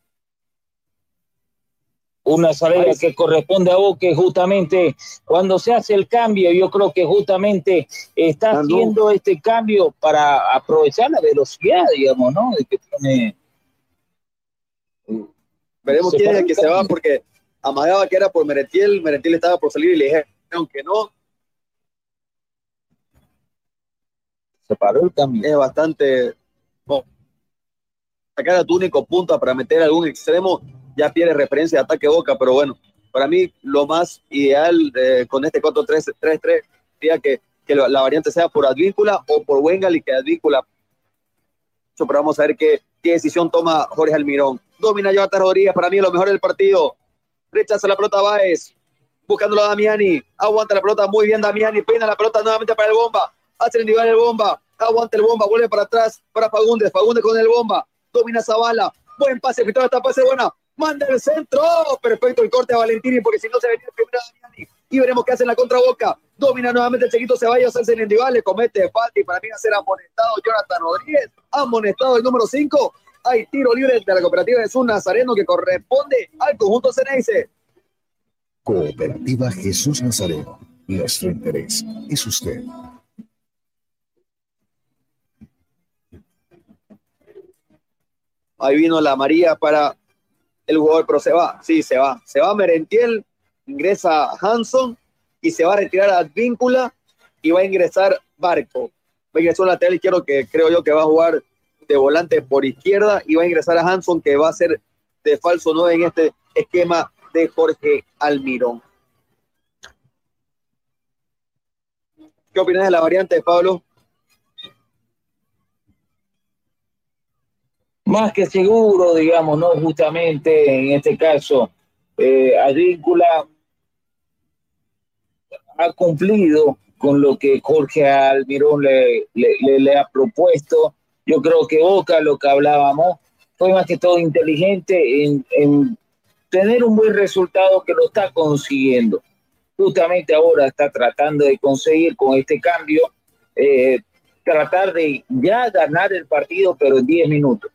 Speaker 9: Una salida que corresponde a Boca justamente cuando se hace el cambio, yo creo que justamente está haciendo este cambio para aprovechar la velocidad, digamos, ¿no? De que tiene
Speaker 13: Veremos
Speaker 9: Se
Speaker 13: quién es el que se va, porque amagaba que era por Merentiel. Merentiel estaba por salir y le dijeron que no.
Speaker 9: Se paró el cambio.
Speaker 13: Es bastante. sacar a tu único punta para meter algún extremo, ya pierde referencia de ataque boca, pero bueno, para mí lo más ideal eh, con este 4-3-3-3 sería que, que la variante sea por Advíncula o por Wengal y que Advíncula. Pero vamos a ver qué, qué decisión toma Jorge Almirón. Domina Jonathan Rodríguez, para mí lo mejor del partido. Rechaza la pelota Baez, buscándolo a Damiani. Aguanta la pelota muy bien Damiani, peina la pelota nuevamente para el bomba. Hace el nivel el bomba. Aguanta el bomba, vuelve para atrás para Fagundes. Fagundes con el bomba. Domina Zavala. Buen pase, filtrado esta pase buena. Manda el centro. Perfecto el corte a Valentini, porque si no se venía el primero Damiani. Y veremos qué hace en la contra Boca. Domina nuevamente el chiquito Ceballos, hace el individual, le comete falta y para mí va a ser amonestado Jonathan Rodríguez. Amonestado el número 5. Hay tiro libre de la cooperativa de Jesús Nazareno que corresponde al conjunto Ceneice.
Speaker 30: Cooperativa Jesús Nazareno. Nuestro interés es usted.
Speaker 13: Ahí vino la María para el jugador, pero se va, sí, se va. Se va Merentiel, ingresa Hanson y se va a retirar Advíncula y va a ingresar Barco. Va a ingresar un lateral izquierdo que creo yo que va a jugar de volante por izquierda y va a ingresar a Hanson que va a ser de falso 9 en este esquema de Jorge Almirón. ¿Qué opinas de la variante, Pablo?
Speaker 9: Más que seguro, digamos, ¿no? Justamente en este caso, eh, Advíncula ha cumplido con lo que Jorge Almirón le, ha propuesto. Yo creo que Boca, lo que hablábamos, fue más que todo inteligente en, en tener un buen resultado que lo está consiguiendo. Justamente ahora está tratando de conseguir con este cambio, eh, tratar de ya ganar el partido, pero en 10 minutos.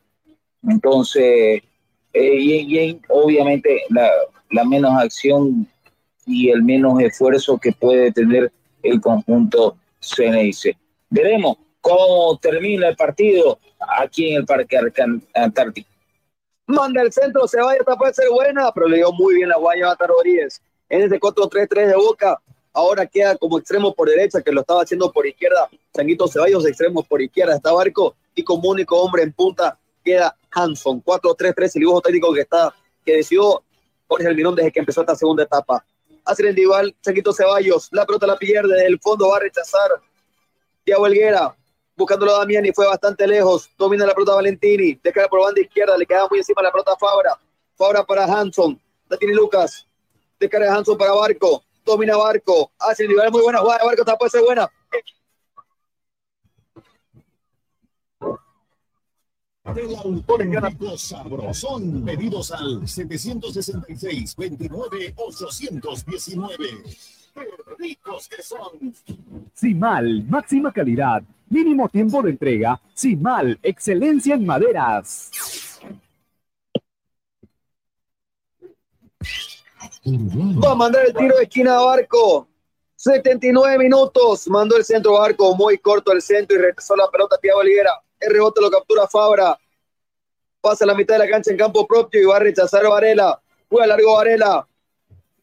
Speaker 9: Entonces, eh, y, y obviamente la, la menos acción y el menos esfuerzo que puede tener el conjunto CNIC. Veremos cómo termina el partido aquí en el Parque Antártico.
Speaker 13: Manda el centro, se vaya, esta puede ser buena, pero le dio muy bien la a Rodríguez. En ese 4-3-3 de Boca, ahora queda como extremo por derecha, que lo estaba haciendo por izquierda. Changuito Ceballos, extremo por izquierda, está Barco, y como único hombre en punta queda Hanson. 4-3-3, el dibujo técnico que está, que decidió Jorge Almirón desde que empezó esta segunda etapa. Hace el individual, Changuito Ceballos, la pelota la pierde, desde el fondo va a rechazar Tiago Helguera, buscándolo a Damiani, fue bastante lejos, domina la pelota Valentini, descarga por banda izquierda, le queda muy encima la pelota Fabra, Fabra para Hanson, la tiene Lucas, descarga Hanson para Barco, domina Barco, hace el nivel muy buena jugada Barco, esta puede ser buena.
Speaker 8: El auténtico sabrosón. Pedidos al 766-29-819. ¡Qué ricos que son!
Speaker 18: Simal, máxima calidad, mínimo tiempo de entrega. Simal, excelencia en maderas.
Speaker 13: Va a mandar el tiro de esquina a Barco. 79 minutos. Mandó el centro Barco, muy corto el centro y regresó la pelota a Tiago. El rebote lo captura Fabra. Pasa a la mitad de la cancha en campo propio y va a rechazar Varela. Juega largo Varela.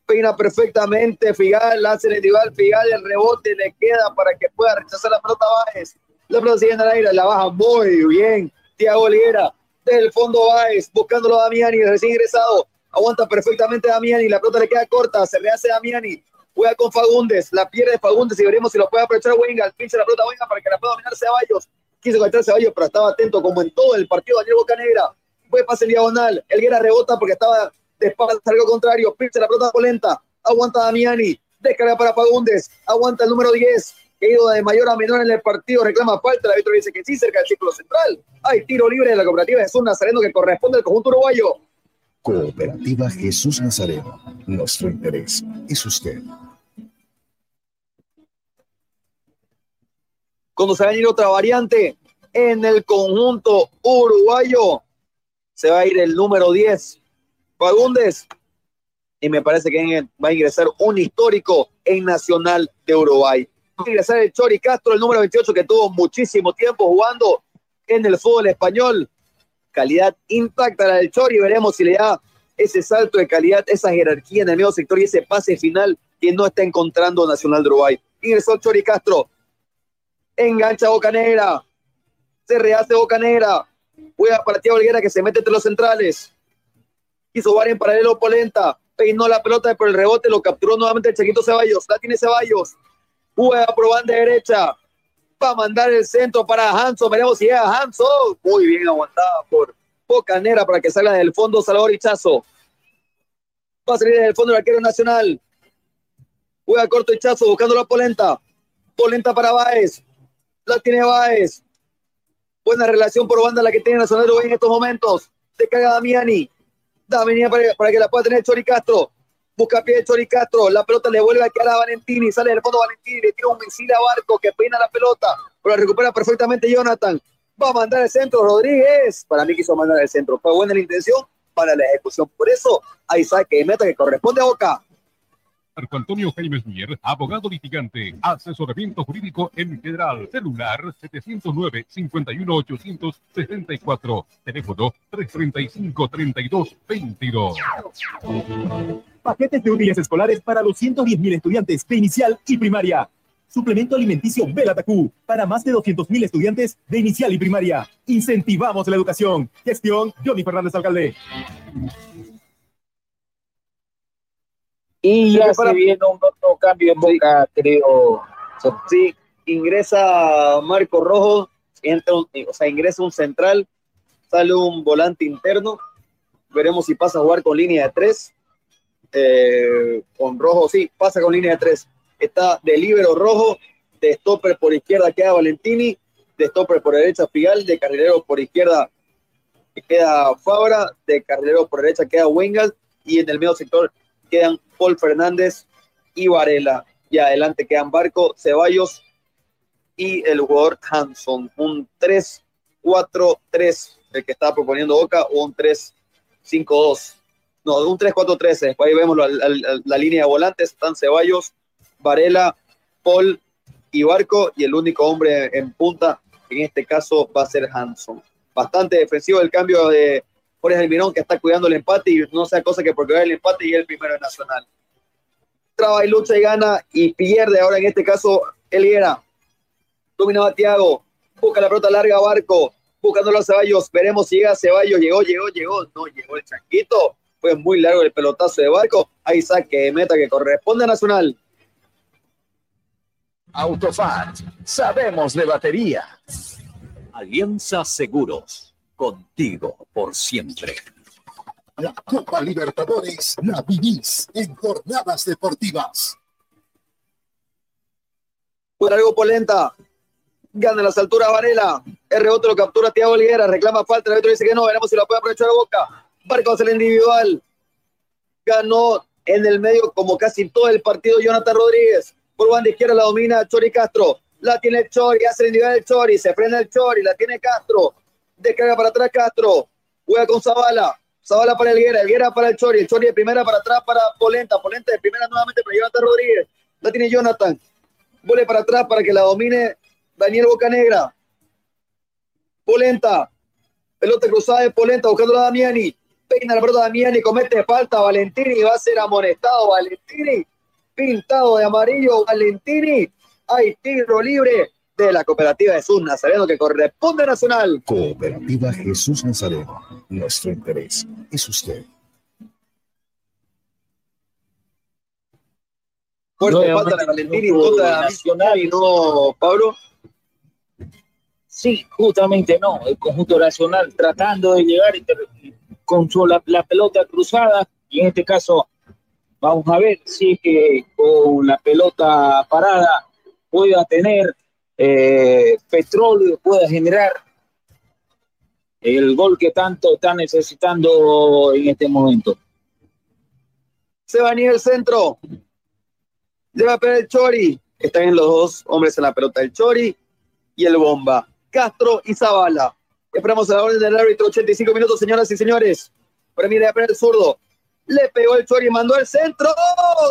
Speaker 13: Peina perfectamente. Figal hace el individual. Figal el rebote le queda para que pueda rechazar la pelota Báez. La pelota sigue en el aire. La baja muy bien. Tiago Oliguera. Desde el fondo Báez. Buscándolo a Damiani. Recién ingresado. Aguanta perfectamente Damiani. La pelota le queda corta. Se rehace Damiani. Juega con Fagundes. La pierde Fagundes y veremos si lo puede aprovechar Wenga. Pinche la pelota Wenga para que la pueda dominar Ceballos quiso conectar Ceballos, pero estaba atento como en todo el partido Daniel Bocanegra. Fue pase en diagonal. Elguera rebota porque estaba de espaldas algo contrario. Pinche la pelota polenta. Aguanta Damiani. Descarga para Fagundes. Aguanta el número 10. Que ha ido de mayor a menor en el partido. Reclama falta. La árbitro dice que sí, cerca del círculo central. Hay tiro libre de la cooperativa Jesús Nazareno que corresponde al conjunto uruguayo.
Speaker 30: Cooperativa Jesús Nazareno. Nuestro interés es usted.
Speaker 13: Cuando se va a ir otra variante en el conjunto uruguayo. Se va a ir el número 10, Fagundes. Y me parece que va a ingresar un histórico en Nacional de Uruguay. Va a ingresar el Chori Castro, el número 28, que tuvo muchísimo tiempo jugando en el fútbol español. Calidad intacta la del Chori. Veremos si le da ese salto de calidad, esa jerarquía en el medio sector y ese pase final que no está encontrando Nacional de Uruguay. Ingresó el Chori Castro, engancha Boca Negra, se rehace Boca Negra, juega para Tiago que se mete entre los centrales, hizo bar en paralelo Polenta, peinó la pelota por el rebote, lo capturó nuevamente el Chiquito Ceballos, la tiene Ceballos, juega por banda derecha, va a mandar el centro para Hanso, veremos si llega Hanso, muy bien aguantada por Boca Negra para que salga del fondo Salvador Hichazo, va a salir del fondo el arquero nacional, juega corto Hichazo buscando la Polenta, Polenta para Baez, la tiene Baez. Buena relación por banda la que tiene Nacional en estos momentos. Se caga Damiani. Damiani para, para, que la pueda tener Chori Castro. Busca pie de Chori Castro. La pelota le vuelve a quedar a Valentini. Sale del fondo Valentini. Le tira un misil a Barco que peina la pelota. Pero la recupera perfectamente Jonathan. Va a mandar el centro Rodríguez. Para mí quiso mandar el centro. Fue buena la intención para la ejecución. Por eso hay saque de meta que corresponde a Boca.
Speaker 17: Marco Antonio Jaime Mier, abogado litigante, asesoramiento jurídico en general, celular 709-51864, teléfono 335-3222.
Speaker 3: Paquetes de útiles escolares para los 110.000 estudiantes de inicial y primaria. Suplemento alimenticio Belatacú para más de 200.000 estudiantes de inicial y primaria. Incentivamos la educación. Gestión Johnny Fernández Alcalde.
Speaker 9: Y ya se viene un otro cambio en Boca, creo.
Speaker 13: Sí, ingresa Marco Rojo, entra un, o sea, ingresa un central, sale un volante interno. Veremos si pasa a jugar con línea de tres. Eh, con Rojo, sí, pasa con línea de tres. Está de libero Rojo, de stopper por izquierda queda Valentini, de stopper por derecha Figal, de carrilero por izquierda queda Fabra, de carrilero por derecha queda Wengal y en el medio sector quedan Paul Fernández y Varela. Y adelante quedan Barco, Ceballos y el jugador Hanson. Un 3-4-3, el que está proponiendo Boca, o un 3-5-2. No, un 3-4-3. Ahí vemos la, la, la, línea de volantes. Están Ceballos, Varela, Paul y Barco. Y el único hombre en punta, en este caso, va a ser Hanson. Bastante defensivo el cambio de Jorge Almirón, que está cuidando el empate y no sea cosa que porque vea el empate y el primero en Nacional. Traba y lucha y gana y pierde ahora en este caso Eliera. Dominaba Tiago, busca la pelota larga Barco, buscándolo a Ceballos, veremos si llega Ceballos, llegó, llegó, llegó, no llegó el chanquito, fue muy largo el pelotazo de Barco, ahí saque de meta que corresponde a Nacional.
Speaker 12: Autofat, sabemos de batería.
Speaker 4: Alianza Seguros, contigo por siempre.
Speaker 8: La Copa Libertadores la vivís en jornadas deportivas.
Speaker 13: Por algo polenta. Gana las alturas Varela. El rebote lo captura Tiago Oliguera. Reclama falta. El árbitro dice que no. Veremos si lo puede aprovechar Boca. Barco hace el individual. Ganó en el medio como casi todo el partido Jonathan Rodríguez. Por banda izquierda la domina Chori Castro. La tiene el Chori. Hace el individual el Chori. Se frena el Chori. La tiene Castro. Descarga para atrás Castro. Juega con Zavala. Zavala para Elguera, Elguera para el Chori, el Chori de primera para atrás para Polenta, Polenta de primera nuevamente para Jonathan Rodríguez, la tiene Jonathan, vuelve para atrás para que la domine Daniel Bocanegra, Polenta, Pelota cruzada de Polenta buscando a Damiani. Peina la pelota Damiani, comete falta Valentini. Va a ser amonestado Valentini. Pintado de amarillo Valentini. Hay tiro libre de la cooperativa Jesús Nazareno que corresponde a Nacional.
Speaker 30: Cooperativa Jesús Nazareno. Nuestro interés es usted.
Speaker 13: Fuerte falta de contra de Nacional y no Pablo.
Speaker 9: Sí, justamente no. El conjunto nacional tratando de llegar y con su, la, la, pelota cruzada. Y en este caso, vamos a ver si es que con la pelota parada pueda tener eh, petróleo, pueda generar el gol que tanto está necesitando en este momento.
Speaker 13: Se va a ir el centro. Lleva a el Chori. Están en los dos hombres en la pelota, el Chori y el Bomba. Castro y Zavala. Esperamos a la orden del árbitro, 85 minutos, señoras y señores. Premia de el zurdo. Le pegó el Chori, mandó el centro.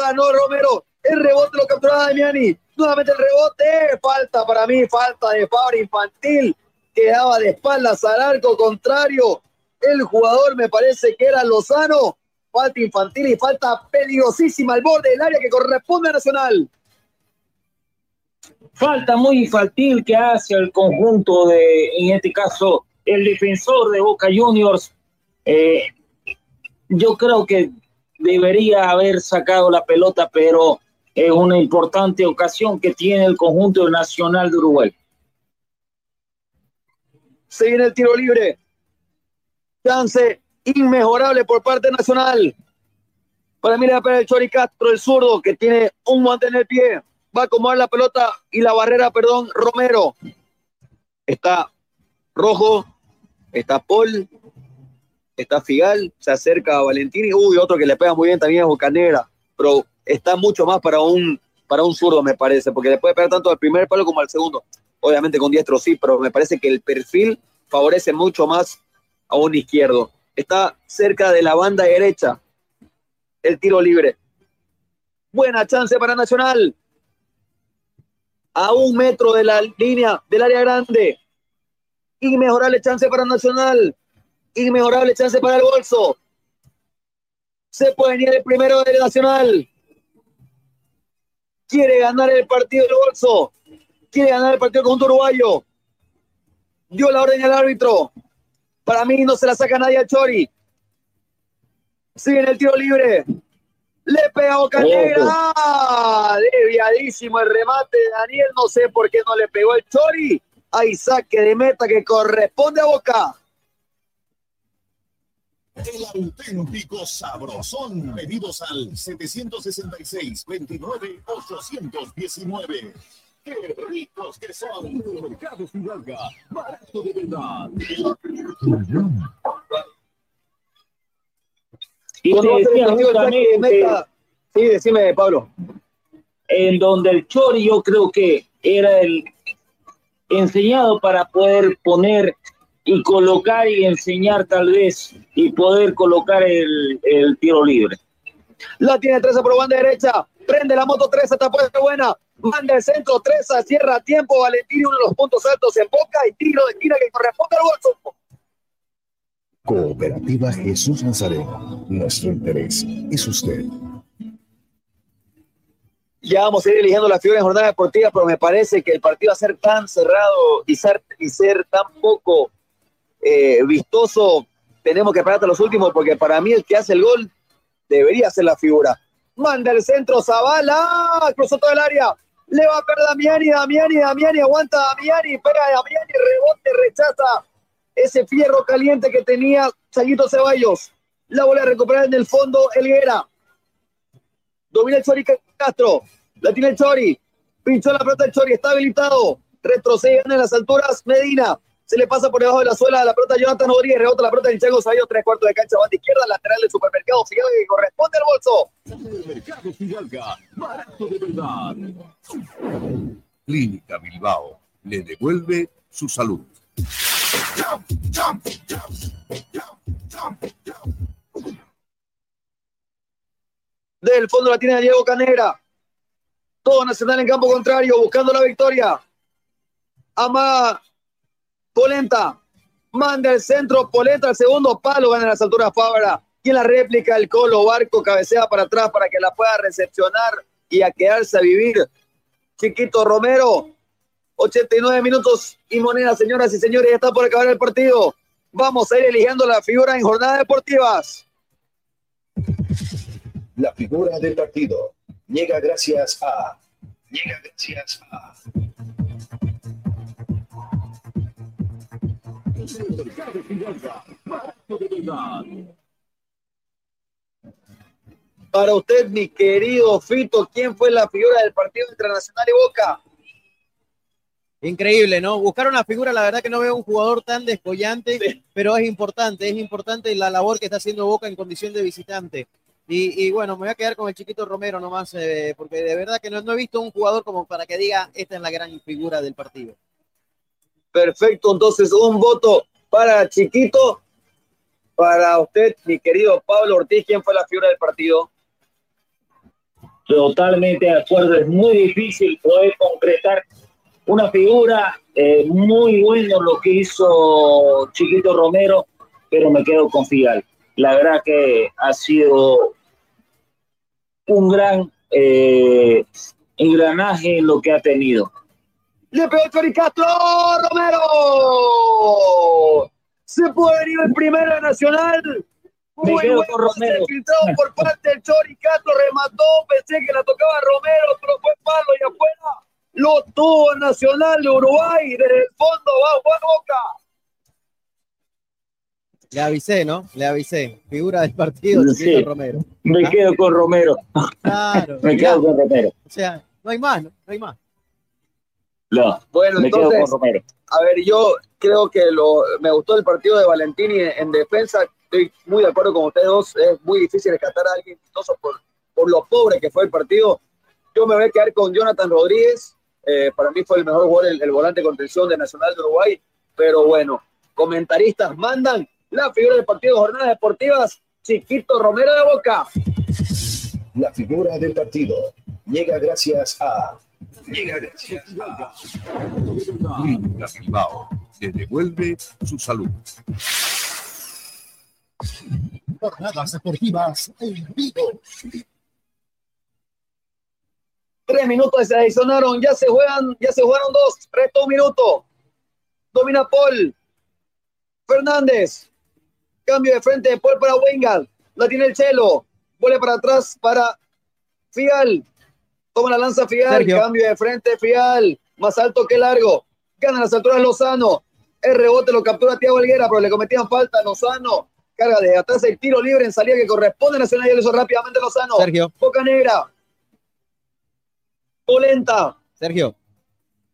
Speaker 13: Ganó Romero. El rebote lo capturó Damiani. Nuevamente el rebote. Falta para mí, falta de Fabra infantil. Quedaba de espaldas al arco contrario. El jugador me parece que era Lozano. Falta infantil y falta peligrosísima al borde del área que corresponde a Nacional
Speaker 9: falta muy infantil que hace el conjunto de, en este caso, el defensor de Boca Juniors. Eh, yo creo que debería haber sacado la pelota, pero es una importante ocasión que tiene el conjunto nacional de Uruguay.
Speaker 13: Se viene el tiro libre. Chance inmejorable por parte nacional. Para mirar para el Chori Castro, el zurdo, que tiene un guante en el pie va a acomodar la pelota y la barrera, perdón, Romero. Está Rojo, está Paul, está Figal, se acerca a Valentini, uy, otro que le pega muy bien también es Bocanera, pero está mucho más para un, para un zurdo, me parece, porque le puede pegar tanto al primer palo como al segundo. Obviamente con diestro sí, pero me parece que el perfil favorece mucho más a un izquierdo. Está cerca de la banda derecha, el tiro libre. Buena chance para Nacional a un metro de la línea del área grande. Inmejorable chance para Nacional. Inmejorable chance para el bolso. Se puede ir el primero del Nacional. Quiere ganar el partido del bolso. Quiere ganar el partido contra Uruguayo. Dio la orden al árbitro. Para mí no se la saca nadie a Chori. Sigue en el tiro libre. Le pega Boca Negra. ¡Ah! El remate de Daniel. No sé por qué no le pegó el Chori. Hay saque de meta que corresponde a Boca.
Speaker 8: El auténtico sabrosón. Pedidos al 766-29-819. ¡Qué ricos que son! Mercado Fidalga. Barato de verdad.
Speaker 9: Y te decía justamente,
Speaker 13: sí, decime, Pablo.
Speaker 9: En donde el Chori yo creo que era el enseñado para poder poner y colocar y enseñar tal vez y poder colocar el, el tiro libre.
Speaker 13: La tiene Treza por banda derecha. Prende la moto Treza, está puesta buena. Manda el centro Treza, cierra tiempo. Valentín, uno de los puntos altos en boca y tiro de esquina que corresponde al bolso.
Speaker 30: Cooperativa Jesús Nazareno. Nuestro interés es usted.
Speaker 13: Ya vamos a ir eligiendo las figuras en jornada deportiva, pero me parece que el partido va a ser tan cerrado y ser, y ser tan poco eh, vistoso. Tenemos que esperar hasta los últimos, porque para mí el que hace el gol debería ser la figura. Manda el centro, Zavala, cruzó todo el área. Le va a perder Damiani, Damiani, Damiani, aguanta Damiani, pega Damiani, rebote, rechaza ese fierro caliente que tenía Sayito Ceballos. La bola a recuperar en el fondo Elguera. Domina el Chori Castro. La tiene el Chori. Pinchó la pelota el Chori. Está habilitado. Retrocede en las alturas Medina. Se le pasa por debajo de la suela de la pelota Jonathan Rodríguez. Rebota la pelota de Chango Ceballos. Tres cuartos de cancha. Banda izquierda. Lateral del supermercado Fidalga que corresponde al bolso.
Speaker 8: Supermercado Fidalga. Barato de verdad.
Speaker 16: Clínica Bilbao le devuelve su salud.
Speaker 13: Del fondo la tiene Diego Canera. Todo Nacional en campo contrario, buscando la victoria. Ama Polenta. Manda el centro, Polenta al segundo palo, gana las alturas Fabra. Y en la réplica el Colo Barco cabecea para atrás para que la pueda recepcionar y a quedarse a vivir. Chiquito Romero, 89 minutos y moneda, señoras y señores, está por acabar el partido. Vamos a ir eligiendo la figura en jornadas deportivas.
Speaker 8: La figura del partido llega gracias a. Llega gracias a.
Speaker 13: Para usted, mi querido Fito, ¿quién fue la figura del partido entre Nacional y Boca?
Speaker 7: Increíble, ¿no? Buscar una figura, la verdad que no veo un jugador tan descollante, pero es importante, es importante la labor que está haciendo Boca en condición de visitante. Y, y bueno, me voy a quedar con el chiquito Romero nomás, eh, porque de verdad que no, no he visto un jugador como para que diga, esta es la gran figura del partido.
Speaker 13: Perfecto, entonces un voto para Chiquito. Para usted, mi querido Pablo Ortiz, ¿quién fue la figura del partido?
Speaker 9: Totalmente de acuerdo, es muy difícil poder concretar una figura eh, muy bueno lo que hizo Chiquito Romero, pero me quedo con Figal. La verdad que ha sido un gran eh, engranaje en lo que ha tenido.
Speaker 13: Le pegó Chori Castro, Romero. Se puede venir el primero de Nacional. Muy bueno,
Speaker 9: con Romero.
Speaker 13: filtrado por parte del Chori Castro, remató, pensé que la tocaba Romero, pero fue palo y afuera. Lo tuvo Nacional de Uruguay, desde el fondo va Juan Boca.
Speaker 7: Le avisé, ¿no? Le avisé. Figura del partido,
Speaker 9: Sí.
Speaker 7: Chiquito Romero.
Speaker 9: Me
Speaker 7: ¿Ah?
Speaker 9: quedo con Romero.
Speaker 7: Claro.
Speaker 9: Me quedo con Romero.
Speaker 7: O sea, no hay más, ¿no? No hay más.
Speaker 9: No,
Speaker 13: Bueno,
Speaker 9: me quedo
Speaker 13: entonces,
Speaker 9: con Romero.
Speaker 13: a ver, yo creo que lo, me gustó el partido de Valentini en, en defensa. Estoy muy de acuerdo con ustedes dos. Es muy difícil rescatar a alguien vistoso por, por lo pobre que fue el partido. Yo me voy a quedar con Jonathan Rodríguez. Eh, para mí fue el mejor jugador, el, el volante de contención de Nacional de Uruguay. Pero bueno, comentaristas mandan la figura del partido, jornadas deportivas. Chiquito Romero de Boca.
Speaker 8: La figura del partido llega gracias a. Llega
Speaker 16: Bilbao devuelve su salud.
Speaker 8: Jornadas deportivas en vivo.
Speaker 13: Tres minutos se adicionaron, ya se juegan, ya se jugaron dos, resta un minuto. Domina Paul. Fernández. Cambio de frente de Paul para Wengal. La tiene el Chelo. Vuelve para atrás para Fial. Toma la lanza Fial.
Speaker 7: Sergio.
Speaker 13: Cambio de frente Fial. Más alto que largo. Gana las alturas Lozano. El rebote lo captura Tiago Helguera, pero le cometían falta a Lozano. Carga de atrás el tiro libre en salida que corresponde a Nacional y lo hizo rápidamente Lozano.
Speaker 7: Sergio.
Speaker 13: Boca Negra. Polenta.
Speaker 7: Sergio.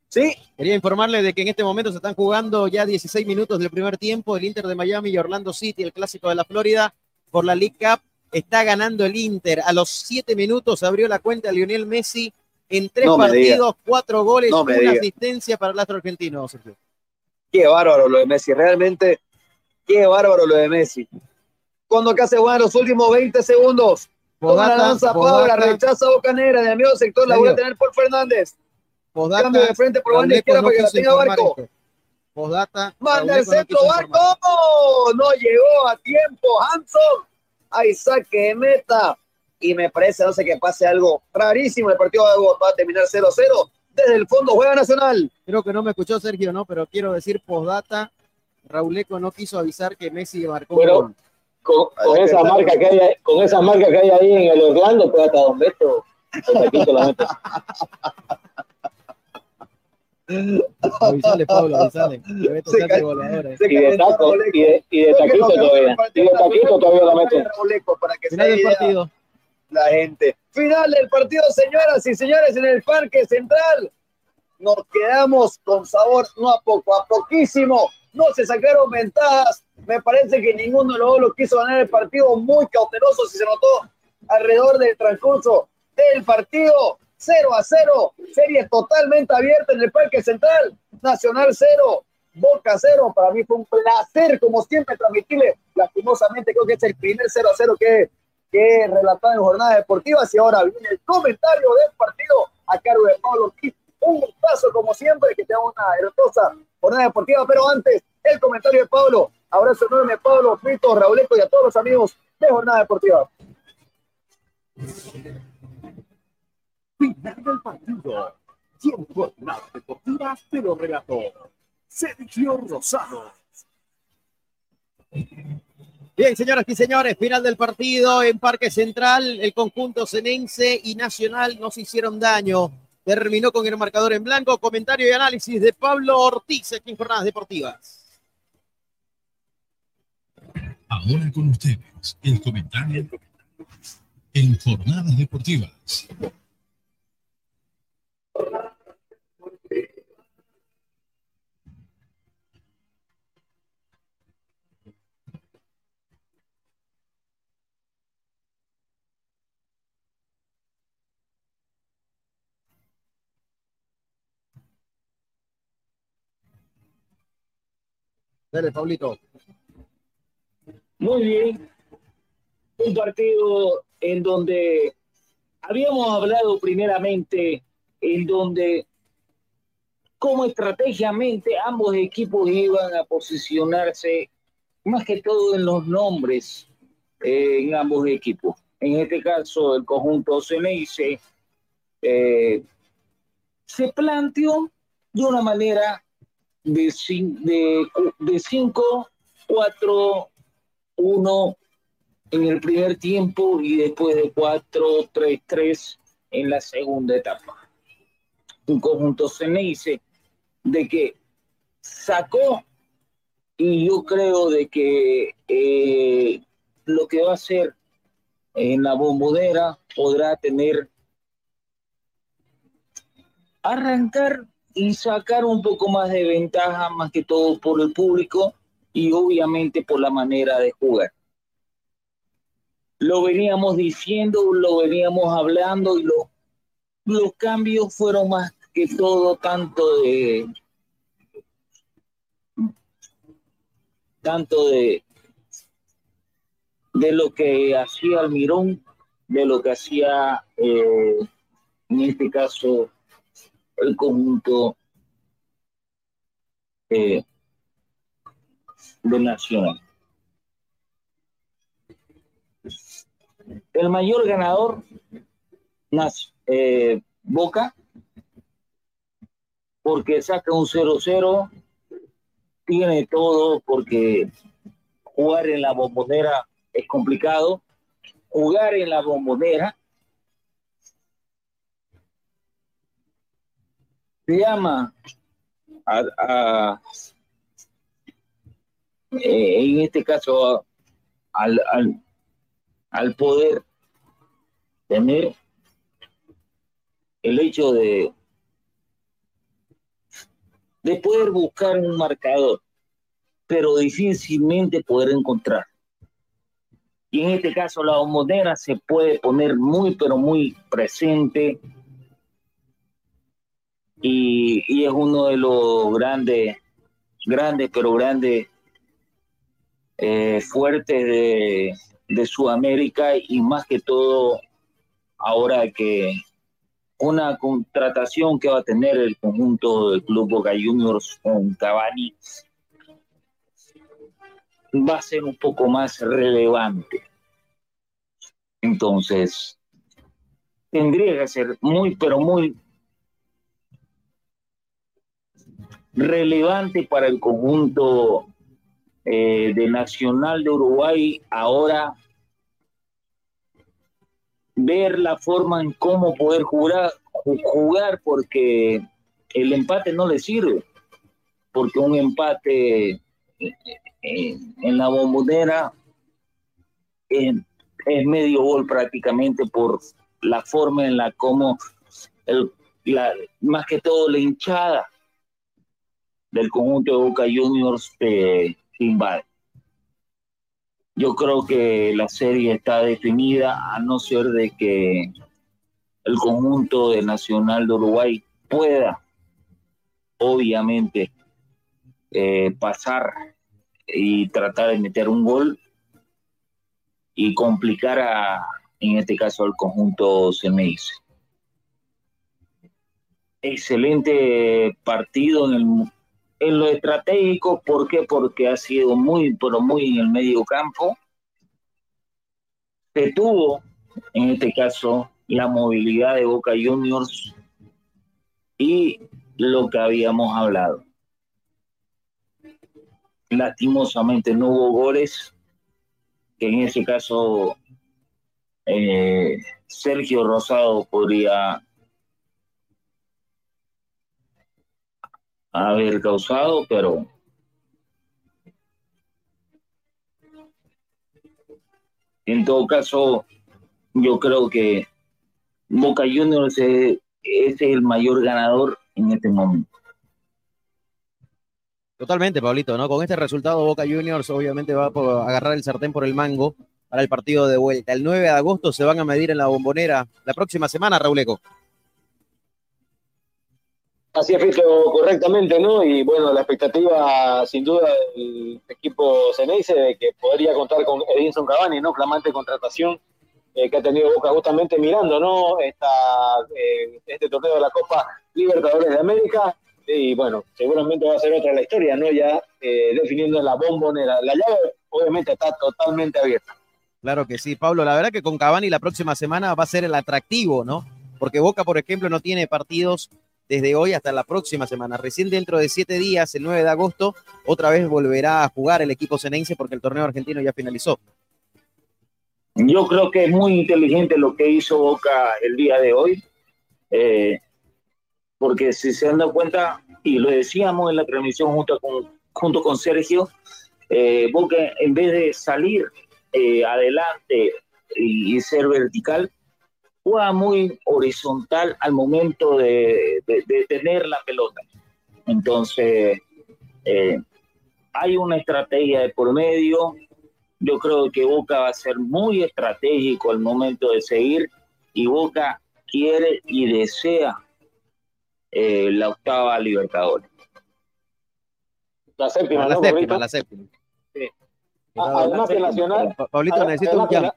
Speaker 13: Sí.
Speaker 7: Quería informarle de que en este momento se están jugando ya 16 minutos del primer tiempo. El Inter de Miami y Orlando City, el clásico de la Florida, por la League Cup. Está ganando el Inter. A los 7 minutos abrió la cuenta Lionel Messi en tres
Speaker 13: No
Speaker 7: partidos, cuatro goles,
Speaker 13: No
Speaker 7: una
Speaker 13: diga.
Speaker 7: asistencia para el astro argentino, Sergio.
Speaker 13: Qué bárbaro lo de Messi, realmente, qué bárbaro lo de Messi. Cuando acá se juegan los últimos 20 segundos, toma la lanza. Fabra, rechaza Bocanera, el medio sector la voy a tener por Fernández. Cambio de frente por banda izquierda
Speaker 7: no
Speaker 13: para que la tenga Barco.
Speaker 7: esto. Postdata,
Speaker 13: Manda el centro, Barco. No llegó a tiempo, Hanson. Hay saque de meta. Y me parece, no sé, que pase algo rarísimo. El partido va a- va a terminar 0-0. Desde el fondo juega Nacional.
Speaker 7: Creo que no me escuchó Sergio, ¿no? Pero quiero decir postdata, Rauleco no quiso avisar que Messi marcó un
Speaker 19: Pero
Speaker 7: gol.
Speaker 19: con, con esa marca que hay, ahí- con esa marca que hay ahí en el Orlando, pues hasta taquito la mete.
Speaker 7: Avisale, Pablo, avisale.
Speaker 13: Se ca- se
Speaker 19: Y de
Speaker 13: calentó
Speaker 19: taco,
Speaker 13: Rauleco.
Speaker 19: y de, y de
Speaker 13: Creo que
Speaker 19: taquito todavía. Y de taquito todavía la
Speaker 13: el
Speaker 19: mete.
Speaker 13: Rauleco, para que se
Speaker 7: Final del partido.
Speaker 13: la gente. Final del partido, señoras y señores, en el Parque Central. Nos quedamos con sabor, no a poco, a poquísimo. No se sacaron ventajas. Me parece que ninguno de los dos lo quiso ganar el partido. Muy cauteloso, si se notó alrededor del transcurso del partido. 0 a 0. Serie totalmente abierta en el Parque Central. Nacional 0. Boca 0. Para mí fue un placer, como siempre, transmitirle. Lastimosamente, creo que es el primer 0 a 0 que que relatado en jornadas deportivas y ahora viene el comentario del partido a cargo de Pablo Ortiz. Un gustazo como siempre que tenga una hermosa jornada deportiva, pero antes el comentario de Pablo. Abrazo enorme Pablo, Fito, Rauleco y a todos los amigos de Jornada Deportiva.
Speaker 18: Final del partido. En Jornadas Deportivas te lo relató Sergio Rosado.
Speaker 7: Bien, señoras y señores, final del partido en Parque Central. El conjunto Cenense y Nacional nos hicieron daño. Terminó con el marcador en blanco. Comentario y análisis de Pablo Ortiz aquí en Jornadas Deportivas.
Speaker 31: Ahora con ustedes, el comentario en Jornadas Deportivas.
Speaker 7: Dale, Pablito.
Speaker 9: Muy bien. Un partido en donde habíamos hablado primeramente, en donde como estrategiamente ambos equipos iban a posicionarse más que todo en los nombres eh, en ambos equipos. En este caso, el conjunto Ceneice eh, se planteó de una manera de 5, 4, 1 en el primer tiempo y después de 4, 3, 3 en la segunda etapa. Un conjunto Ceneice de que sacó y yo creo de que eh, lo que va a hacer en la bombonera podrá tener arrancar y sacar un poco más de ventaja, más que todo por el público y obviamente por la manera de jugar. Lo veníamos diciendo, lo veníamos hablando y lo, los cambios fueron más que todo tanto de tanto de de lo que hacía Almirón, de lo que hacía eh, en este caso el conjunto eh, de Nacional. El mayor ganador, eh, Boca, porque saca un 0-0, tiene todo, porque jugar en la bombonera es complicado. Jugar en la bombonera se llama a, eh, en este caso al, al, al poder tener el hecho de de poder buscar un marcador, pero difícilmente poder encontrar. Y en este caso la bombonera se puede poner muy, pero muy presente y, es uno de los grandes, grandes, pero grandes, eh, fuertes de, de Sudamérica y más que todo ahora que una contratación que va a tener el conjunto del Club Boca Juniors con Cavani va a ser un poco más relevante. Entonces, tendría que ser muy, pero muy relevante para el conjunto eh, de Nacional de Uruguay ahora ver la forma en cómo poder jugar, jugar porque el empate no le sirve, porque un empate eh, en la bombonera es, medio gol prácticamente por la forma en la como el, la, más que todo la hinchada del conjunto de Boca Juniors eh, invade. Yo creo que la serie está definida a no ser de que el conjunto de Nacional de Uruguay pueda, obviamente, eh, pasar y tratar de meter un gol y complicar a, en este caso, al conjunto CMX. Excelente partido en el en lo estratégico, ¿por qué? Porque ha sido muy, pero muy en el medio campo. Se tuvo, en este caso, la movilidad de Boca Juniors y lo que habíamos hablado. Lastimosamente no hubo goles, que en ese caso eh, Sergio Rosado podría haber causado, pero en todo caso, yo creo que Boca Juniors es, es el mayor ganador en este momento.
Speaker 7: Totalmente, Pablito, ¿no? Con este resultado, Boca Juniors obviamente va a agarrar el sartén por el mango para el partido de vuelta. El 9 de agosto se van a medir en la bombonera la próxima semana, Rauleco.
Speaker 19: Así es, visto correctamente, ¿no? Y bueno, la expectativa sin duda del equipo Ceneice de que podría contar con Edinson Cavani, ¿no? Flamante contratación eh, que ha tenido Boca justamente mirando, ¿no? Esta, eh, este torneo de la Copa Libertadores de América. Y bueno, seguramente va a ser otra la historia, ¿no? Ya eh, definiendo la bombonera. La llave obviamente está totalmente abierta.
Speaker 7: Claro que sí, Pablo. La verdad que con Cavani la próxima semana va a ser el atractivo, ¿no? Porque Boca, por ejemplo, no tiene partidos desde hoy hasta la próxima semana. Recién dentro de siete días, el 9 de agosto, otra vez volverá a jugar el equipo cenense porque el torneo argentino ya finalizó.
Speaker 9: Yo creo que es muy inteligente lo que hizo Boca el día de hoy, eh, porque si se han dado cuenta, y lo decíamos en la transmisión junto con, junto con Sergio, eh, Boca en vez de salir eh, adelante y, y ser vertical, juega muy horizontal al momento de, de, de tener la pelota. Entonces, eh, hay una estrategia de por medio. Yo creo que Boca va a ser muy estratégico al momento de seguir y Boca quiere y desea eh, la octava Libertadores.
Speaker 19: La séptima,
Speaker 7: la
Speaker 19: ¿no,
Speaker 7: séptima,
Speaker 19: Pablito?
Speaker 7: la séptima.
Speaker 19: Sí. Ah, Además que Nacional...
Speaker 7: Pa- Pablito,
Speaker 19: además
Speaker 7: necesito un
Speaker 19: que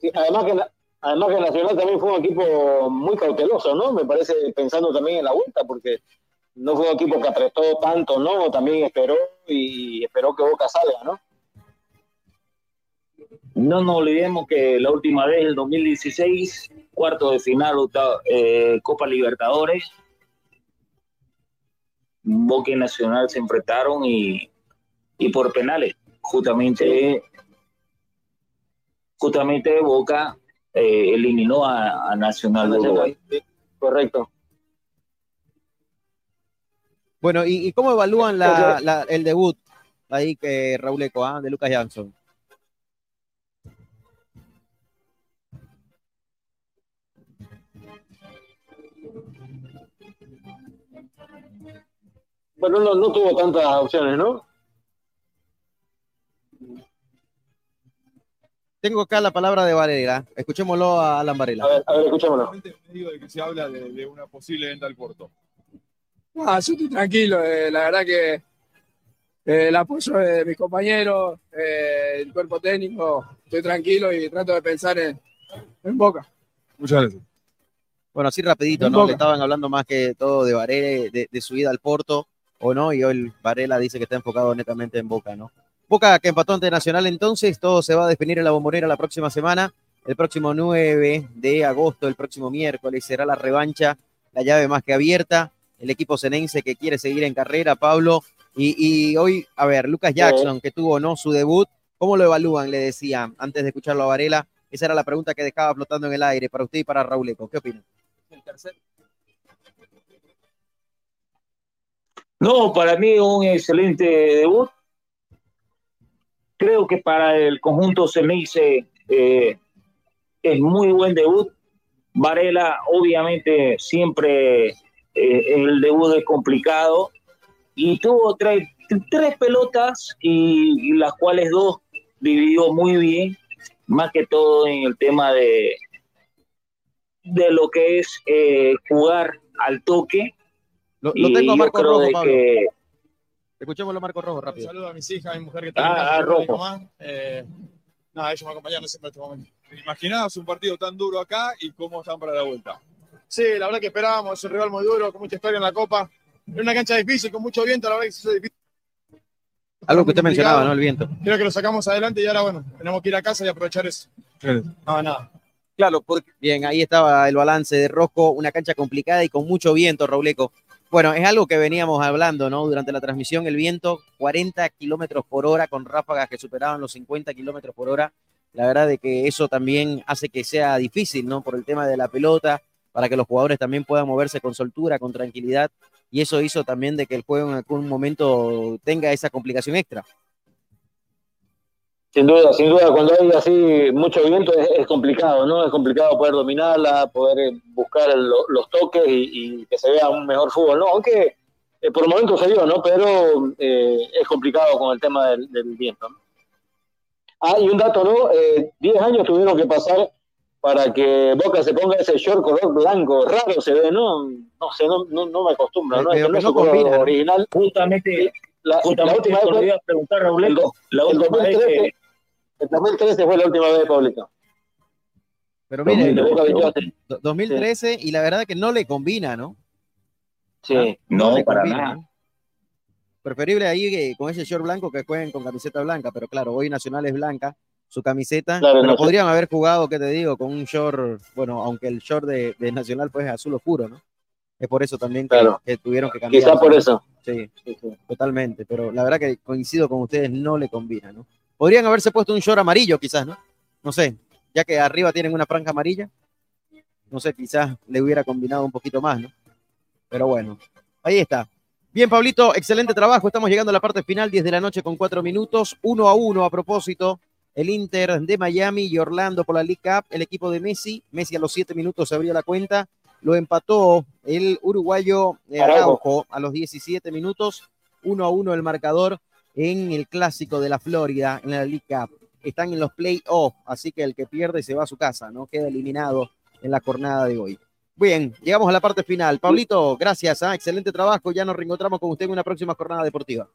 Speaker 19: Sí, además que, na- además que Nacional también fue un equipo muy cauteloso, ¿no? Me parece pensando también en la vuelta, porque no fue un equipo que apretó tanto, ¿no? También esperó y esperó que Boca salga, ¿no?
Speaker 9: No nos olvidemos que la última vez, el 2016, cuarto de final, eh, Copa Libertadores, Boca y Nacional se enfrentaron y, y por penales. Justamente, justamente Boca eh, eliminó a, a Nacional de Uruguay.
Speaker 19: Correcto.
Speaker 7: Bueno, ¿y, y cómo evalúan la- la- el debut ahí que Raúl Eco, ah, de Lucas Jackson?
Speaker 19: Bueno, no, no tuvo tantas opciones, ¿no?
Speaker 7: Tengo acá la palabra de Varela. Escuchémoslo a Alan Varela.
Speaker 19: A ver, a ver, escuchémoslo.
Speaker 32: medio de que se habla de, de una posible venta al Porto. Ah, yo estoy tranquilo, eh, la verdad que eh, el apoyo de mis compañeros, eh, el cuerpo técnico, estoy tranquilo y trato de pensar en, en Boca. Muchas gracias.
Speaker 7: Bueno, así rapidito,
Speaker 32: En
Speaker 7: ¿no?
Speaker 32: Boca.
Speaker 7: Le estaban hablando más que todo de Varela, de, de su ida al Porto, o no, y hoy Varela dice que está enfocado netamente en Boca, ¿no? Boca que empató ante Nacional entonces, todo se va a definir en la bombonera la próxima semana, el próximo 9 de agosto, el próximo miércoles, será la revancha, la llave más que abierta, el equipo cenense que quiere seguir en carrera, Pablo, y, y hoy, a ver, Lucas Jackson, que tuvo no su debut, ¿cómo lo evalúan? Le decía antes de escucharlo a Varela, esa era la pregunta que dejaba flotando en el aire para usted y para Raúl Eco, ¿qué opinan?
Speaker 9: No, para mí un excelente debut. Creo que para el conjunto Ceneice eh, es muy buen debut. Varela, obviamente, siempre eh, el debut es complicado y tuvo tres, tres pelotas y, y las cuales dos dividió muy bien, más que todo en el tema de, de lo que es eh, jugar al toque.
Speaker 7: Lo, lo
Speaker 9: Y
Speaker 7: tengo a
Speaker 9: yo
Speaker 7: Marco Rojo, Pablo.
Speaker 9: que-
Speaker 7: Escuchémoslo a Marco Rojo rápido.
Speaker 32: Saludo a mis hijas, a mi mujer que
Speaker 9: Ah,
Speaker 32: está
Speaker 9: ah, Rojo.
Speaker 32: más. Eh, nada, ellos me acompañaron siempre en este momento. Imaginabas un partido tan duro acá y cómo están para la vuelta. Sí, la verdad que esperábamos, es un rival muy duro, con mucha historia en la Copa. en una cancha difícil, con mucho viento, la verdad que se hizo difícil.
Speaker 7: Algo que usted mencionaba, ¿no? El viento.
Speaker 32: Creo que lo sacamos adelante y ahora, bueno, tenemos que ir a casa y aprovechar eso. No, nada.
Speaker 7: Claro, porque... Bien, ahí estaba el balance de Rosco, una cancha complicada y con mucho viento, Robleco. Bueno, es algo que veníamos hablando, ¿no? Durante la transmisión, el viento, 40 kilómetros por hora, con ráfagas que superaban los 50 kilómetros por hora. La verdad de que eso también hace que sea difícil, ¿no? Por el tema de la pelota, para que los jugadores también puedan moverse con soltura, con tranquilidad. Y eso hizo también de que el juego en algún momento tenga esa complicación extra.
Speaker 19: Sin duda, sin duda, cuando hay así mucho viento es, es complicado, ¿no? Es complicado poder dominarla, poder eh, buscar el- los toques y, y que se vea un mejor fútbol, ¿no? Aunque eh, por el momento se dio, ¿no? Pero eh, es complicado con el tema del, del viento. ¿no? Ah, y un dato, ¿no? Eh, 10 años tuvieron que pasar para que Boca se ponga ese short color blanco. Raro se ve, ¿no? No sé, no, no, no me acostumbro, ¿no? Este no es su color original.
Speaker 33: Justamente,
Speaker 19: La, última vez
Speaker 33: le
Speaker 19: fue-
Speaker 33: iba a preguntar, Raúl.
Speaker 19: el do-
Speaker 33: La
Speaker 19: el
Speaker 33: última vez
Speaker 19: 2013,
Speaker 33: que-
Speaker 19: el 2013 fue la última vez, Pablito.
Speaker 7: Pero mire,
Speaker 19: De Boca 28.
Speaker 7: do- 2013 y la verdad que no le combina, ¿no?
Speaker 19: Sí.
Speaker 33: No,
Speaker 7: le
Speaker 33: para
Speaker 7: combina,
Speaker 33: nada.
Speaker 7: ¿no? Preferible ahí que con ese short blanco que jueguen con camiseta blanca, pero claro, hoy Nacional es blanca, su camiseta,
Speaker 19: Claro,
Speaker 7: pero
Speaker 19: no sé.
Speaker 7: podrían haber jugado, ¿qué te digo? Con un short, bueno, aunque el short de, de Nacional pues es azul oscuro, ¿no? Es por eso también que,
Speaker 19: Claro.
Speaker 7: que tuvieron que cambiar.
Speaker 19: Quizá por eso.
Speaker 7: Sí, totalmente, pero la verdad que coincido con ustedes, no le combina, ¿no? Podrían haberse puesto un short amarillo quizás, ¿no? No sé, ya que arriba tienen una franja amarilla, no sé, quizás le hubiera combinado un poquito más, ¿no? Pero bueno, ahí está. Bien, Pablito, excelente trabajo. Estamos llegando a la parte final, 10 de la noche con 4 minutos, 1 a 1 a propósito. El Inter de Miami y Orlando por la League Cup, el equipo de Messi. Messi a los 7 minutos se abrió la cuenta. Lo empató el uruguayo eh,
Speaker 19: Araujo.
Speaker 7: Araujo a los 17 minutos. 1 a 1 el marcador en el clásico de la Florida, en la League Cup. Están en los playoffs, así que el que pierde se va a su casa, ¿no? Queda eliminado en la jornada de hoy. Bien, llegamos a la parte final. Pablito, gracias, ¿ah? excelente trabajo. Ya nos reencontramos con usted en una próxima jornada deportiva.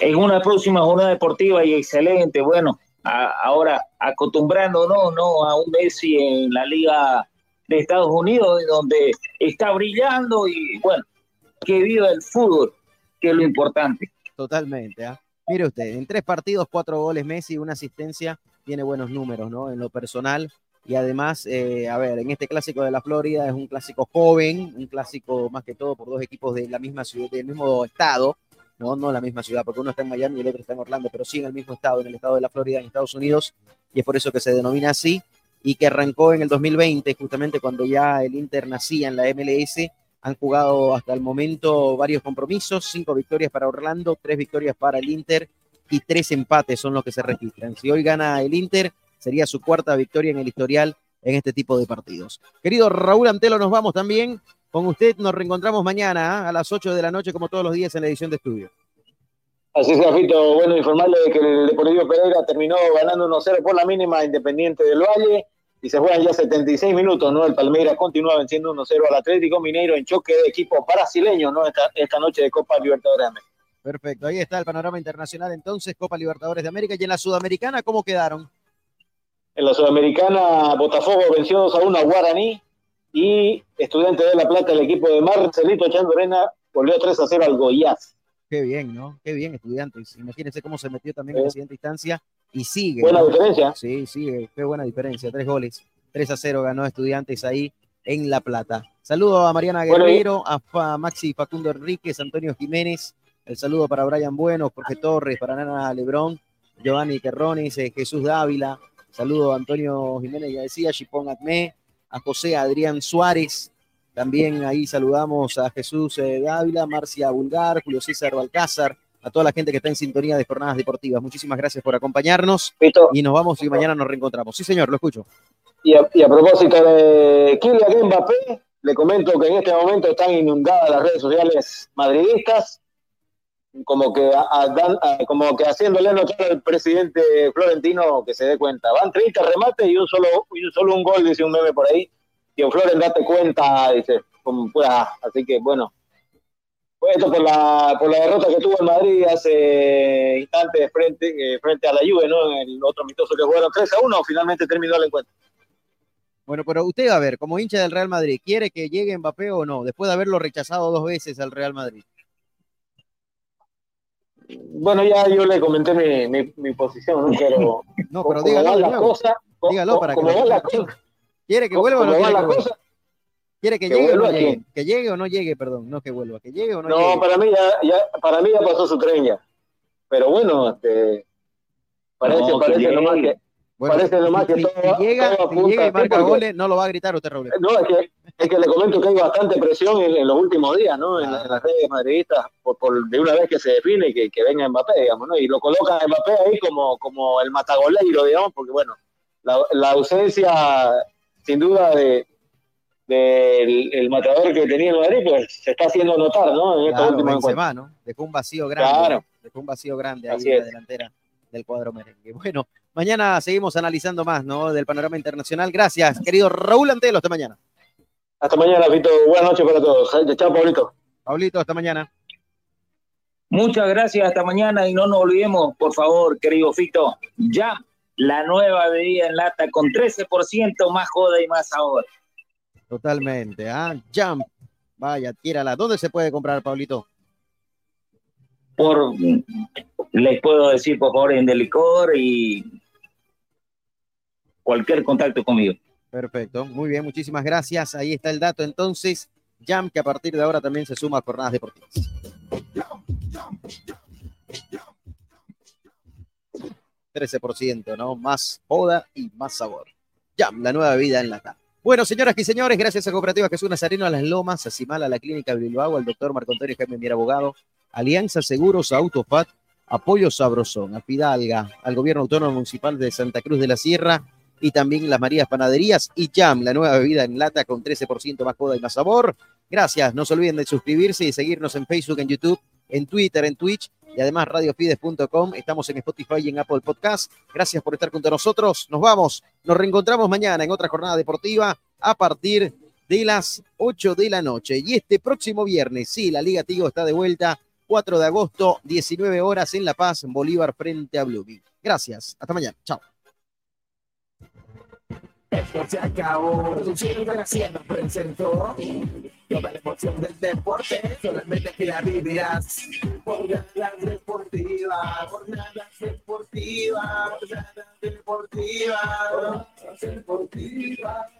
Speaker 33: en una próxima jornada deportiva y excelente. Bueno, a- ahora acostumbrándonos ¿no? a un Messi en la Liga de Estados Unidos, donde está brillando y bueno, que viva el fútbol, que es lo importante.
Speaker 7: Totalmente. ¿ah? Mire usted, en tres partidos, cuatro goles Messi, una asistencia, tiene buenos números, ¿no? En lo personal. Y además, eh, a ver, en este clásico de la Florida es un clásico joven, un clásico más que todo por dos equipos de la misma ciudad, del mismo estado, no, no la misma ciudad, porque uno está en Miami y el otro está en Orlando, pero sí en el mismo estado, en el estado de la Florida, en Estados Unidos, y es por eso que se denomina así, y que arrancó en el 2020, justamente cuando ya el Inter nacía en la MLS, han jugado hasta el momento varios compromisos, cinco victorias para Orlando, tres victorias para el Inter y tres empates son los que se registran. Si hoy gana el Inter, sería su cuarta victoria en el historial en este tipo de partidos. Querido Raúl Antelo, nos vamos también. Con usted nos reencontramos mañana ¿ah? a las 8 de la noche, como todos los días en la edición de estudio.
Speaker 19: Así sea, Fito, bueno, informarle de que el Deportivo Pereira terminó ganando 1-0 por la mínima Independiente del Valle y se juegan ya 76 minutos, ¿no? El Palmeiras continúa venciendo 1-0 al Atlético Mineiro en choque de equipo brasileño, ¿no? Esta, esta noche de Copa Libertadores de América.
Speaker 7: Perfecto, ahí está el panorama internacional entonces, Copa Libertadores de América y en la Sudamericana, ¿cómo quedaron?
Speaker 19: En la Sudamericana, Botafogo venció 2 a 1 a Guaraní y Estudiante de La Plata, el equipo de Marcelito Chandorena, volvió 3 a 0 al Goiás.
Speaker 7: Qué bien, ¿no? Qué bien, estudiantes. Imagínense cómo se metió también en la siguiente instancia y sigue.
Speaker 19: Buena
Speaker 7: ¿no?
Speaker 19: diferencia.
Speaker 7: Sí, sigue. Qué buena diferencia. Tres goles. 3 a 0 ganó Estudiantes ahí en La Plata. Saludo a Mariana
Speaker 19: Bueno,
Speaker 7: Guerrero, a Maxi Facundo Enríquez, Antonio Jiménez. El saludo para Brian Bueno, Jorge Torres, para Nana Lebrón, Giovanni Terrones, eh, Jesús Dávila. Saludo a Antonio Jiménez, ya decía, Chipón Acme, a José Adrián Suárez. También ahí saludamos a Jesús eh, Dávila, Marcia Bulgar, Julio César Balcázar, a toda la gente que está en sintonía de jornadas deportivas. Muchísimas gracias por acompañarnos y nos vamos y mañana nos reencontramos. Sí, señor, lo escucho.
Speaker 19: Y a, y a propósito de Kylian Mbappé, le comento que en este momento están inundadas las redes sociales madridistas, como que, a- a- dan- como que haciéndole notar al presidente Florentino que se dé cuenta. Van 30 remates y un solo, y un solo un gol, dice un meme por ahí. Y en Floren, date cuenta, dice, como pueda. Así que bueno, pues esto por la, por la derrota que tuvo el Madrid hace instantes frente, eh, frente a la Juve, ¿no? En el otro amistoso que jugaron 3 a 1, finalmente terminó el encuentro.
Speaker 7: Bueno, pero usted a ver, como hincha del Real Madrid, ¿quiere que llegue Mbappé o no? Después de haberlo rechazado dos veces al Real Madrid.
Speaker 19: Bueno, ya yo le comenté mi, mi, mi posición, ¿no? Pero,
Speaker 7: No, pero dígalo
Speaker 19: las cosas,
Speaker 7: Dígalo para que
Speaker 19: como
Speaker 7: escuchen.
Speaker 19: cosas,
Speaker 7: ¿Quiere que vuelva o no quiere que vuelva? ¿Quiere que
Speaker 19: que
Speaker 7: llegue o no llegue? Que llegue o no llegue, perdón, no que vuelva. Que llegue o no,
Speaker 19: No,
Speaker 7: llegue.
Speaker 19: para mí ya, ya, para mí ya pasó su tren ya. Pero bueno, este, parece,
Speaker 9: No, que
Speaker 19: parece
Speaker 9: llegue.
Speaker 19: nomás que,
Speaker 7: Bueno,
Speaker 19: parece nomás que
Speaker 7: si,
Speaker 19: todo,
Speaker 7: si llega,
Speaker 19: todo
Speaker 7: si
Speaker 19: apunta
Speaker 7: llega y marca
Speaker 19: porque-
Speaker 7: goles, no lo va a gritar usted, Raúl.
Speaker 19: No, es que, es que le comento que hay bastante presión en, en los últimos días, ¿no? En, la- en las redes madridistas, por, por- de una vez que se define que, que venga Mbappé, digamos, ¿no? Y lo colocan a Mbappé ahí como, como el matagoleiro, digamos, porque bueno, la, la ausencia, sin duda, de del el matador que tenía en Madrid, pues se está haciendo notar, ¿no? En estos
Speaker 7: Claro,
Speaker 19: últimos encuentros.
Speaker 7: Benzema, ¿no? Dejó un vacío grande.
Speaker 19: Claro.
Speaker 7: Dejó un vacío grande ahí
Speaker 19: Así
Speaker 7: en la
Speaker 19: es.
Speaker 7: delantera del cuadro merengue. Bueno, mañana seguimos analizando más, ¿no? Del panorama internacional. Gracias, querido Raúl Antelo. Hasta mañana.
Speaker 19: Hasta mañana, Vito. Buenas noches para todos. Chao, Pablito.
Speaker 7: Pablito, hasta mañana.
Speaker 9: Muchas gracias, hasta mañana y no nos olvidemos, por favor, querido Fito, ya la nueva bebida en lata con 13% más joda y más sabor.
Speaker 7: Totalmente. Ah, Jump. Vaya, adquiérala. ¿Dónde se puede comprar, Pablito?
Speaker 9: Por, les puedo decir, por favor, en Delicor y cualquier contacto conmigo.
Speaker 7: Perfecto. Muy bien, muchísimas gracias. Ahí está el dato. Entonces, Jump, que a partir de ahora también se suma a jornadas deportivas. ...13%, ¿no? Más joda y más sabor. Jam, la nueva bebida en lata. Bueno, señoras y señores, gracias a Cooperativa Jesús Nazareno, a Las Lomas, a Cimal, a la Clínica Bilbao, al doctor Marco Antonio Jaime Mier Abogado, Alianza Seguros, a Autofat, Apoyo Sabrosón, a Fidalga, al Gobierno Autónomo Municipal de Santa Cruz de la Sierra y también las Marías Panaderías y Jam, la nueva bebida en lata con 13% más joda y más sabor. Gracias, no se olviden de suscribirse y seguirnos en Facebook, en YouTube, en Twitter, en Twitch y además radiofides.com. Estamos en Spotify y en Apple Podcast. Gracias por estar junto nosotros. Nos vamos, nos reencontramos mañana en otra jornada deportiva a partir de las 8 de la noche. Y este próximo viernes, sí, la Liga Tigo está de vuelta. 4 de agosto, 19 horas en La Paz, Bolívar, frente a Blooming. Gracias, hasta mañana. Chao.
Speaker 12: Esto se acabó. Presentó toda la emoción del deporte. Solamente que la vivirás. Jornadas deportivas, jornadas deportivas, jornadas deportivas, jornadas deportivas.